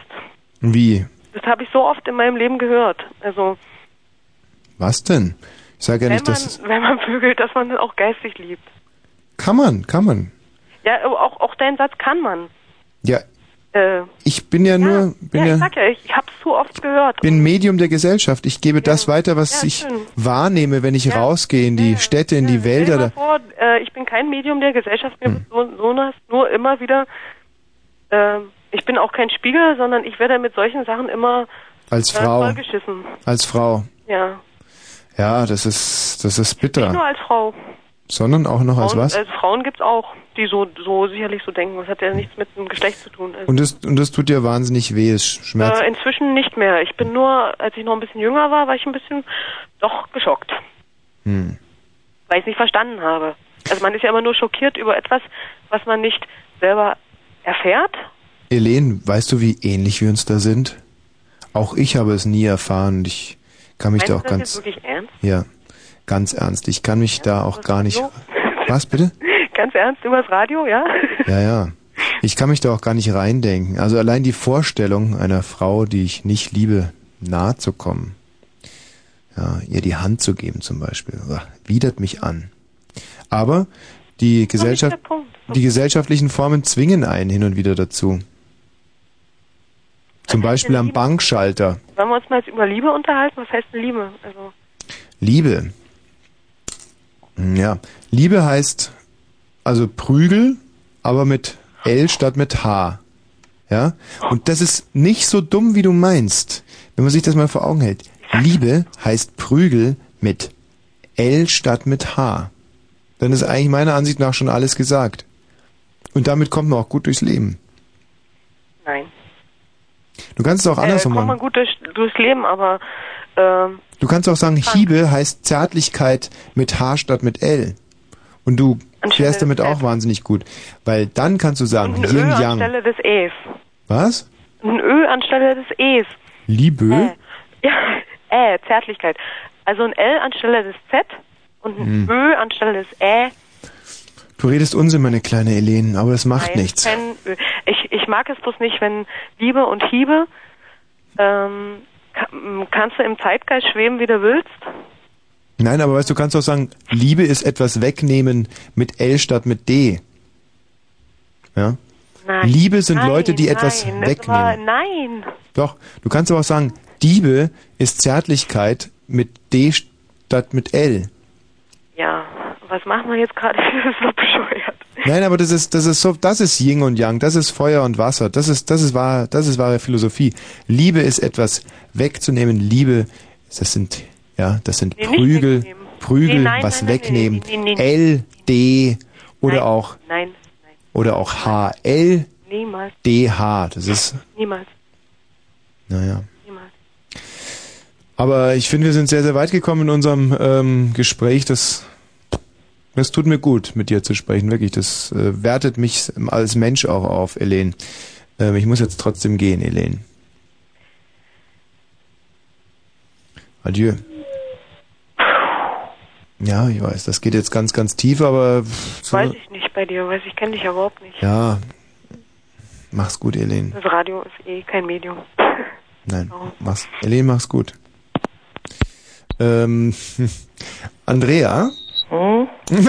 Wie? Das habe ich so oft in meinem Leben gehört. Also Was denn? Ich sage ja wenn nicht, man, dass wenn man vögelt, dass man auch geistig liebt. kann man, kann man. Ja, auch, auch dein Satz kann man. Ja, Äh, ich bin ja, nur, bin ja, ja, ich sag ja, ich, ich habe es zu oft gehört. bin Medium der Gesellschaft. Ich gebe das weiter, was Ja, ich schön. wahrnehme, wenn ich rausgehe in die Städte, in die Stell Wälder. dir mal Da. vor, äh, ich bin kein Medium der Gesellschaft, mir wird so, so nur immer wieder, äh, ich bin auch kein Spiegel, sondern ich werde mit solchen Sachen immer Als äh, Frau. Als Frau. Ja, Ja, das ist, das ist nicht nur bitter. als Frau. Sondern auch noch als Frauen, was? Also Frauen gibt's auch, die so, so sicherlich so denken. Das hat ja nichts mit dem Geschlecht zu tun. Also, Und das, und das tut dir wahnsinnig weh, es schmerzt. äh, inzwischen nicht mehr. Ich bin nur, als ich noch ein bisschen jünger war, war ich ein bisschen doch geschockt, Hm. weil ich es nicht verstanden habe. Also man ist ja immer nur schockiert über etwas, was man nicht selber erfährt. Elen, weißt du, wie ähnlich wir uns da sind? Auch ich habe es nie erfahren ich kann mich Meinst da auch ganz, ja, ganz ernst. Ich kann mich da auch gar nicht. Was bitte? [laughs] Ganz ernst übers Radio, ja? Ja, ja. Ich kann mich da auch gar nicht reindenken. Also allein die Vorstellung einer Frau, die ich nicht liebe, nahe zu kommen, ja, ihr die Hand zu geben zum Beispiel, uah, widert mich an. Aber die Gesellschaft, die gesellschaftlichen Formen zwingen einen hin und wieder dazu. Zum Beispiel am Bankschalter. Wollen wir uns mal jetzt über Liebe unterhalten? Was heißt denn Liebe? Also, Liebe. Ja, Liebe heißt also Prügel, aber mit L statt mit H. Ja? Und das ist nicht so dumm, wie du meinst, wenn man sich das mal vor Augen hält. Liebe heißt Prügel mit L statt mit H. Dann ist eigentlich meiner Ansicht nach schon alles gesagt. Und damit kommt man auch gut durchs Leben. nein. Du kannst es auch Äh, andersrum kommt man machen. gut durch, durchs Leben, aber ähm, Du kannst auch sagen, Hiebe heißt Zärtlichkeit mit H statt mit L. Und du klärst damit auch wahnsinnig gut. Weil dann kannst du sagen, ein Ö Yin Yang. anstelle des E's. Was? Ein Ö anstelle des E's. Liebe? [laughs] Ja, Ä, Zärtlichkeit. Also ein L anstelle des Z und ein Hm. Ö anstelle des Ä. Du redest Unsinn, meine kleine Helene, aber das macht Nein, nichts. kein Ö. Ich, ich mag es bloß nicht, wenn Liebe und Hiebe ähm, kannst du im Zeitgeist schweben, wie du willst. Nein, aber weißt du, kannst auch sagen, Liebe ist etwas wegnehmen mit L statt mit D. Ja? Nein. Liebe sind nein, Leute, die etwas nein, das wegnehmen. War, nein. Doch, du kannst aber auch sagen, Diebe ist Zärtlichkeit mit D statt mit L. Ja, was machen wir jetzt gerade? [laughs] Das ist so bescheuert. Nein, aber das ist, das ist so, das ist Yin und Yang, das ist Feuer und Wasser, das ist, das ist wahr, das ist wahre Philosophie. Liebe ist etwas wegzunehmen, Liebe, das sind, ja, das sind Nee, Prügel. Prügel, Nee, nein, was nein, nein, wegnehmen. nee. L, D Oder Nein. auch Nein, oder auch HLDH. niemals, Das ist niemals, naja. niemals. Aber ich finde, wir sind sehr, sehr weit gekommen in unserem ähm, Gespräch. Das, das tut mir gut, mit dir zu sprechen. Wirklich, das äh, wertet mich als Mensch auch auf, Elen. Ähm, ich muss jetzt trotzdem gehen, Elen. Adieu. Ja, ich weiß, das geht jetzt ganz, ganz tief, aber so, Weiß ich nicht bei dir, weiß ich kenne dich ja überhaupt nicht. ja, mach's gut, Elen. Das Radio ist eh kein Medium. Nein, [laughs] mach's. Elen, mach's gut. Ähm, [laughs] Andrea? Hm? [laughs]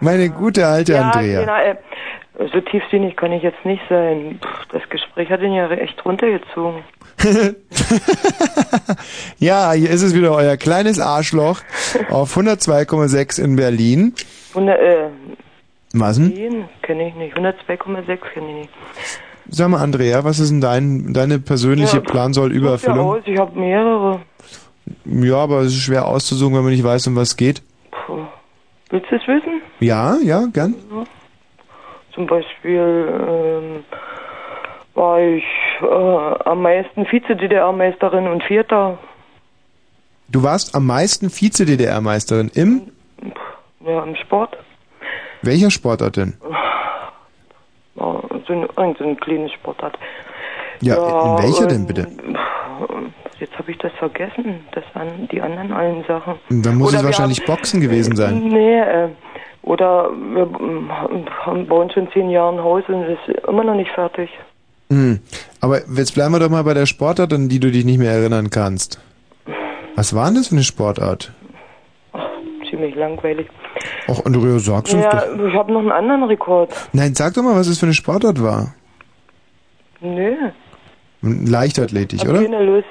Meine gute alte ja, Andrea. Genau, äh, so tiefsinnig kann ich jetzt nicht sein. Das Gespräch hat ihn ja echt runtergezogen. [laughs] Ja, hier ist es wieder euer kleines Arschloch auf 102,6 in Berlin. Wunder, äh, Was denn? den kenne ich nicht. 102,6 kenne ich nicht. Sag mal, Andrea, was ist denn dein, deine persönliche Ja, Plansoll-Übererfüllung? Such dir aus, Ich habe mehrere. Ja, aber es ist schwer auszusuchen, wenn man nicht weiß, um was es geht. Willst du es wissen? Ja, ja, gern. Ja. Zum Beispiel ähm, war ich äh, am meisten Vize-DDR-Meisterin und Vierter. Du warst am meisten Vize-DDR-Meisterin im Ja, im Sport. welcher Sportart denn? Ja, so ein, irgend so ein kleines Sportart. Ja, in welcher denn bitte? Jetzt habe ich das vergessen, das an, die anderen allen Sachen. Dann muss Oder es wahrscheinlich haben- Boxen gewesen sein. Nee, äh, oder wir haben- bauen schon zehn Jahre ein Haus und es ist immer noch nicht fertig. Hm. Aber jetzt bleiben wir doch mal bei der Sportart, an die du dich nicht mehr erinnern kannst. Was war denn das für eine Sportart? Ziemlich langweilig. Ach, Andrea, sag's uns Ja, doch. ich habe noch einen anderen Rekord. Nein, sag doch mal, was es für eine Sportart war. Nö, Leichtathletik, hab oder? keine Lust.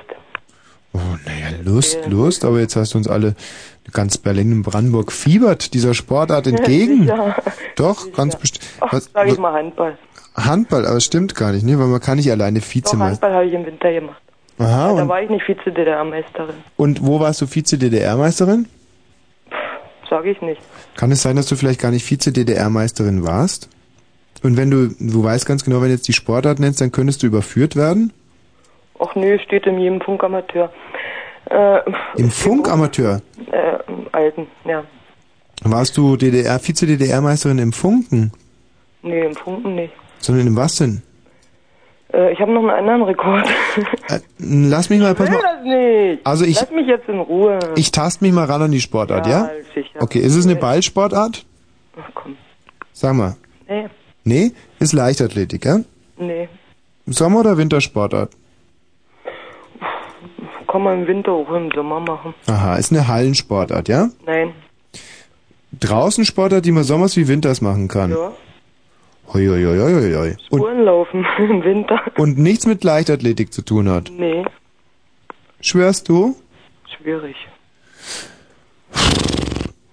Oh, naja, Lust, Lust, aber jetzt hast du uns alle, ganz Berlin und Brandenburg fiebert dieser Sportart entgegen. [laughs] Sicher. Doch, ganz bestimmt. Sag ich mal Handball. Handball, aber stimmt gar nicht, ne? Weil man kann nicht alleine Doch, Vizemeister. Handball habe ich im Winter gemacht. Aha, da und, war ich nicht Vize-DDR-Meisterin. und wo warst du Vize-DDR-Meisterin? Sag ich nicht. Kann es sein, dass du vielleicht gar nicht Vize-DDR-Meisterin warst? Und wenn du, du weißt ganz genau, wenn du jetzt die Sportart nennst, dann könntest du überführt werden? Ach nö, steht in jedem Funkamateur. Äh, Im Funkamateur? äh, im alten, ja. Warst du DDR, Vize-DDR-Meisterin im Funken? Nee, im Funken nicht. Sondern im was denn? Äh, ich habe noch einen anderen Rekord. [laughs] Äh, lass mich mal, pass mal. das nicht. Also ich- Lass mich jetzt in Ruhe. Ich tast mich mal ran an die Sportart, ja? Ja, sicher. Okay, ist es eine Ballsportart? Ach komm. Sag mal. Nee, Nee? Ist Leichtathletik, ja? nee. Sommer- oder Wintersportart? Kann man im Winter auch im Sommer machen. Aha, ist eine Hallensportart, ja? Nein. Draußen Sportart, die man sommers wie winters machen kann. Ja. Hoi, hoi, hoi, hoi, hoi. Und, Touren laufen [laughs] im Winter. und nichts mit Leichtathletik zu tun hat. Nee, Schwörst du? schwierig.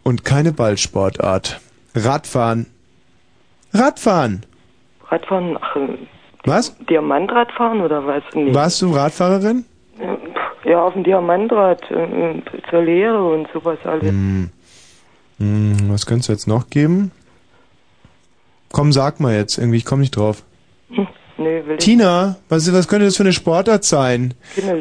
Und keine Ballsportart. Radfahren. Radfahren. Radfahren, ach, äh, Was? Diamantradfahren oder was? Nee. Warst du Radfahrerin? Ja, auf dem Diamantrad, äh, zur Lehre und sowas alles. Hm. Hm, was könntest du jetzt noch geben? Komm, sag mal jetzt. Irgendwie, ich komme nicht drauf. Nee, will ich Tina, was, was könnte das für eine Sportart sein?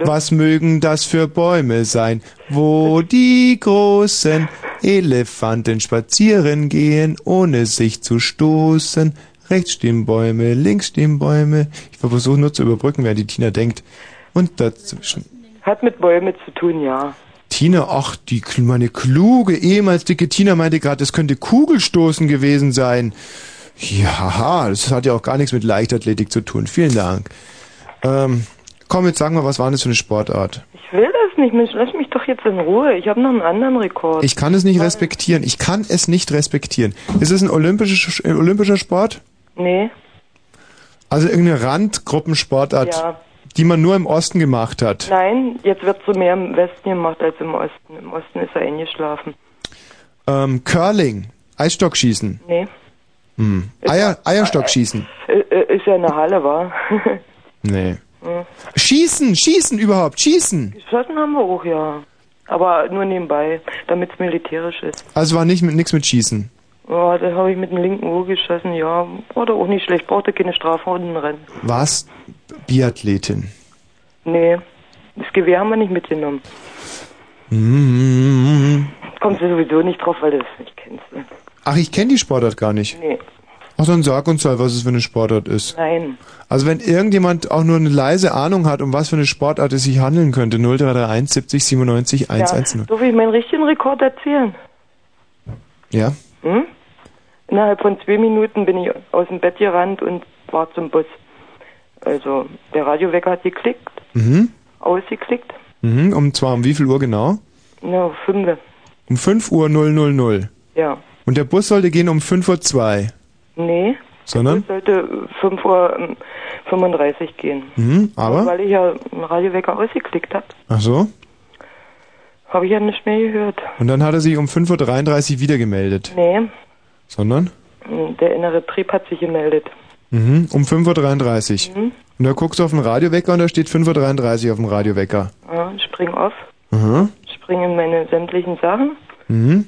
Was mögen das für Bäume sein, wo [laughs] die großen Elefanten spazieren gehen, ohne sich zu stoßen? Rechts stehen Bäume, links stehen Bäume. Ich versuche nur zu überbrücken, während die Tina denkt. Und dazwischen. Hat mit Bäumen zu tun, ja. Tina, ach, die meine kluge, ehemals dicke Tina meinte gerade, das könnte Kugelstoßen gewesen sein. Ja, das hat ja auch gar nichts mit Leichtathletik zu tun. Vielen Dank. Ähm, komm, jetzt sag mal, was war denn das für eine Sportart? Ich will das nicht, Mensch, lass mich doch jetzt in Ruhe. Ich habe noch einen anderen Rekord. Ich kann es nicht respektieren. Ich kann es nicht respektieren. Ist es ein olympischer, äh, olympischer Sport? Nee, Also irgendeine Randgruppensportart, Ja. Die man nur im Osten gemacht hat? nein, jetzt wird so mehr im Westen gemacht als im Osten. Im Osten ist er eingeschlafen. Ähm, Curling, Eisstockschießen, Nee, hm. Eier, Eierstockschießen. äh, äh, ist ja eine Halle, war. [laughs] Nee. Schießen, schießen überhaupt, schießen. Geschossen haben wir auch, ja. Aber nur nebenbei, damit es militärisch ist. Also war nicht mit nichts mit Schießen. Ja, da habe ich mit dem linken Ohr geschossen, ja. Oder auch nicht schlecht, brauchte keine Strafrundenrennen. Warst Biathletin? Nee, das Gewehr haben wir nicht mitgenommen. Mhm. Kommst du sowieso nicht drauf, weil du es nicht kennst. ne? Ach, ich kenne die Sportart gar nicht. Nee, Ach, dann sag uns halt, was es für eine Sportart ist. nein. Also wenn irgendjemand auch nur eine leise Ahnung hat, um was für eine Sportart es sich handeln könnte, 0331 70 97 110. Ja, darf ich meinen richtigen Rekord erzählen? Ja? Hm? Innerhalb von zwei Minuten bin ich aus dem Bett gerannt und war zum Bus. Also, der Radiowecker hat geklickt, Mhm. ausgeklickt. Mhm. Um zwar um wie viel Uhr genau? Na, fünf. Um 5 Uhr 000. Ja. Und der Bus sollte gehen um 5 Uhr 2. Nee, Sondern? sollte 5 Uhr ähm, 35 gehen. Mhm. Aber? Weil ich ja einen Radiowecker ausgeklickt habe, Ach so. Habe ich ja nicht mehr gehört. Und dann hat er sich um 5.33 Uhr wieder gemeldet. Nee, Sondern? der innere Trieb hat sich gemeldet. Mhm. Um 5.33 Uhr. Mhm. Und da guckst du auf den Radiowecker und da steht 5.33 Uhr auf dem Radiowecker. Ja, spring auf, Aha. spring in meine sämtlichen Sachen, Mhm.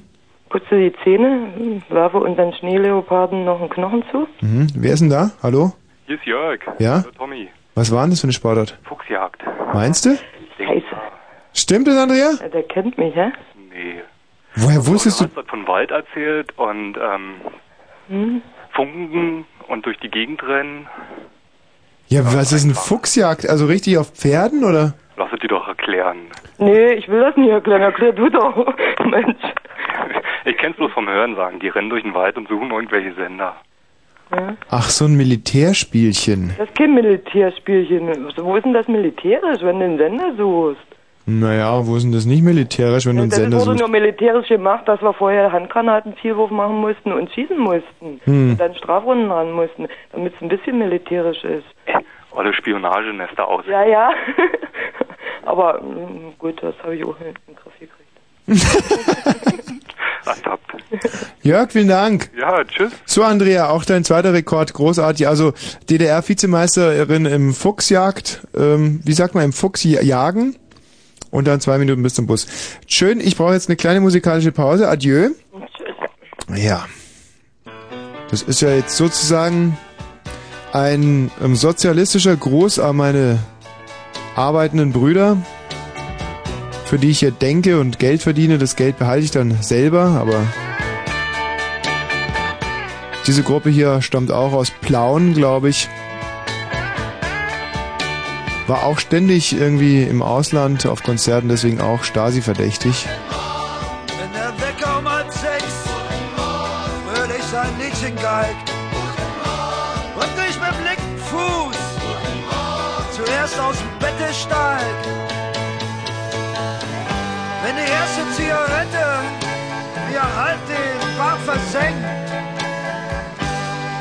putze die Zähne, werfe unseren Schneeleoparden noch einen Knochen zu. Mhm. Wer ist denn da? Hallo? Hier ist Jörg. Ja? Hallo Tommy. Was war denn das für eine Sportart? Fuchsjagd. Meinst du? Stimmt das, Andrea? Ja, der kennt mich, hä? Nee. Woher wusstest du? Du hast von Wald erzählt und ähm, Hm? Funken und durch die Gegend rennen. Ja, was ist eine Fuchsjagd? Also richtig auf Pferden oder? Lass es dir doch erklären. Nee, ich will das nicht erklären. Erklär du doch. [laughs] Mensch. Ich kenn's bloß vom Hören sagen. Die rennen durch den Wald und suchen irgendwelche Sender. Ja. Ach, so ein Militärspielchen. Das ist kein Militärspielchen. Wo ist denn das militärisch, wenn du einen Sender suchst? Naja, wo ist denn das nicht militärisch, wenn du einen das Sender wurde suchst? nur militärisch gemacht, dass wir vorher Handgranaten Zielwurf machen mussten und schießen mussten. Hm. Und dann Strafrunden ran mussten, damit es ein bisschen militärisch ist. Alle Spionagenester aus. Ja, ja. [laughs] Aber mm, gut, das habe ich auch in den Griff gekriegt. [laughs] Jörg, vielen Dank. Ja, tschüss. So, Andrea, auch dein zweiter Rekord, großartig. Also DDR-Vizemeisterin im Fuchsjagd, ähm, wie sagt man, im Fuchsjagen. Und dann zwei Minuten bis zum Bus. Schön, ich brauche jetzt eine kleine musikalische Pause. Adieu. Ja. Das ist ja jetzt sozusagen ein ähm, sozialistischer Gruß an meine arbeitenden Brüder, für die ich hier denke und Geld verdiene. Das Geld behalte ich dann selber, aber diese Gruppe hier stammt auch aus Plauen, glaube ich. War auch ständig irgendwie im Ausland auf Konzerten, deswegen auch Stasi-verdächtig. Wenn der Wecker um halb sechs fröhlich sein Liedchen geigt und ich mit dem linken Fuß zuerst aus dem Bette steig. Wenn die erste Zigarette mir halb den Bart versenkt,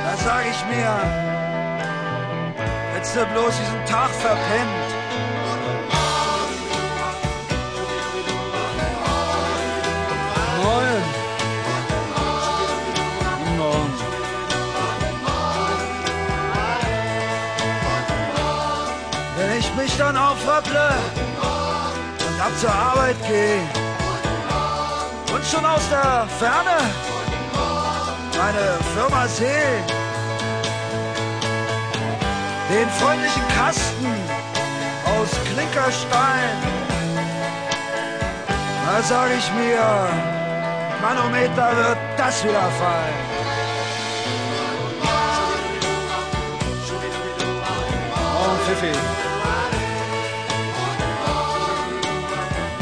da sag ich mir, hättest du bloß diesen Tag verpennt. Moin. Wenn ich mich dann aufrapple und ab zur Arbeit gehe und schon aus der Ferne meine Firma sehe, den freundlichen Kasten aus Klinkerstein, da sag ich mir, Manometer wird das wieder fallen. Morgen, Pfiffi.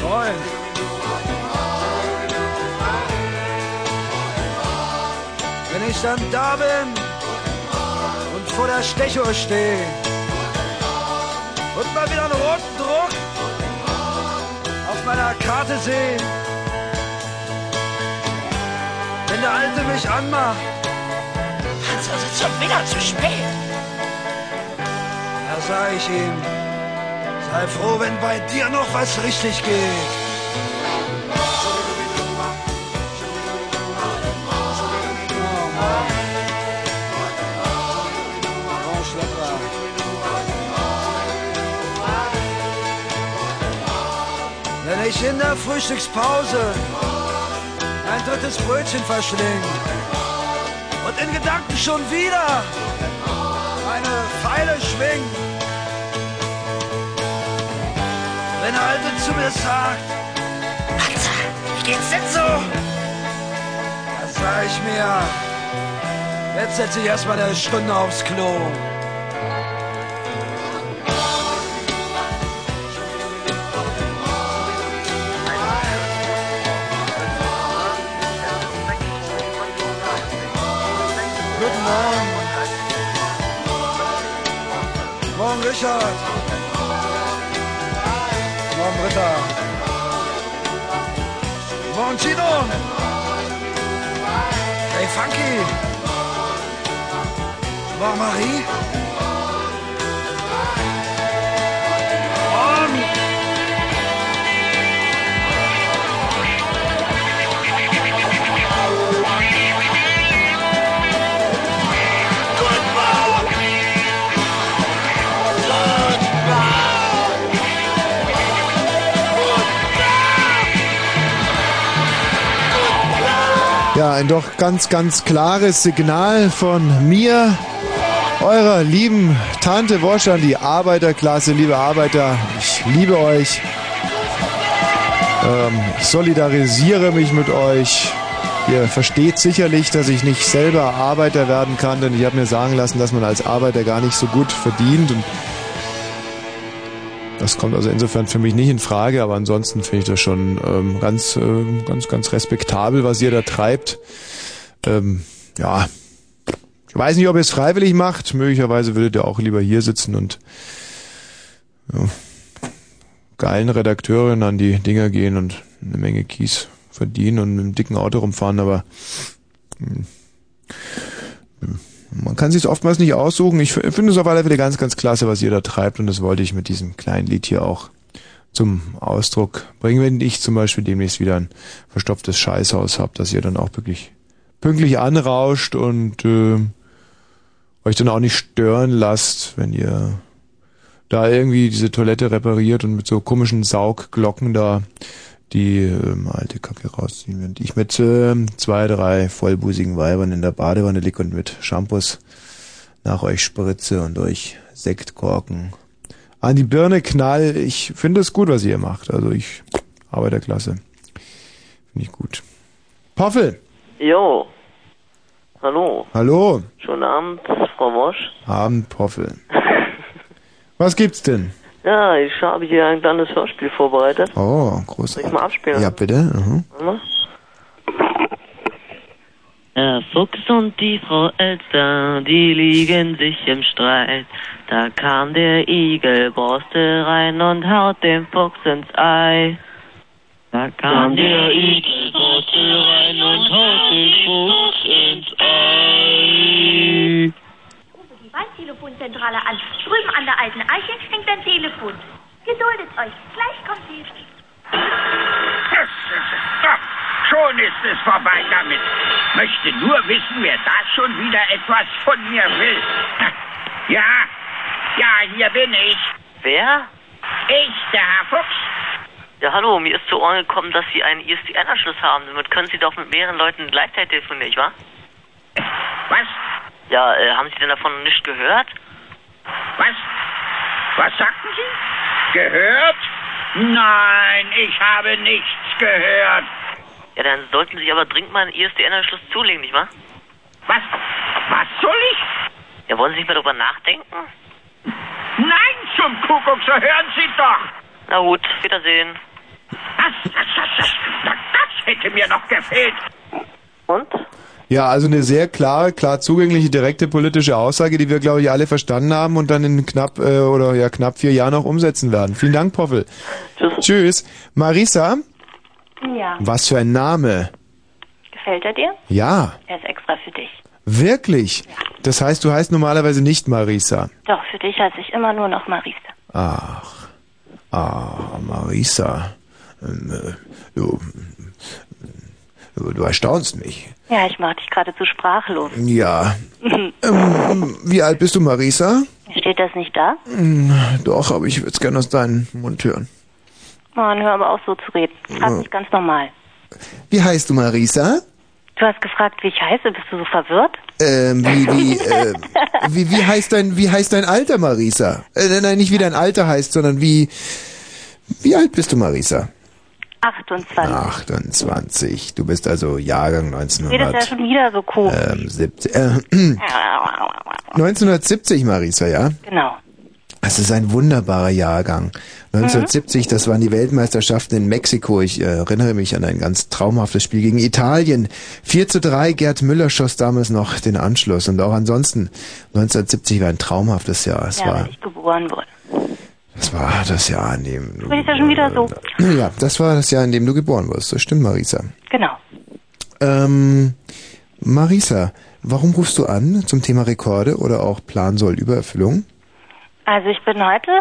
Moin. Wenn ich dann da bin und vor der Stechuhr stehe und mal wieder einen roten Druck auf meiner Karte sehe, wenn der Alte mich anmacht, Hans, es ist schon wieder zu spät. da sag ich ihm, sei froh, wenn bei dir noch was richtig geht. In der Frühstückspause ein drittes Brötchen verschling und in Gedanken schon wieder meine Pfeile schwingen. Wenn der Alte zu mir sagt, Matze, wie geht's denn so? Dann sag ich mir, jetzt setze ich erstmal eine Stunde aufs Klo. Richard. Morgen, Britta. Morgen, Tino. Hey, Funky. Morgen, Marie. Ein doch ganz, ganz klares Signal von mir, eurer lieben Tante Wosch an die Arbeiterklasse, liebe Arbeiter. Ich liebe euch. Ähm, solidarisiere mich mit euch. Ihr versteht sicherlich, dass ich nicht selber Arbeiter werden kann, denn ich habe mir sagen lassen, dass man als Arbeiter gar nicht so gut verdient. Und das kommt also insofern für mich nicht in Frage, aber ansonsten finde ich das schon ähm, ganz, ähm, ganz, ganz respektabel, was ihr da treibt. Ähm, ja, ich weiß nicht, ob ihr es freiwillig macht. Möglicherweise würdet ihr auch lieber hier sitzen und ja, geilen Redakteuren an die Dinger gehen und eine Menge Kies verdienen und mit einem dicken Auto rumfahren, aber hm, man kann sich oftmals nicht aussuchen. Ich finde es auf alle Fälle ganz, ganz klasse, was ihr da treibt und das wollte ich mit diesem kleinen Lied hier auch zum Ausdruck bringen, wenn ich zum Beispiel demnächst wieder ein verstopftes Scheißhaus habe, dass ihr dann auch wirklich pünktlich anrauscht und äh, euch dann auch nicht stören lasst, wenn ihr da irgendwie diese Toilette repariert und mit so komischen Saugglocken da die ähm, alte Kacke rausziehen, während ich mit ähm, zwei, drei vollbusigen Weibern in der Badewanne lieg und mit Shampoos nach euch spritze und euch Sektkorken an die Birne knall. Ich finde es gut, was ihr macht. Also ich Arbeiterklasse. Finde ich gut. Poffel, Jo. Hallo. hallo. Schönen Abend, Frau Wosch. Abend, Poffel. [laughs] Was gibt's denn? Ja, ich habe hier ein kleines Hörspiel vorbereitet. Oh, groß. Soll ich mal abspielen? Ja, bitte. Mhm. Der Fuchs und die Frau Elster, die liegen sich im Streit. Da kam der Igel, borste rein und haut dem Fuchs ins Ei. Da kam der Igel, borste rein und haut dem Fuchs ins Ei. Die Waldtelefonzentrale an. Drüben an der alten Eiche hängt ein Telefon. Geduldet euch, gleich kommt sie. Schon ist es vorbei damit. Möchte nur wissen, wer da schon wieder etwas von mir will. Ja, ja, hier bin ich. Wer? Ich, der Herr Fuchs. Ja, hallo, mir ist zu Ohren gekommen, dass Sie einen ISDN-Anschluss haben. Damit können Sie doch mit mehreren Leuten gleichzeitig telefonieren, nicht wahr? Was? Ja, äh, haben Sie denn davon noch nicht gehört? Was? Was sagten Sie? Gehört? Nein, ich habe nichts gehört. Ja, dann sollten Sie aber dringend mal einen ISDN-Anschluss zulegen, nicht wahr? Was? Was soll ich? Ja, wollen Sie nicht mehr darüber nachdenken? Nein, zum Kuckuck, so hören Sie doch. Na gut, Wiedersehen. Das, das, das, das, das hätte mir noch gefehlt. Ja, also eine sehr klare, klar zugängliche, direkte politische Aussage, die wir, glaube ich, alle verstanden haben und dann in knapp äh, oder ja knapp vier Jahren auch umsetzen werden. Vielen Dank, Poffel. Tschüss. Marisa, Ja. was für ein Name. Gefällt er dir? Ja, Er ist extra für dich. wirklich. Das heißt, du heißt normalerweise nicht Marisa. Doch, für dich heiße ich immer nur noch Marisa. Ach, ah, Marisa. Ähm, äh, Du, du, erstaunst mich. Ja, ich mach dich geradezu sprachlos. Ja. [laughs] Ähm, wie alt bist du, Marisa? Steht das nicht da? Hm, Doch, aber ich würde es gerne aus deinem Mund hören. Mann, hör aber auf so zu reden. Frag Ja. mich ganz normal. Wie heißt du, Marisa? Du hast gefragt, wie ich heiße. Bist du so verwirrt? Ähm, wie, wie, [laughs] äh, wie, wie heißt dein, wie heißt dein Alter, Marisa? Äh, nein, nicht wie dein Alter heißt, sondern wie, wie alt bist du, Marisa? 28. 28. Du bist also Jahrgang Redet ja 1900. schon wieder so cool. Ähm, 70, äh, [clears throat] 1970, Marisa, ja? Genau. Das ist ein wunderbarer Jahrgang. 1970, das waren die Weltmeisterschaften in Mexiko. Ich äh, erinnere mich an ein ganz traumhaftes Spiel gegen Italien. 4 zu 3, Gerd Müller schoss damals noch den Anschluss. Und auch ansonsten, 1970 war ein traumhaftes Jahr. Es ja, war, ich geboren wurde. Das war das Jahr, in dem Du redest ja schon wieder so. ja, das war das Jahr, in dem du geboren wurdest. Das stimmt, Marisa. Genau. Ähm, Marisa, warum rufst du an zum Thema Rekorde oder auch Plan soll Übererfüllung? Also ich bin heute,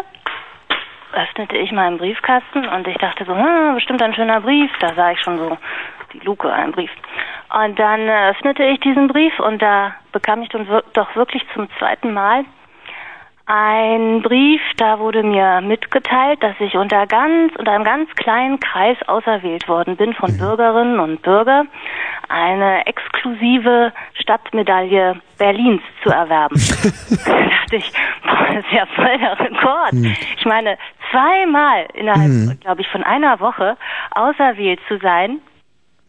öffnete ich meinen Briefkasten und ich dachte so, hm, bestimmt ein schöner Brief. Da sah ich schon so die Luke, ein Brief. Und dann äh, öffnete ich diesen Brief und da bekam ich dann doch wirklich zum zweiten Mal ein Brief, da wurde mir mitgeteilt, dass ich unter ganz, unter einem ganz kleinen Kreis auserwählt worden bin von Bürgerinnen und Bürgern, eine exklusive Stadtmedaille Berlins zu erwerben. [laughs] da dachte ich, boah, das ist ja voll der Rekord. Hm. Ich meine, zweimal innerhalb, Hm. glaube ich, von einer Woche auserwählt zu sein,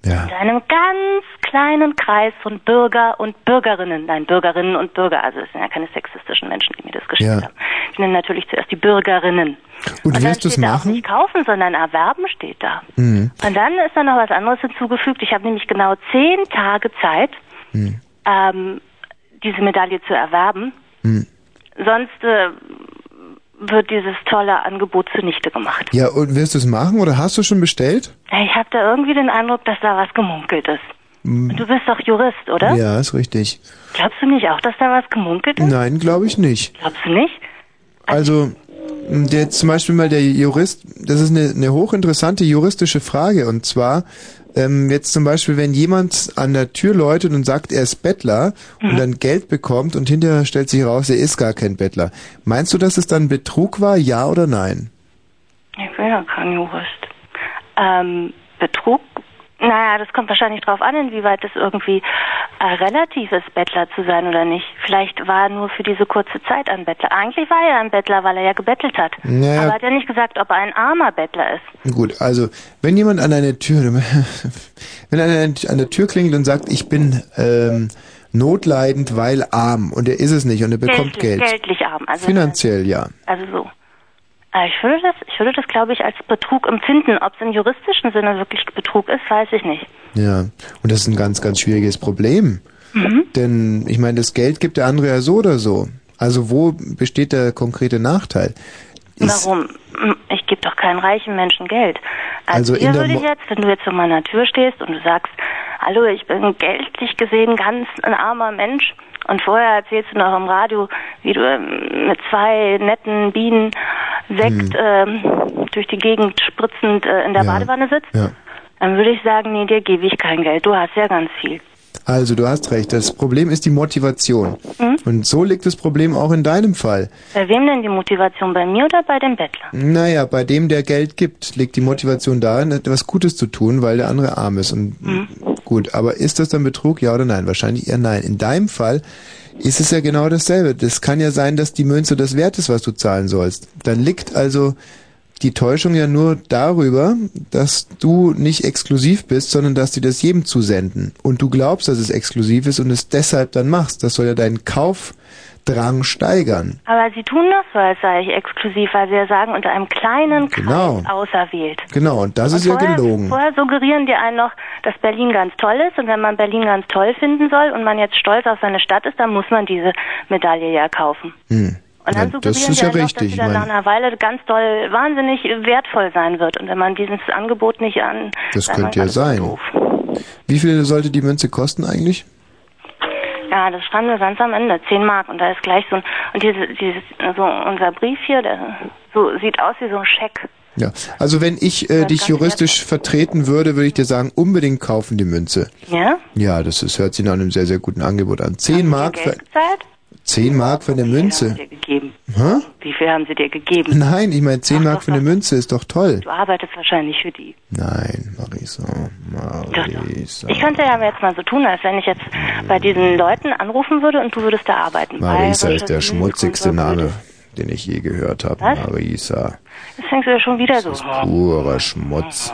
in einem ganz kleinen Kreis von Bürger und Bürgerinnen, nein, Bürgerinnen und Bürger, also es sind ja keine sexistischen Menschen, die mir das geschickt Ja. haben. Ich nenne natürlich zuerst die Bürgerinnen. Und dann du es steht da auch machen? nicht kaufen, sondern erwerben steht da. Mhm. Und dann ist da noch was anderes hinzugefügt. Ich habe nämlich genau zehn Tage Zeit, Mhm. ähm, diese Medaille zu erwerben. Mhm. Sonst äh, wird dieses tolle Angebot zunichte gemacht. Ja, und wirst du es machen oder hast du schon bestellt? Ich habe da irgendwie den Eindruck, dass da was gemunkelt ist. Mhm. Du bist doch Jurist, oder? Ja, ist richtig. Glaubst du nicht auch, dass da was gemunkelt ist? Nein, glaube ich nicht. Glaubst du nicht? Also, m, der zum Beispiel mal der Jurist, das ist eine, eine hochinteressante juristische Frage. Und zwar, ähm, jetzt zum Beispiel, wenn jemand an der Tür läutet und sagt, er ist Bettler und dann Geld bekommt und hinterher stellt sich raus, er ist gar kein Bettler. Meinst du, dass es dann Betrug war, ja oder nein? Ich bin ja kein Jurist. Ähm, Betrug? Naja, das kommt wahrscheinlich drauf an, inwieweit es irgendwie äh, relativ ist, Bettler zu sein oder nicht. Vielleicht war er nur für diese kurze Zeit ein Bettler. Eigentlich war er ein Bettler, weil er ja gebettelt hat. Naja. Aber hat er nicht gesagt, ob er ein armer Bettler ist. Gut, also wenn jemand an eine Tür, [laughs] wenn einer an der Tür klingelt und sagt, ich bin ähm, notleidend, weil arm und er ist es nicht und er bekommt Geldlich, Geld. Geldlich arm. Also, Finanziell ja. also so. Äh, Ich würde das, ich würde das, glaube ich, als Betrug empfinden. Ob es im juristischen Sinne wirklich Betrug ist, weiß ich nicht. Ja, und das ist ein ganz, ganz schwieriges Problem. Mhm. Denn ich meine, das Geld gibt der andere ja so oder so. Also wo besteht der konkrete Nachteil? Ist- Warum? Ich gebe doch keinen reichen Menschen Geld. Also Also, hier würde ich jetzt, wenn du jetzt vor meiner Tür stehst und du sagst, hallo, ich bin geldlich gesehen ganz ein armer Mensch und vorher erzählst du noch im Radio, wie du ähm, mit zwei netten Bienen Sekt ähm, durch die Gegend spritzend äh, in der. Ja. Badewanne sitzt, Ja. dann würde ich sagen, nee, dir gebe ich kein Geld. Du hast ja ganz viel. Also du hast recht, das Problem ist die Motivation. Mhm. Und so liegt das Problem auch in deinem Fall. Bei wem denn die Motivation? Bei mir oder bei dem Bettler? Naja, bei dem, der Geld gibt, liegt die Motivation darin, etwas Gutes zu tun, weil der andere arm ist. Und Mhm. gut, aber ist das dann Betrug, ja oder nein? Wahrscheinlich eher nein. In deinem Fall ist es ja genau dasselbe. Das kann ja sein, dass die Münze das wert ist, was du zahlen sollst. Dann liegt also die Täuschung ja nur darüber, dass du nicht exklusiv bist, sondern dass die das jedem zusenden. Und du glaubst, dass es exklusiv ist und es deshalb dann machst. Das soll ja deinen Kaufdrang steigern. Aber sie tun das so, als sei ich exklusiv, weil sie ja sagen, unter einem kleinen Genau. Kreis auserwählt. Genau, und das Und ist ja vorher, gelogen. Vorher suggerieren die einen noch, dass Berlin ganz toll ist und wenn man Berlin ganz toll finden soll und man jetzt stolz auf seine Stadt ist, dann muss man diese Medaille ja kaufen. Hm. Und dann Ja, das ist ja noch, dass richtig. sie Ich dann nach einer Weile ganz toll, wahnsinnig wertvoll sein wird. Und wenn man dieses Angebot nicht an... das könnte ja sein. doof. Wie viel sollte die Münze kosten eigentlich? Ja, das stand nur ganz am Ende, 10 Mark. Und da ist gleich so ein... Und diese, dieses, so unser Brief hier, der so sieht aus wie so ein Scheck. Ja, also wenn ich äh, dich juristisch vertreten würde, würde ich dir sagen, unbedingt kaufen die Münze. Ja? Ja, das ist, hört sich nach einem sehr, sehr guten Angebot an. 10 Mark für, Geld gezahlt? 10 Mark für eine Münze. Hä? Wie viel haben sie dir gegeben? Nein, ich meine 10 Mark für eine Münze ist doch toll. Du arbeitest wahrscheinlich für die. Nein, Marisa, Marisa. Ich könnte ja jetzt mal so tun, als wenn ich jetzt bei diesen Leuten anrufen würde und du würdest da arbeiten. Marisa ist der schmutzigste. Name, den ich je gehört habe. Was? Marisa. Jetzt fängst du ja schon wieder so. Purer Schmutz.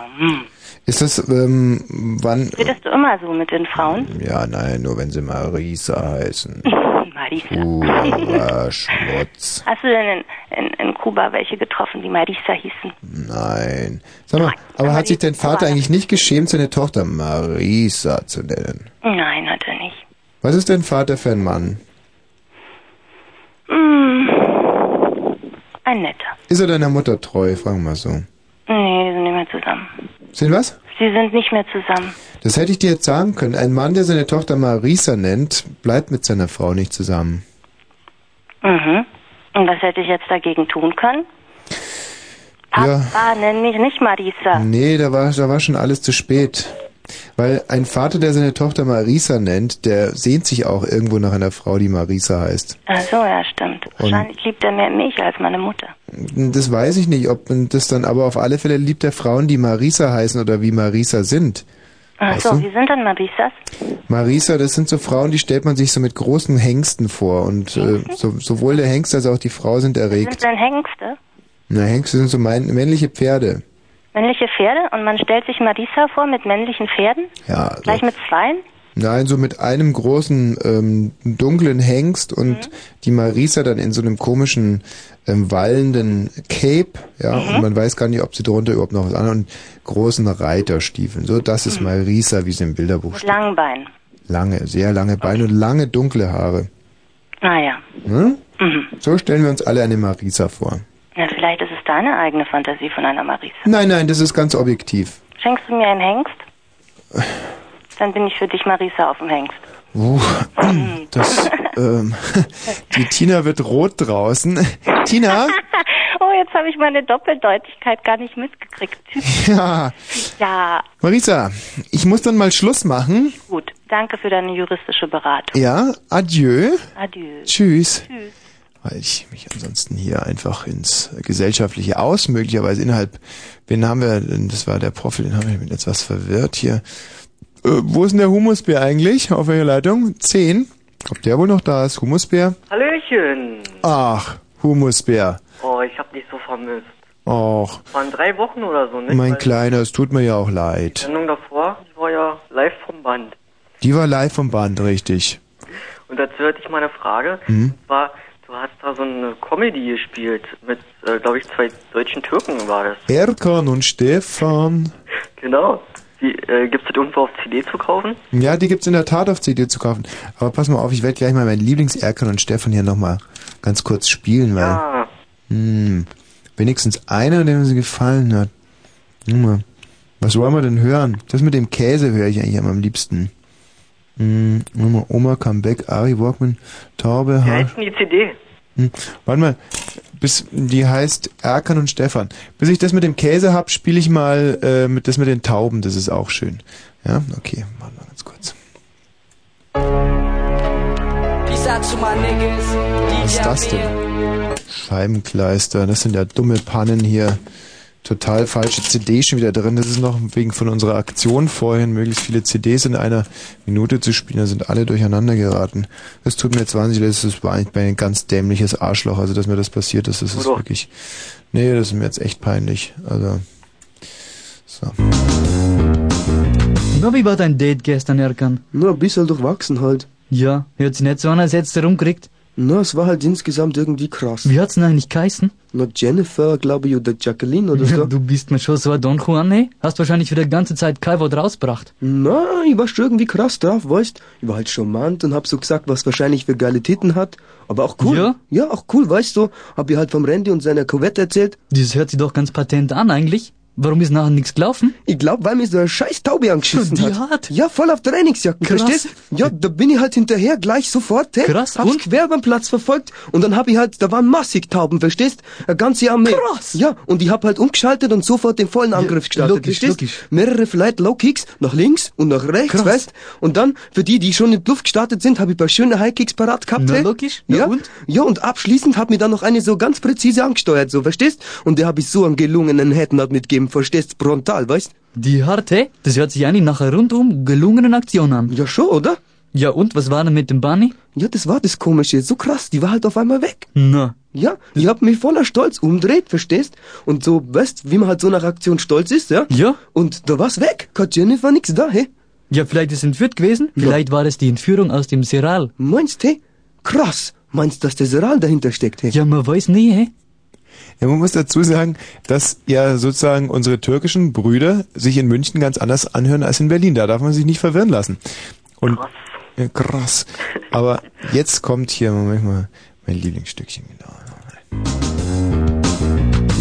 Ist das, ähm, wann? Redest du immer so mit den Frauen? Ja, nein, nur wenn sie Marisa heißen. [laughs] Marisa. Purer [laughs] Schmutz. Hast du denn in, in, in Kuba welche getroffen, die Marisa hießen? Nein. Sag mal, aber hat sich dein Vater eigentlich nicht geschämt, seine Tochter Marisa zu nennen? Nein, hat er nicht. Was ist dein Vater für ein Mann? Hm. Ein netter. Ist er deiner Mutter treu? Fragen wir mal so. Nee, die sind nicht mehr zusammen. Sind was? Sie sind nicht mehr zusammen. Das hätte ich dir jetzt sagen können. Ein Mann, der seine Tochter Marisa nennt, bleibt mit seiner Frau nicht zusammen. Mhm. Und was hätte ich jetzt dagegen tun können? Ja. Papa, nenn mich nicht Marisa. Nee, da war, da war schon alles zu spät. Weil ein Vater, der seine Tochter Marisa nennt, der sehnt sich auch irgendwo nach einer Frau, die Marisa heißt. Ach so, ja, stimmt. Wahrscheinlich liebt er mehr mich als meine Mutter. Das weiß ich nicht, ob das dann, aber auf alle Fälle liebt er Frauen, die Marisa heißen oder wie Marisa sind. Ach Weißt so, du? wie sind denn Marisas? Marisa, das sind so Frauen, die stellt man sich so mit großen Hengsten vor und äh, so, sowohl der Hengst als auch die Frau sind Sind erregt. denn Hengste? Na, Hengste sind so mein, männliche Pferde. Männliche Pferde? Und man stellt sich Marisa vor mit männlichen Pferden? Ja, so. Gleich mit zweien? Nein, so mit einem großen ähm, dunklen Hengst und Mhm. die Marisa dann in so einem komischen ähm, wallenden Cape, ja, Mhm. und man weiß gar nicht, ob sie drunter überhaupt noch was anderes und großen Reiterstiefeln. So, das ist Marisa, wie sie im Bilderbuch Mhm. Mit steht. langen Beinen. Lange, sehr lange Beine und lange dunkle Haare. Naja. Hm? Mhm. So stellen wir uns alle eine Marisa vor. Na, vielleicht ist es deine eigene Fantasie von einer Marisa. Nein, nein, das ist ganz objektiv. Schenkst du mir einen Hengst? Dann bin ich für dich Marisa auf dem Hengst. Uh, [clears throat] das, ähm, [laughs] die Tina wird rot draußen. [laughs] Tina? [laughs] oh, jetzt habe ich meine Doppeldeutigkeit gar nicht mitgekriegt. Ja. Ja, Marisa, ich muss dann mal Schluss machen. gut. Danke für deine juristische Beratung. Ja, adieu. Adieu. Tschüss. Tschüss. Weil ich mich ansonsten hier einfach ins Gesellschaftliche aus, möglicherweise innerhalb, wen haben wir denn, das war der Profi, den haben wir mit etwas verwirrt hier. Äh, wo ist denn der Humusbär eigentlich? Auf welcher Leitung? Zehn. Ob der wohl noch da ist? Humusbär? Hallöchen. Ach, Humusbär. Oh, ich hab dich so vermisst. Och, Waren drei Wochen oder so, nicht? mein Weil Kleiner, es tut mir ja auch Die leid. Sendung davor, die war ja live vom Band. Die war live vom Band, richtig. Und dazu hatte ich mal eine Frage. Hm? Und zwar, du hast da so eine Comedy gespielt mit, äh, glaube ich, zwei deutschen Türken war das. Erkan und Stefan. [laughs] Genau. Wie, äh, gibt's das irgendwo auf CD zu kaufen? Ja, die gibt's in der Tat auf CD zu kaufen. Aber pass mal auf, ich werde gleich mal meinen Lieblings-Erkan und Stefan hier nochmal ganz kurz spielen, weil Ja. hm, wenigstens einer, dem sie gefallen hat. Was wollen wir denn hören? Das mit dem Käse höre ich eigentlich am liebsten. Hm, Oma, Comeback, Ari Walkman, Taube, Wie ha heißt denn die CD? hm, warte mal, bis die heißt Erkan und Stefan. Bis ich das mit dem Käse hab, spiele ich mal äh, mit das mit den Tauben, das ist auch schön. Ja, okay, warte mal ganz kurz. Was ist das denn? Scheibenkleister, das sind ja dumme Pannen hier. Total falsche CD schon wieder drin. Das ist noch wegen von unserer Aktion vorhin, möglichst viele CDs in einer Minute zu spielen. Da sind alle durcheinander geraten. Das tut mir jetzt wahnsinnig leid. Das war eigentlich ein ganz dämliches Arschloch. Also, dass mir das passiert ist, das ist Oder? wirklich... Nee, das ist mir jetzt echt peinlich. Also... So. Na, wie war dein Date gestern, Erkan? Na, ein bisschen durchwachsen halt. Ja, hört sich nicht so an, als hättest du rumkriegt. Na, es war halt insgesamt irgendwie krass. Wie hat's denn eigentlich geheißen? Na, Jennifer, glaube ich, oder Jacqueline oder [laughs] so. Du bist mir schon so ein Don Juan, ne? Hast wahrscheinlich wieder die ganze Zeit kein Wort rausgebracht. Na, ich war schon irgendwie krass drauf, weißt? Ich war halt charmant und hab so gesagt, was wahrscheinlich für geile Titten hat. Aber auch cool. Ja? Ja, auch cool, weißt du? Hab ich halt vom Randy und seiner Corvette erzählt. Das hört sich doch ganz patent an eigentlich. Warum ist nachher nichts gelaufen? Ich glaub, weil mir so eine scheiß Taube angeschissen Die hat. hat? Ja, voll auf Trainingsjacken, Krass. verstehst? Ja, da bin ich halt hinterher gleich sofort, hey, Krass, hab's und? quer den Platz verfolgt und dann hab ich halt, da waren massig Tauben, verstehst? Eine ganze Armee. Krass. Ja, und ich hab halt umgeschaltet und sofort den vollen Angriff gestartet, logisch, verstehst? logisch. Mehrere Flight Low Kicks nach links und nach rechts, Krass. weißt? Und dann, für die, die schon in die Luft gestartet sind, hab ich ein paar schöne High Kicks parat gehabt, Na, hey? logisch. Ja, Ja, und? Ja, und abschließend hat mir dann noch eine so ganz präzise angesteuert, so, verstehst? Und der hab ich so einen gelungenen Headnut mitgegeben, gegeben, verstehst, frontal, weißt? Die harte? Das hört sich eigentlich nach einer rundum gelungenen Aktion an. Ja, schon, oder? Ja, und was war denn mit dem Bunny? Ja, das war das Komische. So krass, die war halt auf einmal weg. Na. Ja, ich hab mich voller Stolz umdreht, verstehst? Und so, weißt, wie man halt so nach Aktion stolz ist, ja? Ja. Und da war's weg. Kein Jennifer, nix da, hey? Ja, vielleicht ist entführt gewesen. Vielleicht war es die Entführung aus dem Seral. Meinst du? Krass. Meinst du, dass der Seral dahinter steckt, hey? Ja, man weiß nie, hey? Ja, man muss dazu sagen, dass ja sozusagen unsere türkischen Brüder sich in München ganz anders anhören als in Berlin. Da darf man sich nicht verwirren lassen. Und krass. Ja, krass. Aber jetzt kommt hier, Moment mal, mein Lieblingsstückchen, genau.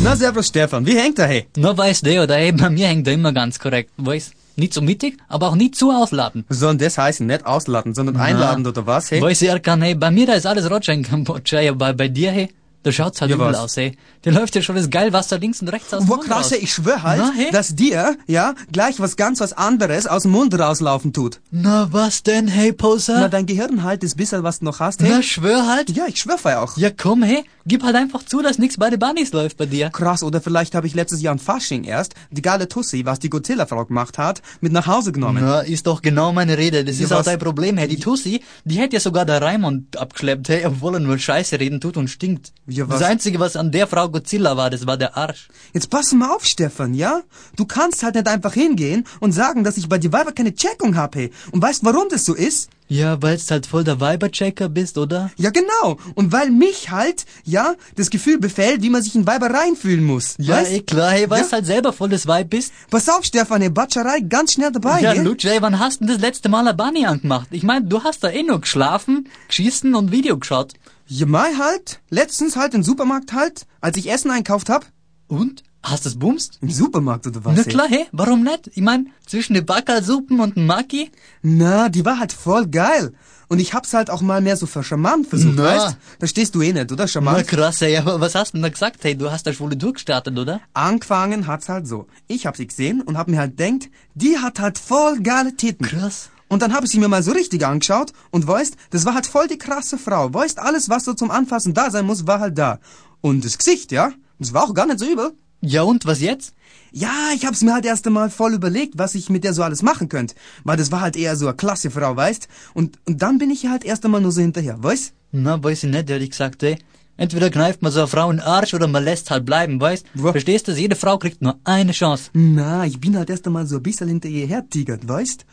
Na, servus Stefan, wie hängt er, hey? Na, weiß der oder hey, bei mir hängt er immer ganz korrekt, weiß. Nicht so mittig, aber auch nicht zu ausladen. Denn das heißen? Nicht ausladen, sondern einladen oder was, hey? Weiß ich kann, hey, bei mir da ist alles Roger in Kambodscha, ja, bei, bei dir, hey, da schaut's halt Ja, übel aus, hey. Der läuft ja schon das geil Wasser links und rechts aus dem Wo Mund krass, raus. ich schwör halt, Na, hey? dass dir, ja, gleich was ganz was anderes aus dem Mund rauslaufen tut. Na, was denn, hey, Poser? Na, dein Gehirn halt das bisschen, was du noch hast, hey? Na, schwör halt. Ja, ich schwör ja auch. Ja, komm, hey, gib halt einfach zu, dass nichts bei den Bunnies läuft bei dir. Krass, oder vielleicht habe ich letztes Jahr an Fasching erst die geile Tussi, was die Godzilla-Frau gemacht hat, mit nach Hause genommen. Na, ist doch genau meine Rede. Das Ja, ist auch dein Problem, hey. Die Tussi, die hätte ja sogar der Raimund abgeschleppt, hey, obwohl er nur Scheiße reden tut und stinkt. Ja, was? Das Einzige, was an der Frau Godzilla war, das war der Arsch. Jetzt pass mal auf, Stefan, ja? Du kannst halt nicht einfach hingehen und sagen, dass ich bei dir Weiber keine Checkung hab, hey. Und weißt, warum das so ist? Ja, weil's halt voll der Weiberchecker bist, oder? Ja, genau. Und weil mich halt, ja, das Gefühl befällt, wie man sich in Weiber reinfühlen muss. Ja, weißt? eh klar, hey, weil's Ja. halt selber voll das Weib bist. Pass auf, Stefan, hey, Batscherei ganz schnell dabei, ja? Lutsch, ey, wann hast du das letzte Mal ein Bunny angemacht? Ich mein, du hast da eh nur geschlafen, geschissen und Video geschaut. Ja, mal halt. Letztens halt im Supermarkt halt, als ich Essen einkauft hab. Und? Hast du's bumst? Im Supermarkt oder was? Na klar, hey, warum nicht? Ich mein, zwischen den Backersuppen und dem Maki? Na, die war halt voll geil. Und ich hab's halt auch mal mehr so für charmant versucht, Na. weißt? Da stehst du eh nicht, oder? Na Charmant. krass, ey, aber was hast du denn da gesagt? Hey, du hast da schwule Tour gestartet, oder? Angefangen hat's halt so. Ich hab sie gesehen und hab mir halt denkt, die hat halt voll geile Titten. Krass. Und dann hab ich sie mir mal so richtig angeschaut und weißt, das war halt voll die krasse Frau. Weißt, alles, was so zum Anfassen da sein muss, war halt da. Und das Gesicht, ja, das war auch gar nicht so übel. Ja und, was jetzt? Ja, ich hab's mir halt erst einmal voll überlegt, was ich mit der so alles machen könnte. Weil das war halt eher so eine klasse Frau, weißt? Und, und dann bin ich ihr halt erst einmal nur so hinterher, weißt? Na, weiß ich nicht, ehrlich gesagt, ey. Entweder kneift man so eine Frau in den Arsch oder man lässt halt bleiben, weißt? Verstehst du? Jede Frau kriegt nur eine Chance. Na, ich bin halt erst einmal so ein bisschen hinter ihr hertigert, weißt?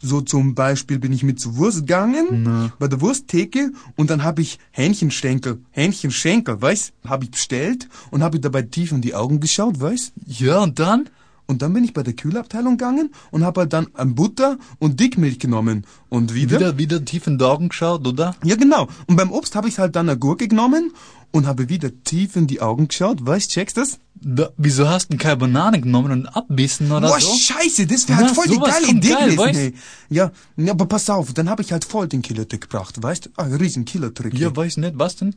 So zum Beispiel bin ich mit zur Wurst gegangen, bei der Wursttheke, und dann hab ich Hähnchenschenkel, Hähnchenschenkel, weißt? Hab ich bestellt und hab ich dabei tief in die Augen geschaut, weißt? Ja, und dann? Und dann bin ich bei der Kühlabteilung gegangen und hab halt dann ein Butter und Dickmilch genommen. Und wieder? Wieder, wieder tief in die Augen geschaut, oder? Ja, genau. Und beim Obst habe ich halt dann eine Gurke genommen und habe wieder tief in die Augen geschaut. Weißt, checkst das? Da, wieso hast du keine Banane genommen und abbissen oder Boah, so? scheiße, das wäre halt voll die geile Idee geil, gewesen. Ja, ja, aber pass auf, dann habe ich halt voll den Killertrick gebracht, weißt? Ah, ein riesen Killertrick. Ja, weiß nicht, was denn?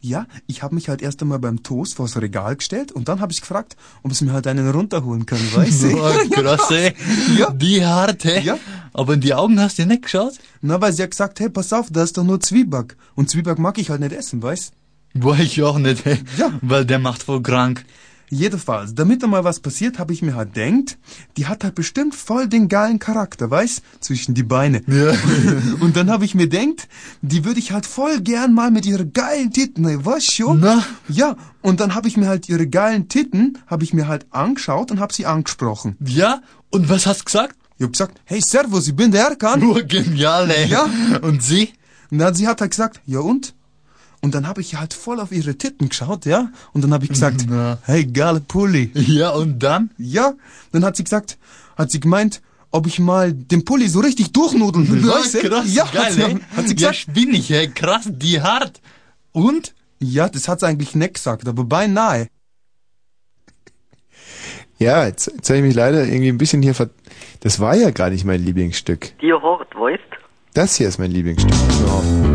Ja, ich habe mich halt erst einmal beim Toast vors Regal gestellt und dann habe ich gefragt, ob es mir halt einen runterholen kann, [laughs] weißt du? Boah, krass, ey. Ja. Die harte. Ja. Aber in die Augen hast du nicht geschaut? Na, weil sie hat gesagt, hey, pass auf, da ist doch nur Zwieback. Und Zwieback mag ich halt nicht essen, weißt? Boah, ich auch nicht, ey. Ja. Weil der macht voll krank. Jedenfalls, damit da mal was passiert, habe ich mir halt denkt, die hat halt bestimmt voll den geilen Charakter, weißt? Zwischen die Beine. Ja. [laughs] Und dann habe ich mir denkt, die würde ich halt voll gern mal mit ihrer geilen Titten, ey, weißt schon? Na? Ja, und dann habe ich mir halt ihre geilen Titten, habe ich mir halt angeschaut und habe sie angesprochen. Ja? Und was hast du gesagt? Ich hab gesagt, hey, servus, ich bin der Erkan. Nur genial, ey. Ja. Und sie? Dann sie hat halt gesagt, ja und? Und dann habe ich halt voll auf ihre Titten geschaut, ja? Und dann habe ich gesagt, [laughs] Na. hey, geile Pulli. Ja, und dann? Ja, dann hat sie gesagt, hat sie gemeint, ob ich mal den Pulli so richtig durchnudeln will, [laughs] Na, weißt du? krass, ja, geil, hat sie, ey. hat sie Ja, gesagt. spinn ich, ey. Krass, die hart. Und? Ja, das hat sie eigentlich nicht gesagt, aber beinahe. Ja, jetzt, jetzt habe ich mich leider irgendwie ein bisschen hier ver... Das war ja gar nicht mein Lieblingsstück. Die Hort, weißt? Das hier ist mein Lieblingsstück. Auf.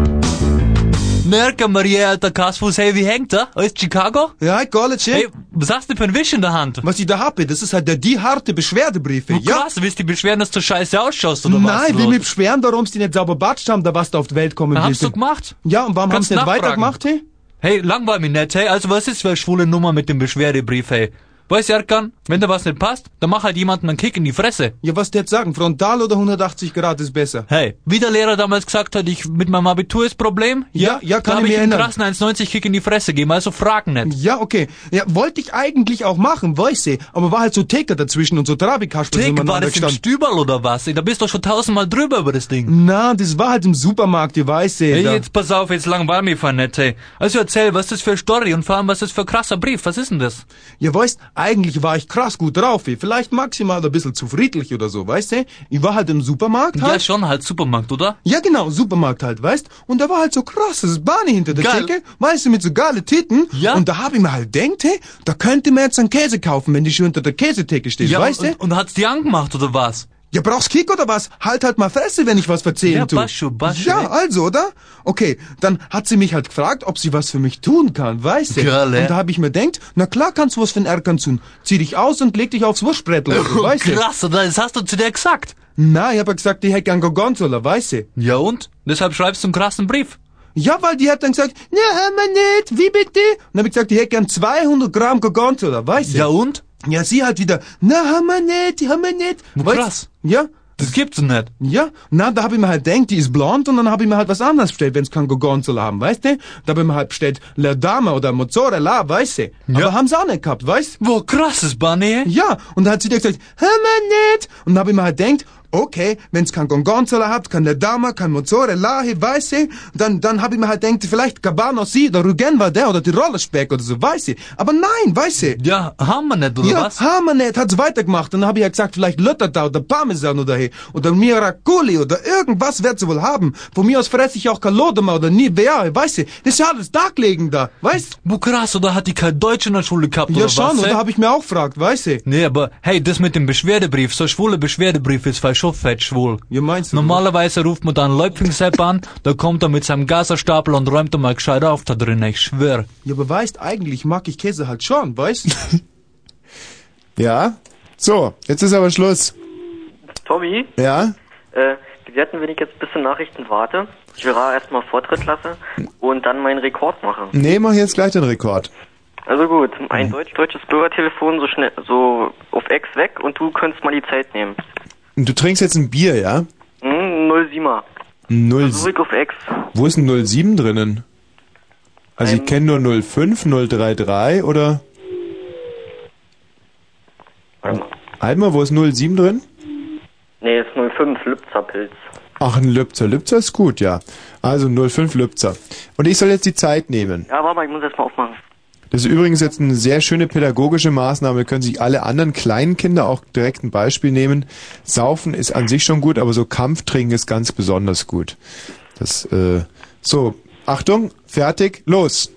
Merke, Maria, alter Kasfuß, hey, wie hängt er? Aus Chicago? Ja, hi, College, Hey, was hast du für ein Wisch in der Hand? Was ich da habe, das ist halt der die harte Beschwerdebriefe, Du ja? krass, willst du beschweren, dass du scheiße ausschaust, oder was? Nein, will mich beschweren, darum sie nicht sauber batscht haben, da was da auf die Welt kommen willst. Hast du gemacht? Ja, und warum haben Kannst sie nicht nachfragen. weitergemacht, hey? Hey, langweil mich nicht, hey. Also was ist für eine schwule Nummer mit dem Beschwerdebrief, hey? Weißt du, Erkan, wenn dir was nicht passt, dann mach halt jemanden einen Kick in die Fresse. Ja, was der jetzt sagen? Frontal oder 180 Grad ist besser? Hey, wie der Lehrer damals gesagt hat, ich mit meinem Abitur ist Problem? Ja, ja, kann da hab ich ich einen erinnern. krassen 1,90 Kick in die Fresse gegeben, also fragen nicht. Ja, okay. Ja, wollte ich eigentlich auch machen, weiß ich. Aber war halt so Teker dazwischen und so Trabikasper Tick, war das im Stüberl oder was? Da bist du schon tausendmal drüber über das Ding. Na, das war halt im Supermarkt, die weiß ich. Hey, da- jetzt pass auf, jetzt langweil mich von nicht, hey. Also erzähl, was ist das für eine Story und vor allem, was ist das für ein krasser Brief? Was ist denn das? Ja, weißt, eigentlich war ich krass gut drauf, ey. Vielleicht maximal ein bisschen zu friedlich oder so, weißt du? Ich war halt im Supermarkt halt. Ja, schon halt Supermarkt, oder? Ja, genau, Supermarkt halt, weißt? Und da war halt so krasses Barney hinter der Geil. Theke, weißt du, mit so geile Titten. Ja. Und da hab ich mir halt denkt, hey, da könnte man jetzt einen Käse kaufen, wenn die schon unter der Käsetheke steht, Ja, weißt du? und, und hat's die angemacht, oder was? Ja, brauchst Kick oder was? Halt halt mal Fresse, wenn ich was erzählen Ja, tu. schon, passt Ja, also, oder? Okay, dann hat sie mich halt gefragt, ob sie was für mich tun kann, weißt du? Geil, ey. Und da hab ich mir denkt, na klar kannst du was für den Erkan tun. Zieh dich aus und leg dich aufs Wurstbrettel, [laughs] weißt du? Krass, oder? Das hast du zu der gesagt. Na, ich hab ja gesagt, die hätte gern Gorgonzola, weißt du? Ja und? Deshalb schreibst du einen krassen Brief. Ja, weil die hat dann gesagt, ja, haben wir nicht, wie bitte? Und dann hab ich gesagt, die hätte gern 200 Gramm Gorgonzola, weißt du? Ja und? Ja, sie halt wieder, na, haben wir nicht, haben wir nicht. Weißt- Krass. Ja. Das gibt's nicht. Ja, na, da hab ich mir halt denkt, die ist blond und dann hab ich mir halt was anderes bestellt, wenn's kein Gorgonzola haben, weißt du? Da hab ich mir halt bestellt La Dama oder Mozzarella, weißt du? Aber haben sie auch nicht gehabt, weißt Wo krasses Bunny. Ja, und da hat sie dir gesagt, hör mal nicht. Und da hab ich mir halt denkt, okay, wenn's kein Gorgonzola habt, kein Dama, kein Mozzarella, weißt du? Dann, dann hab ich mir halt denkt, vielleicht Cabano Si oder Rugen war der oder Tiroler Speck oder so, weißt du? Aber nein, weißt du? Ja, haben wir nicht, oder ja, was? haben wir nicht, hat's weitergemacht. Und dann hab ich ja gesagt, vielleicht Luttertau oder Parmesan oder hey, oder Miracoli oder irgendwas wird sie wohl haben. Von mir aus fresse ich auch Kalodema oder Nivea, weißt du? Das ist ja alles da gelegen da, weißt Wo krass, oder hat die kein Deutsch in der Schule gehabt, Ja oder schon, was? oder ey? hab ich mir auch gefragt, weißt du? Nee, aber hey, das mit dem Beschwerdebrief, so ein schwuler Beschwerdebrief ist voll schon fett schwul. Ja, meinst du? Normalerweise ruft man dann Leupfingsepp an, da kommt er mit seinem Gaserstapel und räumt er mal gescheit auf da drin, ich schwör. Ja, aber weißt, eigentlich mag ich Käse halt schon, weißt [laughs] Ja? So, jetzt ist aber Schluss. Tommy, Ja? äh, wie wärten, wenn ich jetzt bis zur Nachrichten warte? Ich Gerard erstmal Vortritt lasse und dann meinen Rekord mache. Nee, mach jetzt gleich den Rekord. Also gut, ein deutsch-deutsches Bürgertelefon so schnell, so auf Ex weg und du könntest mal die Zeit nehmen. Du trinkst jetzt ein Bier, ja? Hm, 07er. Null, Zurück auf Ex. wo ist ein 07 drinnen? Also ich kenne nur 05, 033 oder... Einmal, wo ist 07 drin? Nee, ist 05, Lübzerpilz. Ach, ein Lübzer. Lübzer ist gut, ja. Also 05 Lübzer. Und ich soll jetzt die Zeit nehmen. Ja, warte mal, ich muss erst mal aufmachen. Das ist übrigens jetzt eine sehr schöne pädagogische Maßnahme. Können sich alle anderen kleinen Kinder auch direkt ein Beispiel nehmen. Saufen ist an sich schon gut, aber so Kampftrinken ist ganz besonders gut. Das, äh, so, Achtung, fertig, los.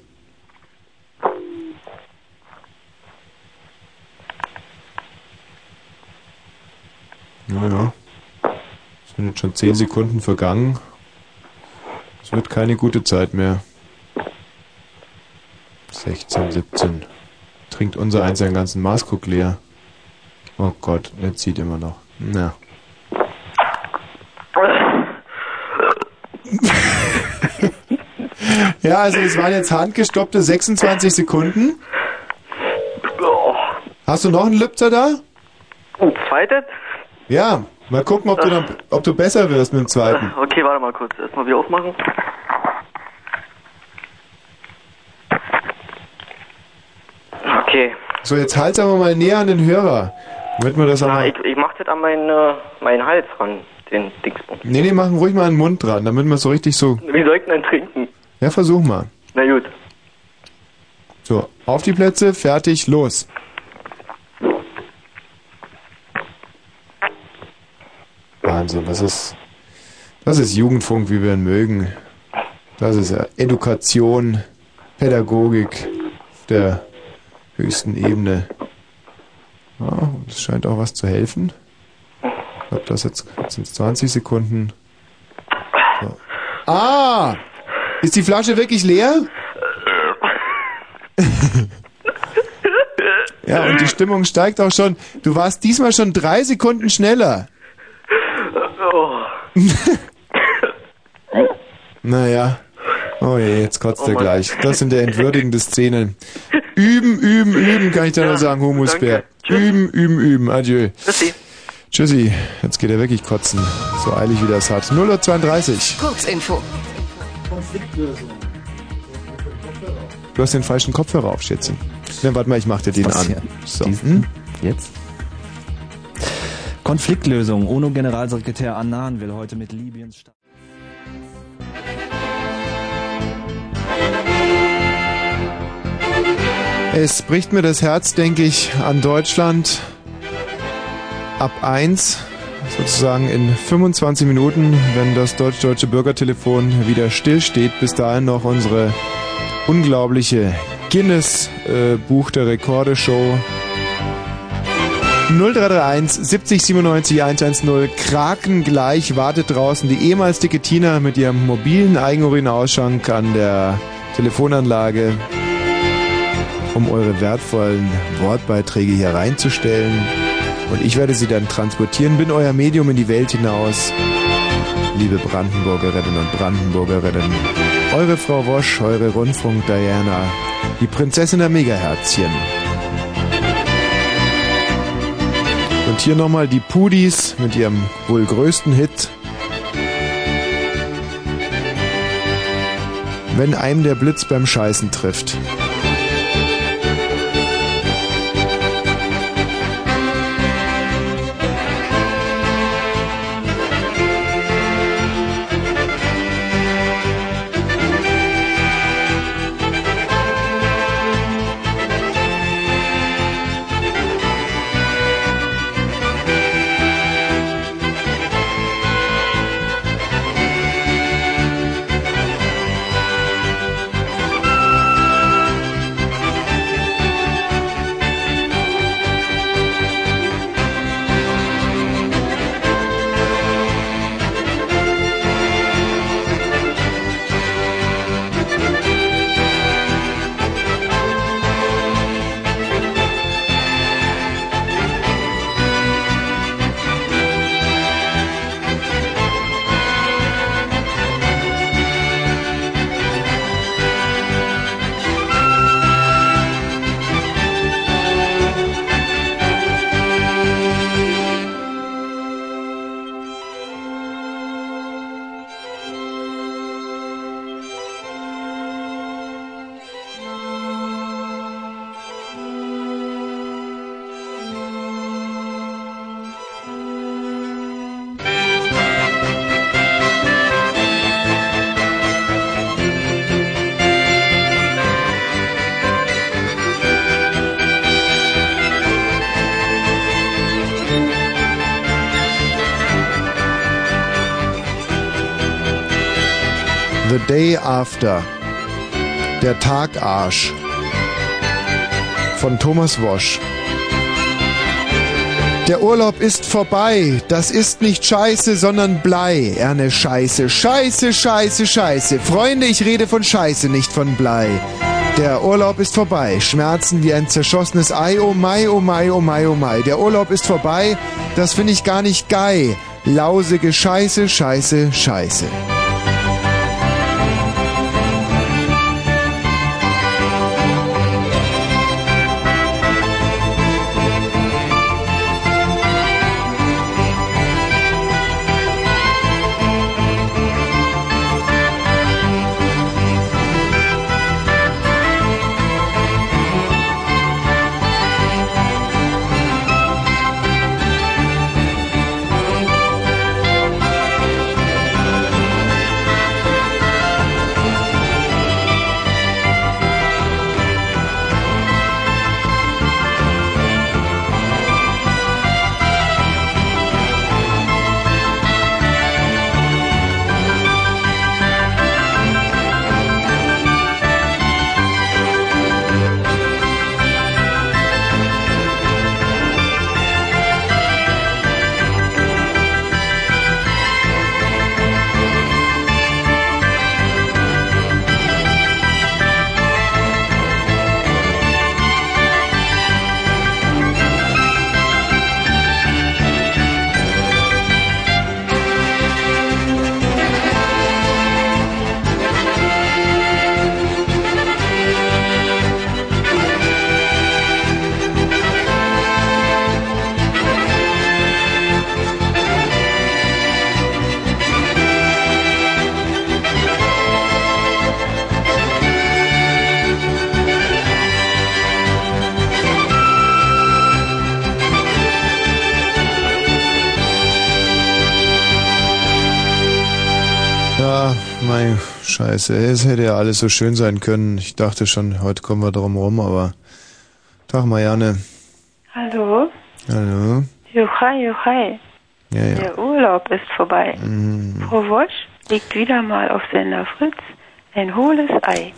Naja, es sind jetzt schon 10 Sekunden vergangen. Es wird keine gute Zeit mehr. 16, 17. Trinkt unser eins seinen ganzen Maßkrug leer. Oh Gott, er zieht immer noch. Na. [laughs] ja, also es waren jetzt handgestoppte 26 Sekunden. Hast du noch einen Lübzer da? Ein zweites? Ja, mal gucken, ob du, dann, ob du besser wirst mit dem zweiten. Okay, warte mal kurz. Erstmal wieder aufmachen. Okay. So, jetzt halt's aber mal näher an den Hörer. Damit wir das Na, aber. ich, ich mach das an meinen, äh, meinen Hals ran, den Dingsbums. Nee, nee, machen ruhig mal einen Mund dran, damit wir so richtig so. Wie soll ich denn dann trinken? Ja, versuch mal. Na gut. So, auf die Plätze, fertig, los. Wahnsinn, das ist, das ist Jugendfunk, wie wir ihn mögen. Das ist ja Education, Pädagogik der höchsten Ebene. Ja, das scheint auch was zu helfen. Ich glaube, das jetzt sind 20 Sekunden. So. Ah! Ist die Flasche wirklich leer? [laughs] Ja, und die Stimmung steigt auch schon. Du warst diesmal schon drei Sekunden schneller. Oh. [laughs] Naja. Oh je, jetzt kotzt Oh er gleich. Das sind ja entwürdigende Szenen. [laughs] Üben, üben, üben, kann ich da nur sagen, Humusbär. Üben, üben, üben. Adieu. Tschüssi. Tschüssi. Jetzt geht er wirklich kotzen. So eilig wie das hat. 0.32 Uhr. Kurzinfo. Du hast den falschen Kopfhörer auf, Schätzchen. Ne, warte mal, ich mach dir den Was an. hier? So. Diesen? Hm? Jetzt? Konfliktlösung. UNO-Generalsekretär Annan will heute mit Libyens Staat. Es bricht mir das Herz, denke ich, an Deutschland. Ab 1, sozusagen in 25 Minuten, wenn das deutsch-deutsche Bürgertelefon wieder stillsteht. Bis dahin noch unsere unglaubliche Guinness-Buch der Rekorde-Show. 0331 70 97 110 Kraken gleich wartet draußen die ehemals dicke Tina mit ihrem mobilen Eigenurinausschank an der Telefonanlage, um eure wertvollen Wortbeiträge hier reinzustellen. Und ich werde sie dann transportieren, bin euer Medium in die Welt hinaus. Liebe Brandenburgerinnen und Brandenburgerinnen, eure Frau Wosch, eure Rundfunk-Diana, die Prinzessin der Megaherzchen. Und hier nochmal die Pudis mit ihrem wohl größten Hit. Wenn einem der Blitz beim Scheißen trifft. After. Der Tagarsch. Von Thomas Wosch. Der Urlaub ist vorbei. Das ist nicht Scheiße, sondern Blei. Erne Scheiße. Scheiße, Scheiße, Scheiße. Freunde, ich rede von Scheiße, nicht von Blei. Der Urlaub ist vorbei. Schmerzen wie ein zerschossenes Ei. Oh Mai, oh Mai, oh Mai, oh Mai. Der Urlaub ist vorbei. Das finde ich gar nicht geil. Lausige Scheiße, Scheiße, Scheiße. Scheiße. Es hätte ja alles so schön sein können. Ich dachte schon, heute kommen wir drum rum, aber. Tag, Marianne. Hallo? Hallo. Juchai, Juchai. Ja, ja. Der Urlaub ist vorbei. Mm. Frau Wosch legt wieder mal auf Sender Fritz ein hohles Ei.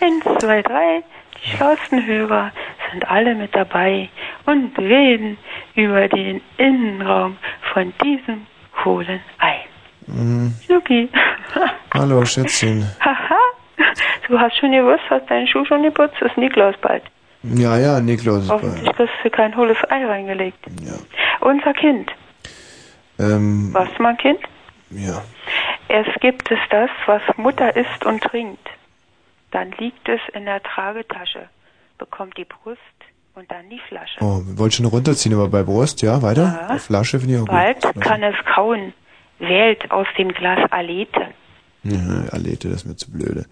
Eins, zwei, drei. Die schlausten Hörer sind alle mit dabei und reden über den Innenraum von diesem hohlen Ei. Mm. Supi. [laughs] Hallo, Schätzchen. Haha. Du hast schon gewusst, hast deinen Schuh schon geputzt, ist Niklaus bald. Ja, ja, Niklas. Hoffentlich kriegst du kein hohles Ei reingelegt. Unser Kind. Ähm, Was, mein Kind? ja. Es gibt es das, was Mutter isst und trinkt. Dann liegt es in der Tragetasche, bekommt die Brust und dann die Flasche. Oh, wir wollten schon runterziehen, aber bei Brust, ja, weiter? Ja. Flasche finde ich auch Bald gut. kann es kauen, wählt aus dem Glas Alete. Ja, Alete, das ist mir zu blöde.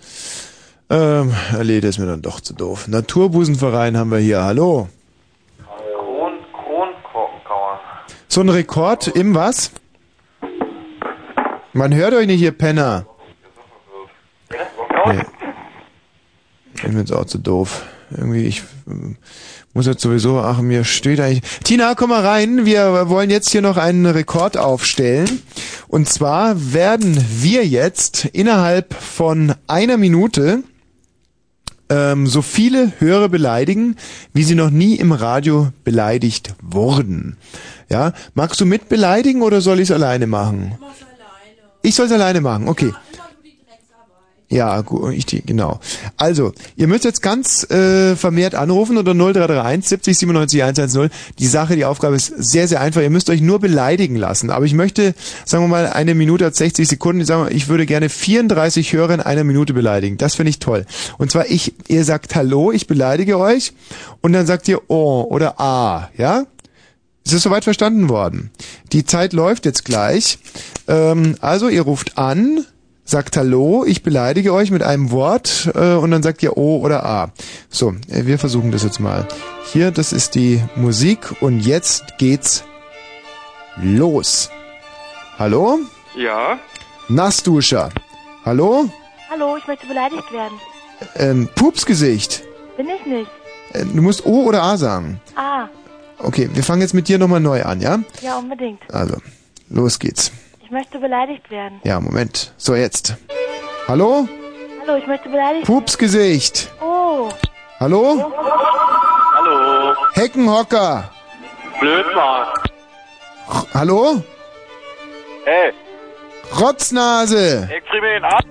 Ähm, Alete ist mir dann doch zu doof. Naturbusenverein haben wir hier, hallo. Kron, Kronkauer. So ein Rekord im was? Man hört euch nicht, ihr Penner. Nee. Ich bin jetzt auch zu doof. Irgendwie, ich muss jetzt sowieso, ach, mir steht eigentlich... Tina, komm mal rein. Wir wollen jetzt hier noch einen Rekord aufstellen. Und zwar werden wir jetzt innerhalb von einer Minute ähm, so viele Hörer beleidigen, wie sie noch nie im Radio beleidigt wurden. Ja, magst du mit beleidigen oder soll ich es alleine machen? Ich soll es alleine machen, okay. Ja, gut, ich genau. Also, ihr müsst jetzt ganz äh, vermehrt anrufen unter 0331 70 97 110. Die Sache, die Aufgabe ist sehr, sehr einfach. Ihr müsst euch nur beleidigen lassen. Aber ich möchte, sagen wir mal, eine Minute hat 60 Sekunden. Ich, sage ich würde gerne 34 Hörer in einer Minute beleidigen. Das finde ich toll. Und zwar ich, ihr sagt Hallo, ich beleidige euch. Und dann sagt ihr Oh oder A, ja? Ist es soweit verstanden worden? Die Zeit läuft jetzt gleich. Ähm, also ihr ruft an, sagt Hallo, ich beleidige euch mit einem Wort äh, und dann sagt ihr O oder A. So, äh, wir versuchen das jetzt mal. Hier, das ist die Musik und jetzt geht's los. Hallo? Ja? Nassduscher. Hallo? Hallo, ich möchte beleidigt werden. Ähm, Pupsgesicht. Bin ich nicht. Äh, du musst O oder A sagen. Ah, Okay, wir fangen jetzt mit dir nochmal neu an, ja? ja, unbedingt. Also, los geht's. Ich möchte beleidigt werden. Ja, Moment. So, jetzt. Hallo? Hallo, ich möchte beleidigt Pupsgesicht. Oh. Hallo? Hallo. Heckenhocker. Blödmann. Hallo? Hey, Rotznase. ich kriege den ab.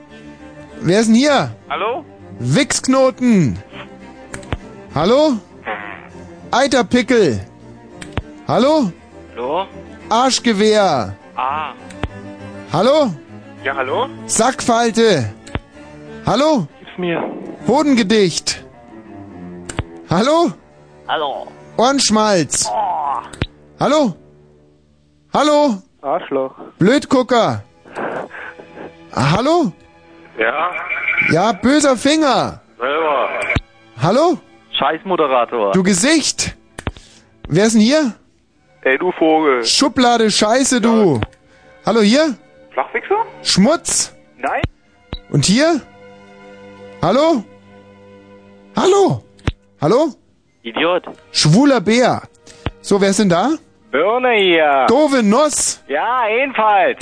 Wer ist denn hier? Hallo? Wichsknoten. Hallo? Eiterpickel. Hallo? Hallo? Arschgewehr. Ah. Hallo? Ja, hallo? Sackfalte. Hallo? Gib's mir. Hodengedicht. Hallo? Hallo. Ohrenschmalz. Oh. Hallo? Hallo? Arschloch. Blödgucker. Ah, Hallo? Ja? Ja, böser Finger. Selber. Hallo? Scheißmoderator. Du Gesicht. Wer ist denn hier? Ey, du Vogel. Schublade Scheiße, du. Hallo hier? Flachwichser? Schmutz. Nein. Und hier? Hallo? Hallo? Hallo? Idiot. Schwuler Bär. So, wer ist denn da? Birne hier. Doofe Nuss. Ja, ebenfalls.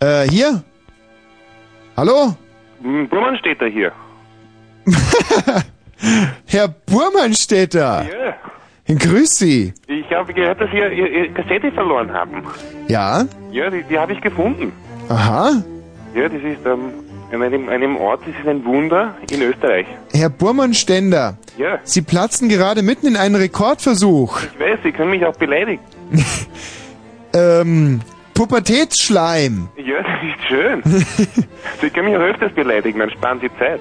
Äh, hier? Hallo? Hm, Burmann steht da hier. [laughs] Herr Burmannstädter. Ja. Grüß Sie. Ich habe gehört, dass Sie Ihre Ihre Kassette verloren haben. Ja? Ja, die, die habe ich gefunden. Aha. Ja, das ist ähm, an einem, einem Ort, das ist ein Wunder in Österreich. Herr Burmannständer. Ja. Sie platzen gerade mitten in einen Rekordversuch. Ich weiß, Sie können mich auch beleidigen. [laughs] Ähm, Pubertätsschleim. Ja, [laughs] das ist schön. [laughs] Sie können mich auch öfters beleidigen, dann sparen Sie Zeit.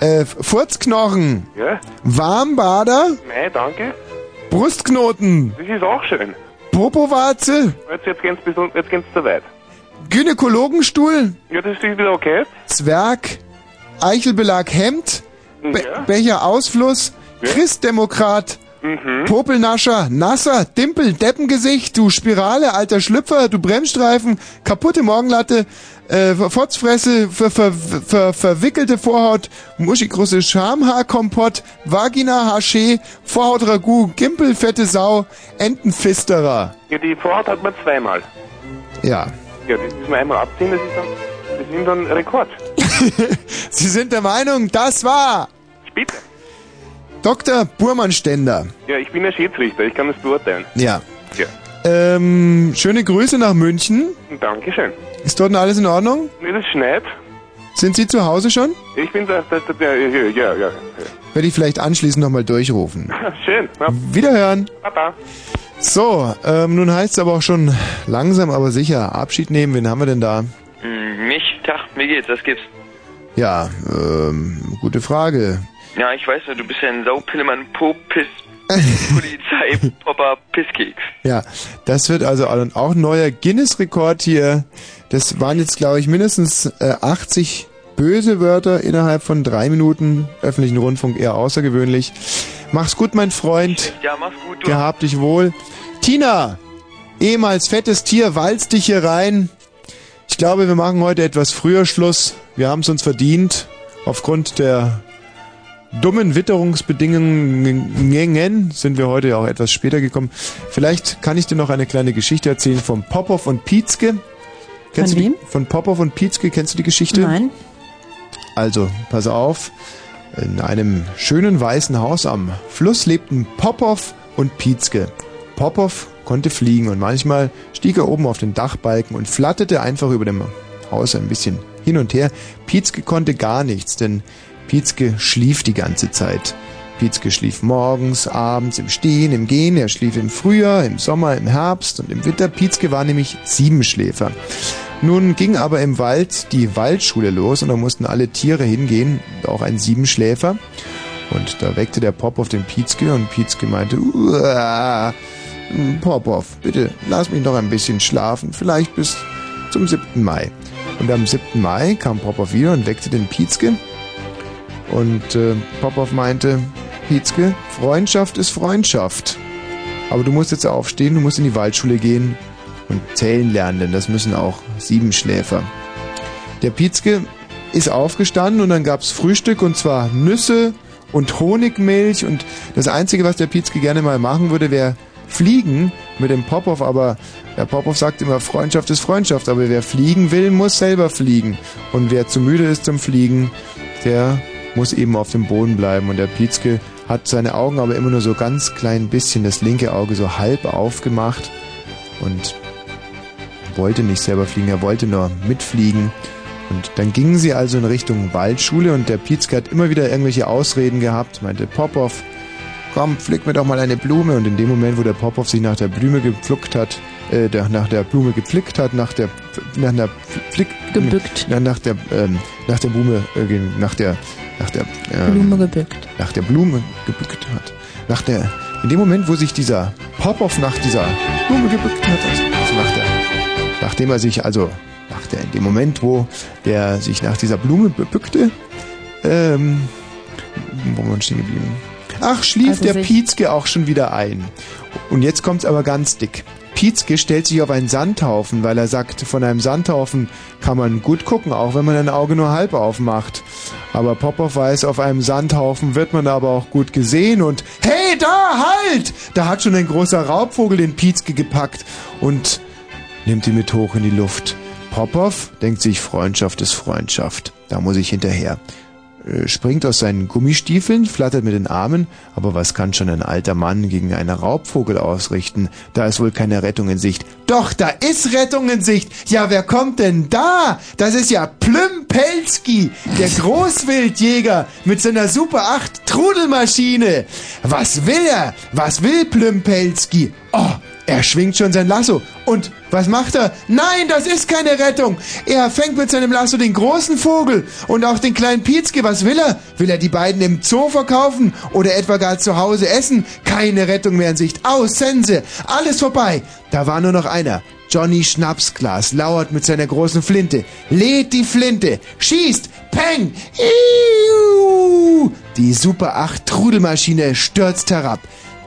Äh, Furzknochen. Ja? Warmbader. Nein, danke. Brustknoten. Das ist auch schön. Popowarze. Jetzt, jetzt geht's, bis, jetzt geht's zu weit. Gynäkologenstuhl. Ja, das ist wieder okay. Zwerg. Eichelbelag Hemd. Be Ja. Becher Ausfluss. Ja. Christdemokrat. Mhm. Popelnascher, Nasser, Dimpel, Deppengesicht, du Spirale, alter Schlüpfer, du Bremsstreifen, kaputte Morgenlatte, äh, Fotzfresse, ver, ver, ver, verwickelte Vorhaut, muschigroße Schamhaarkompott, Vagina, Haché, Vorhautragout, Gimpel, fette Sau, Entenfisterer. Ja, die Vorhaut hat man zweimal. Ja. Ja, das müssen wir einmal abziehen, das ist dann, das sind dann Rekord. [laughs] Sie sind der Meinung, das war Bitte. Dr. Burmann-Ständer. Ja, ich bin der Schiedsrichter, ich kann das beurteilen. Ja. Ja. Ähm, schöne Grüße nach München. Dankeschön. Ist dort alles in Ordnung? Nee, das schneit. Sind Sie zu Hause schon? Ich bin da, da, da, ja, ja, ja. Werde ich vielleicht anschließend nochmal durchrufen. [laughs] Schön. Ja. Wiederhören. Papa. So, ähm, nun heißt es aber auch schon langsam, aber sicher Abschied nehmen. Wen haben wir denn da? Hm, mich, Tag, wie geht's, was gibt's? Ja, ähm, gute Frage. Ja, ich weiß nicht, du bist ja ein Saupillemann, Popiss, [laughs] Polizei, Popper, Pisskeks. Ja, das wird also auch ein neuer Guinness-Rekord hier. Das waren jetzt, glaube ich, mindestens äh, 80 böse Wörter innerhalb von drei Minuten. Öffentlichen Rundfunk eher außergewöhnlich. Mach's gut, mein Freund. Ja, mach's gut, du. Gehabt dich wohl. Tina, ehemals fettes Tier, walz dich hier rein. Ich glaube, wir machen heute etwas früher Schluss. Wir haben es uns verdient. Aufgrund der dummen Witterungsbedingungen sind wir heute ja auch etwas später gekommen. Vielleicht kann ich dir noch eine kleine Geschichte erzählen von Popov und Pietzke. Kennst Von du die, wem? Von Popov und Pietzke, kennst du die Geschichte? Nein. Also, pass auf. In einem schönen weißen Haus am Fluss lebten Popov und Pietzke. Popov konnte fliegen und manchmal stieg er oben auf den Dachbalken und flatterte einfach über dem Haus ein bisschen hin und her. Pietzke konnte gar nichts, denn Pietzke schlief die ganze Zeit. Pietzke schlief morgens, abends, im Stehen, im Gehen. Er schlief im Frühjahr, im Sommer, im Herbst und im Winter. Pietzke war nämlich Siebenschläfer. Nun ging aber im Wald die Waldschule los und da mussten alle Tiere hingehen, auch ein Siebenschläfer. Und da weckte der Popov den Pietzke und Pietzke meinte, "Uah, Popov, bitte lass mich noch ein bisschen schlafen, vielleicht bis zum 7. Mai. Und am 7. Mai kam Popov wieder und weckte den Pietzke. Und äh, Popov meinte, Pietzke, Freundschaft ist Freundschaft. Aber du musst jetzt aufstehen, du musst in die Waldschule gehen und zählen lernen, denn das müssen auch Siebenschläfer. Der Pietzke ist aufgestanden und dann gab's Frühstück und zwar Nüsse und Honigmilch und das Einzige, was der Pietzke gerne mal machen würde, wäre fliegen mit dem Popov, aber der Popov sagt immer, Freundschaft ist Freundschaft, aber wer fliegen will, muss selber fliegen. Und wer zu müde ist zum Fliegen, der muss eben auf dem Boden bleiben. Und der Pietzke hat seine Augen aber immer nur so ganz klein bisschen, das linke Auge so halb aufgemacht und wollte nicht selber fliegen, er wollte nur mitfliegen. Und dann gingen sie also in Richtung Waldschule und der Pietzke hat immer wieder irgendwelche Ausreden gehabt, meinte Popov, komm, pflück mir doch mal eine Blume. Und in dem Moment, wo der Popov sich nach der Blume gepflückt hat, äh, der, nach der Blume gepflückt hat, nach der, nach der Pflick, gebückt, nach, nach der, ähm, nach der Blume, äh, nach der, nach der, ähm, Blume gebückt. nach der Blume gebückt hat, nach der, in dem Moment, wo sich dieser Popov nach dieser Blume gebückt hat, also, also nach der, nachdem er sich also, nach der, in dem Moment, wo der sich nach dieser Blume bebückte, ähm, wo wir stehen geblieben? Ach, schlief Also der Pietzke auch schon wieder ein. Und jetzt kommt's aber ganz dick. Pietzke stellt sich auf einen Sandhaufen, weil er sagt, von einem Sandhaufen kann man gut gucken, auch wenn man ein Auge nur halb aufmacht. Aber Popov weiß, auf einem Sandhaufen wird man aber auch gut gesehen und hey, da, halt! Da hat schon ein großer Raubvogel den Pietzke gepackt und nimmt ihn mit hoch in die Luft. Popov denkt sich, Freundschaft ist Freundschaft. Da muss ich hinterher. Äh, Springt aus seinen Gummistiefeln, flattert mit den Armen, aber was kann schon ein alter Mann gegen einen Raubvogel ausrichten? Da ist wohl keine Rettung in Sicht. Doch, da ist Rettung in Sicht! Ja, wer kommt denn da? Das ist ja Plümpelski, der Großwildjäger mit seiner Super 8 Trudelmaschine. Was will er? Was will Plümpelski? Oh, er schwingt schon sein Lasso. Und was macht er? Nein, das ist keine Rettung. Er fängt mit seinem Lasso den großen Vogel und auch den kleinen Pietzke. Was will er? Will er die beiden im Zoo verkaufen oder etwa gar zu Hause essen? Keine Rettung mehr in Sicht. Aus, Sense. Alles vorbei. Da war nur noch einer. Johnny Schnapsglas lauert mit seiner großen Flinte, lädt die Flinte, schießt, peng, iu, die Super 8 Trudelmaschine stürzt herab.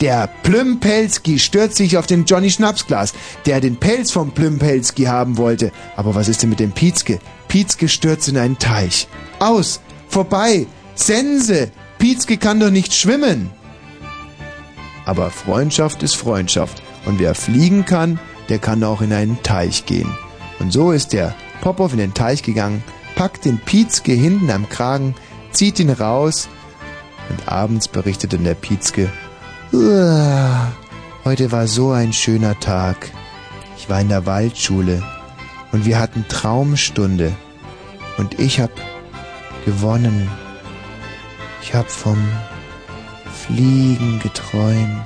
Der Plümpelski stürzt sich auf den Johnny Schnapsglas, der den Pelz vom Plümpelski haben wollte. Aber was ist denn mit dem Pietzke? Pietzke stürzt in einen Teich. Aus! Vorbei! Sense! Pietzke kann doch nicht schwimmen! Aber Freundschaft ist Freundschaft. Und wer fliegen kann, der kann auch in einen Teich gehen. Und so ist der Popov in den Teich gegangen, packt den Pietzke hinten am Kragen, zieht ihn raus und abends berichtete der Pietzke, "Uah, heute war so ein schöner Tag. Ich war in der Waldschule und wir hatten Traumstunde und ich hab gewonnen. Ich hab vom Fliegen geträumt.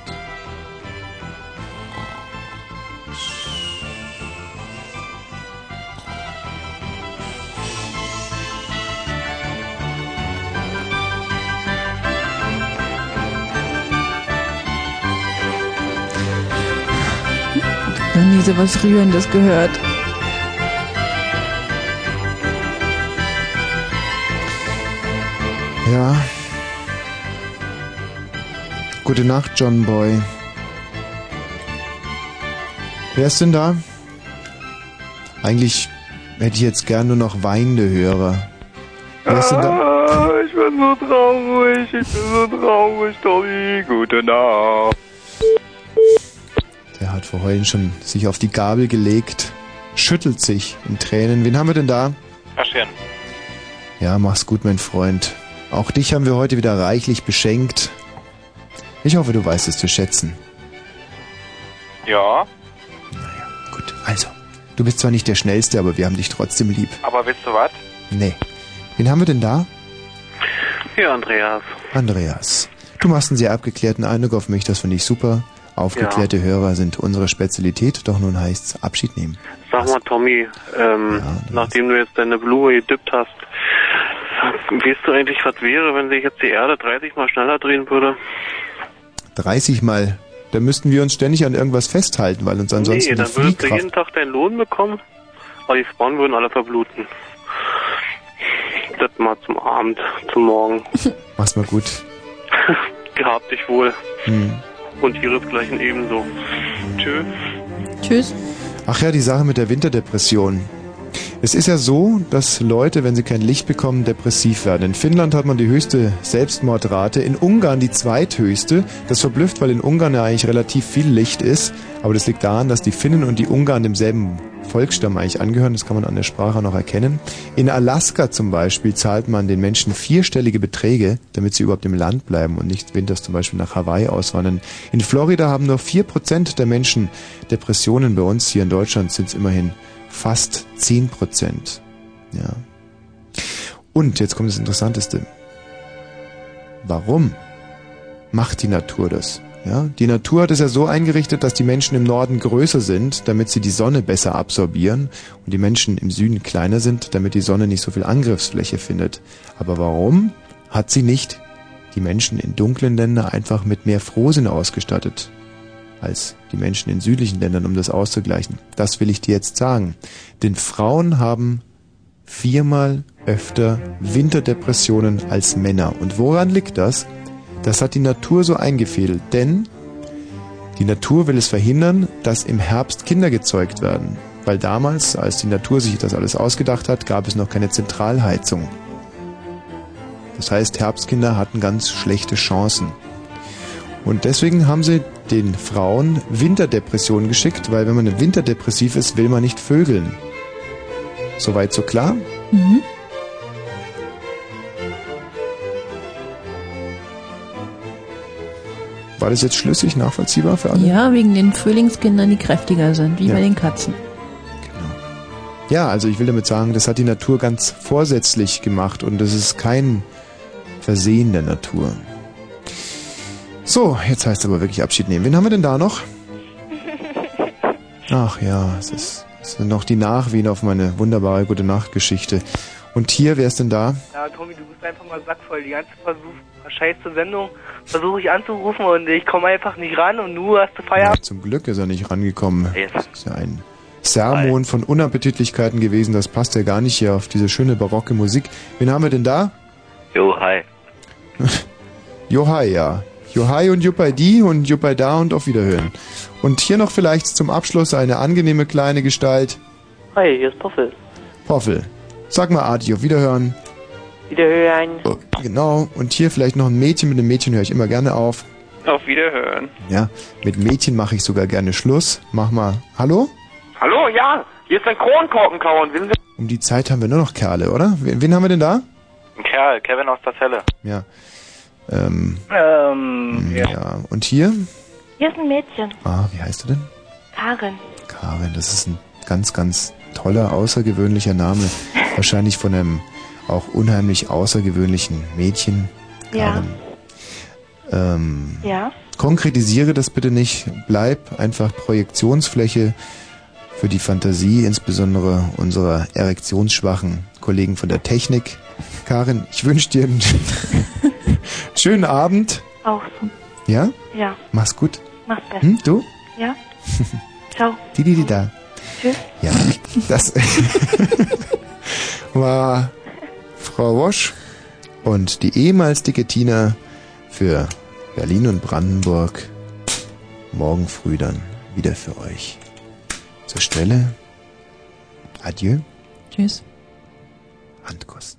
Nie so was Rührendes gehört. Ja. Gute Nacht, John Boy. Wer ist denn da? Eigentlich hätte ich jetzt gern nur noch weinende Hörer. Wer ist denn da? Ah, ich bin so traurig, ich bin so traurig, Tommy. Gute Nacht. Hat vorhin schon sich auf die Gabel gelegt, schüttelt sich in Tränen. Wen haben wir denn da? Aschern. Ja, mach's gut, mein Freund. Auch dich haben wir heute wieder reichlich beschenkt. Ich hoffe, du weißt es zu schätzen. Ja, Also, du bist zwar nicht der Schnellste, aber wir haben dich trotzdem lieb. aber willst du was? Nee. Wen haben wir denn da? Hier, Andreas. Andreas. Du machst einen sehr abgeklärten Eindruck auf mich, das finde ich super. Aufgeklärte Hörer sind unsere Spezialität, doch nun heißt's Abschied nehmen. Sag mal, Tommy, ähm, nachdem du jetzt deine Blume gedippt hast, weißt du eigentlich, was wäre, wenn sich jetzt die Erde 30 Mal schneller drehen würde? 30 Mal. Da müssten wir uns ständig an irgendwas festhalten, weil uns ansonsten nee, die dann würdest du jeden Tag deinen Lohn bekommen, aber die Frauen würden alle verbluten. Das mal zum Abend, zum Morgen. [laughs] Mach's mal gut. [laughs] Gehabt dich wohl. Hm. Und ihresgleichen ebenso. Tschö. Tschüss. Ach ja, die Sache mit der Winterdepression. Es ist ja so, dass Leute, wenn sie kein Licht bekommen, depressiv werden. In Finnland hat man die höchste Selbstmordrate, in Ungarn die zweithöchste. Das verblüfft, weil in Ungarn ja eigentlich relativ viel Licht ist. Aber das liegt daran, dass die Finnen und die Ungarn demselben Volksstamm eigentlich angehören. Das kann man an der Sprache noch erkennen. In Alaska zum Beispiel zahlt man den Menschen vierstellige Beträge, damit sie überhaupt im Land bleiben und nicht winters zum Beispiel nach Hawaii auswandern. In Florida haben nur 4% der Menschen Depressionen. Bei uns hier in Deutschland sind es immerhin fast 10%. Ja. Und jetzt kommt das Interessanteste. Warum macht die Natur das? Ja, die Natur hat es ja so eingerichtet, dass die Menschen im Norden größer sind, damit sie die Sonne besser absorbieren und die Menschen im Süden kleiner sind, damit die Sonne nicht so viel Angriffsfläche findet. Aber warum hat sie nicht die Menschen in dunklen Ländern einfach mit mehr Frohsinn ausgestattet als die Menschen in südlichen Ländern, um das auszugleichen? Das will ich dir jetzt sagen. Denn Frauen haben viermal öfter Winterdepressionen als Männer. Und woran liegt das? Das hat die Natur so eingefädelt, denn die Natur will es verhindern, dass im Herbst Kinder gezeugt werden. Weil damals, als die Natur sich das alles ausgedacht hat, gab es noch keine Zentralheizung. Das heißt, Herbstkinder hatten ganz schlechte Chancen. Und deswegen haben sie den Frauen Winterdepressionen geschickt, weil wenn man winterdepressiv ist, will man nicht vögeln. Soweit so klar? Mhm. War das jetzt schlüssig nachvollziehbar für alle? Ja, wegen den Frühlingskindern, die kräftiger sind, wie Ja. bei den Katzen. Ja, also ich will damit sagen, das hat die Natur ganz vorsätzlich gemacht und das ist kein Versehen der Natur. So, jetzt heißt es aber wirklich Abschied nehmen. Wen haben wir denn da noch? [laughs] Ach ja, es ist, es sind noch die Nachwehen auf meine wunderbare Gute Nacht Geschichte. Und hier, wer ist denn da? Ja, Tommy, du bist einfach mal sackvoll. Die ganze Versuch, scheiße Sendung versuche ich anzurufen und ich komme einfach nicht ran und du hast du Feierabend. Zum Glück ist er nicht rangekommen. Das ist ja ein Sermon von Unappetitlichkeiten gewesen. Das passt ja gar nicht hier auf diese schöne barocke Musik. Wen haben wir denn da? Jo, hi. [laughs] Jo, hi, ja. Johai und Juppei und Juppei da und auf Wiederhören. Und hier noch vielleicht zum Abschluss eine angenehme kleine Gestalt. Hi, hier ist Poffel. Poffel. Sag mal Adi, auf Wiederhören. Wiederhören. Oh, genau. Und hier vielleicht noch ein Mädchen. Mit einem Mädchen höre ich immer gerne auf. Auf Wiederhören. Ja, mit Mädchen mache ich sogar gerne Schluss. Mach mal. Hallo? Hallo, ja, hier ist ein Kronkorkenkauer. Wissen Sie? Um die Zeit haben wir nur noch Kerle, oder? Wen, wen haben wir denn da? Ein Kerl, Kevin aus der Zelle. Ja. Ähm, Ähm, ja. Und hier? Hier ist ein Mädchen. Ah, wie heißt du denn? Karin. Karin, das ist ein ganz, ganz toller, außergewöhnlicher Name. [laughs] Wahrscheinlich von einem auch unheimlich außergewöhnlichen Mädchen. Ja. Ähm, Ja. konkretisiere das bitte nicht. Bleib einfach Projektionsfläche für die Fantasie, insbesondere unserer erektionsschwachen Kollegen von der Technik. Karin, ich wünsche dir einen [laughs] schönen Abend. Auch so. Ja? Ja. Mach's gut. Mach's besser. Hm, du? Ja. [laughs] Ciao. Die, die, die da. Tschüss. Ja, das [laughs] war Frau Wosch und die ehemals dicke Tina für Berlin und Brandenburg. Morgen früh dann wieder für euch. Zur Stelle. Adieu. Tschüss. Handkuss.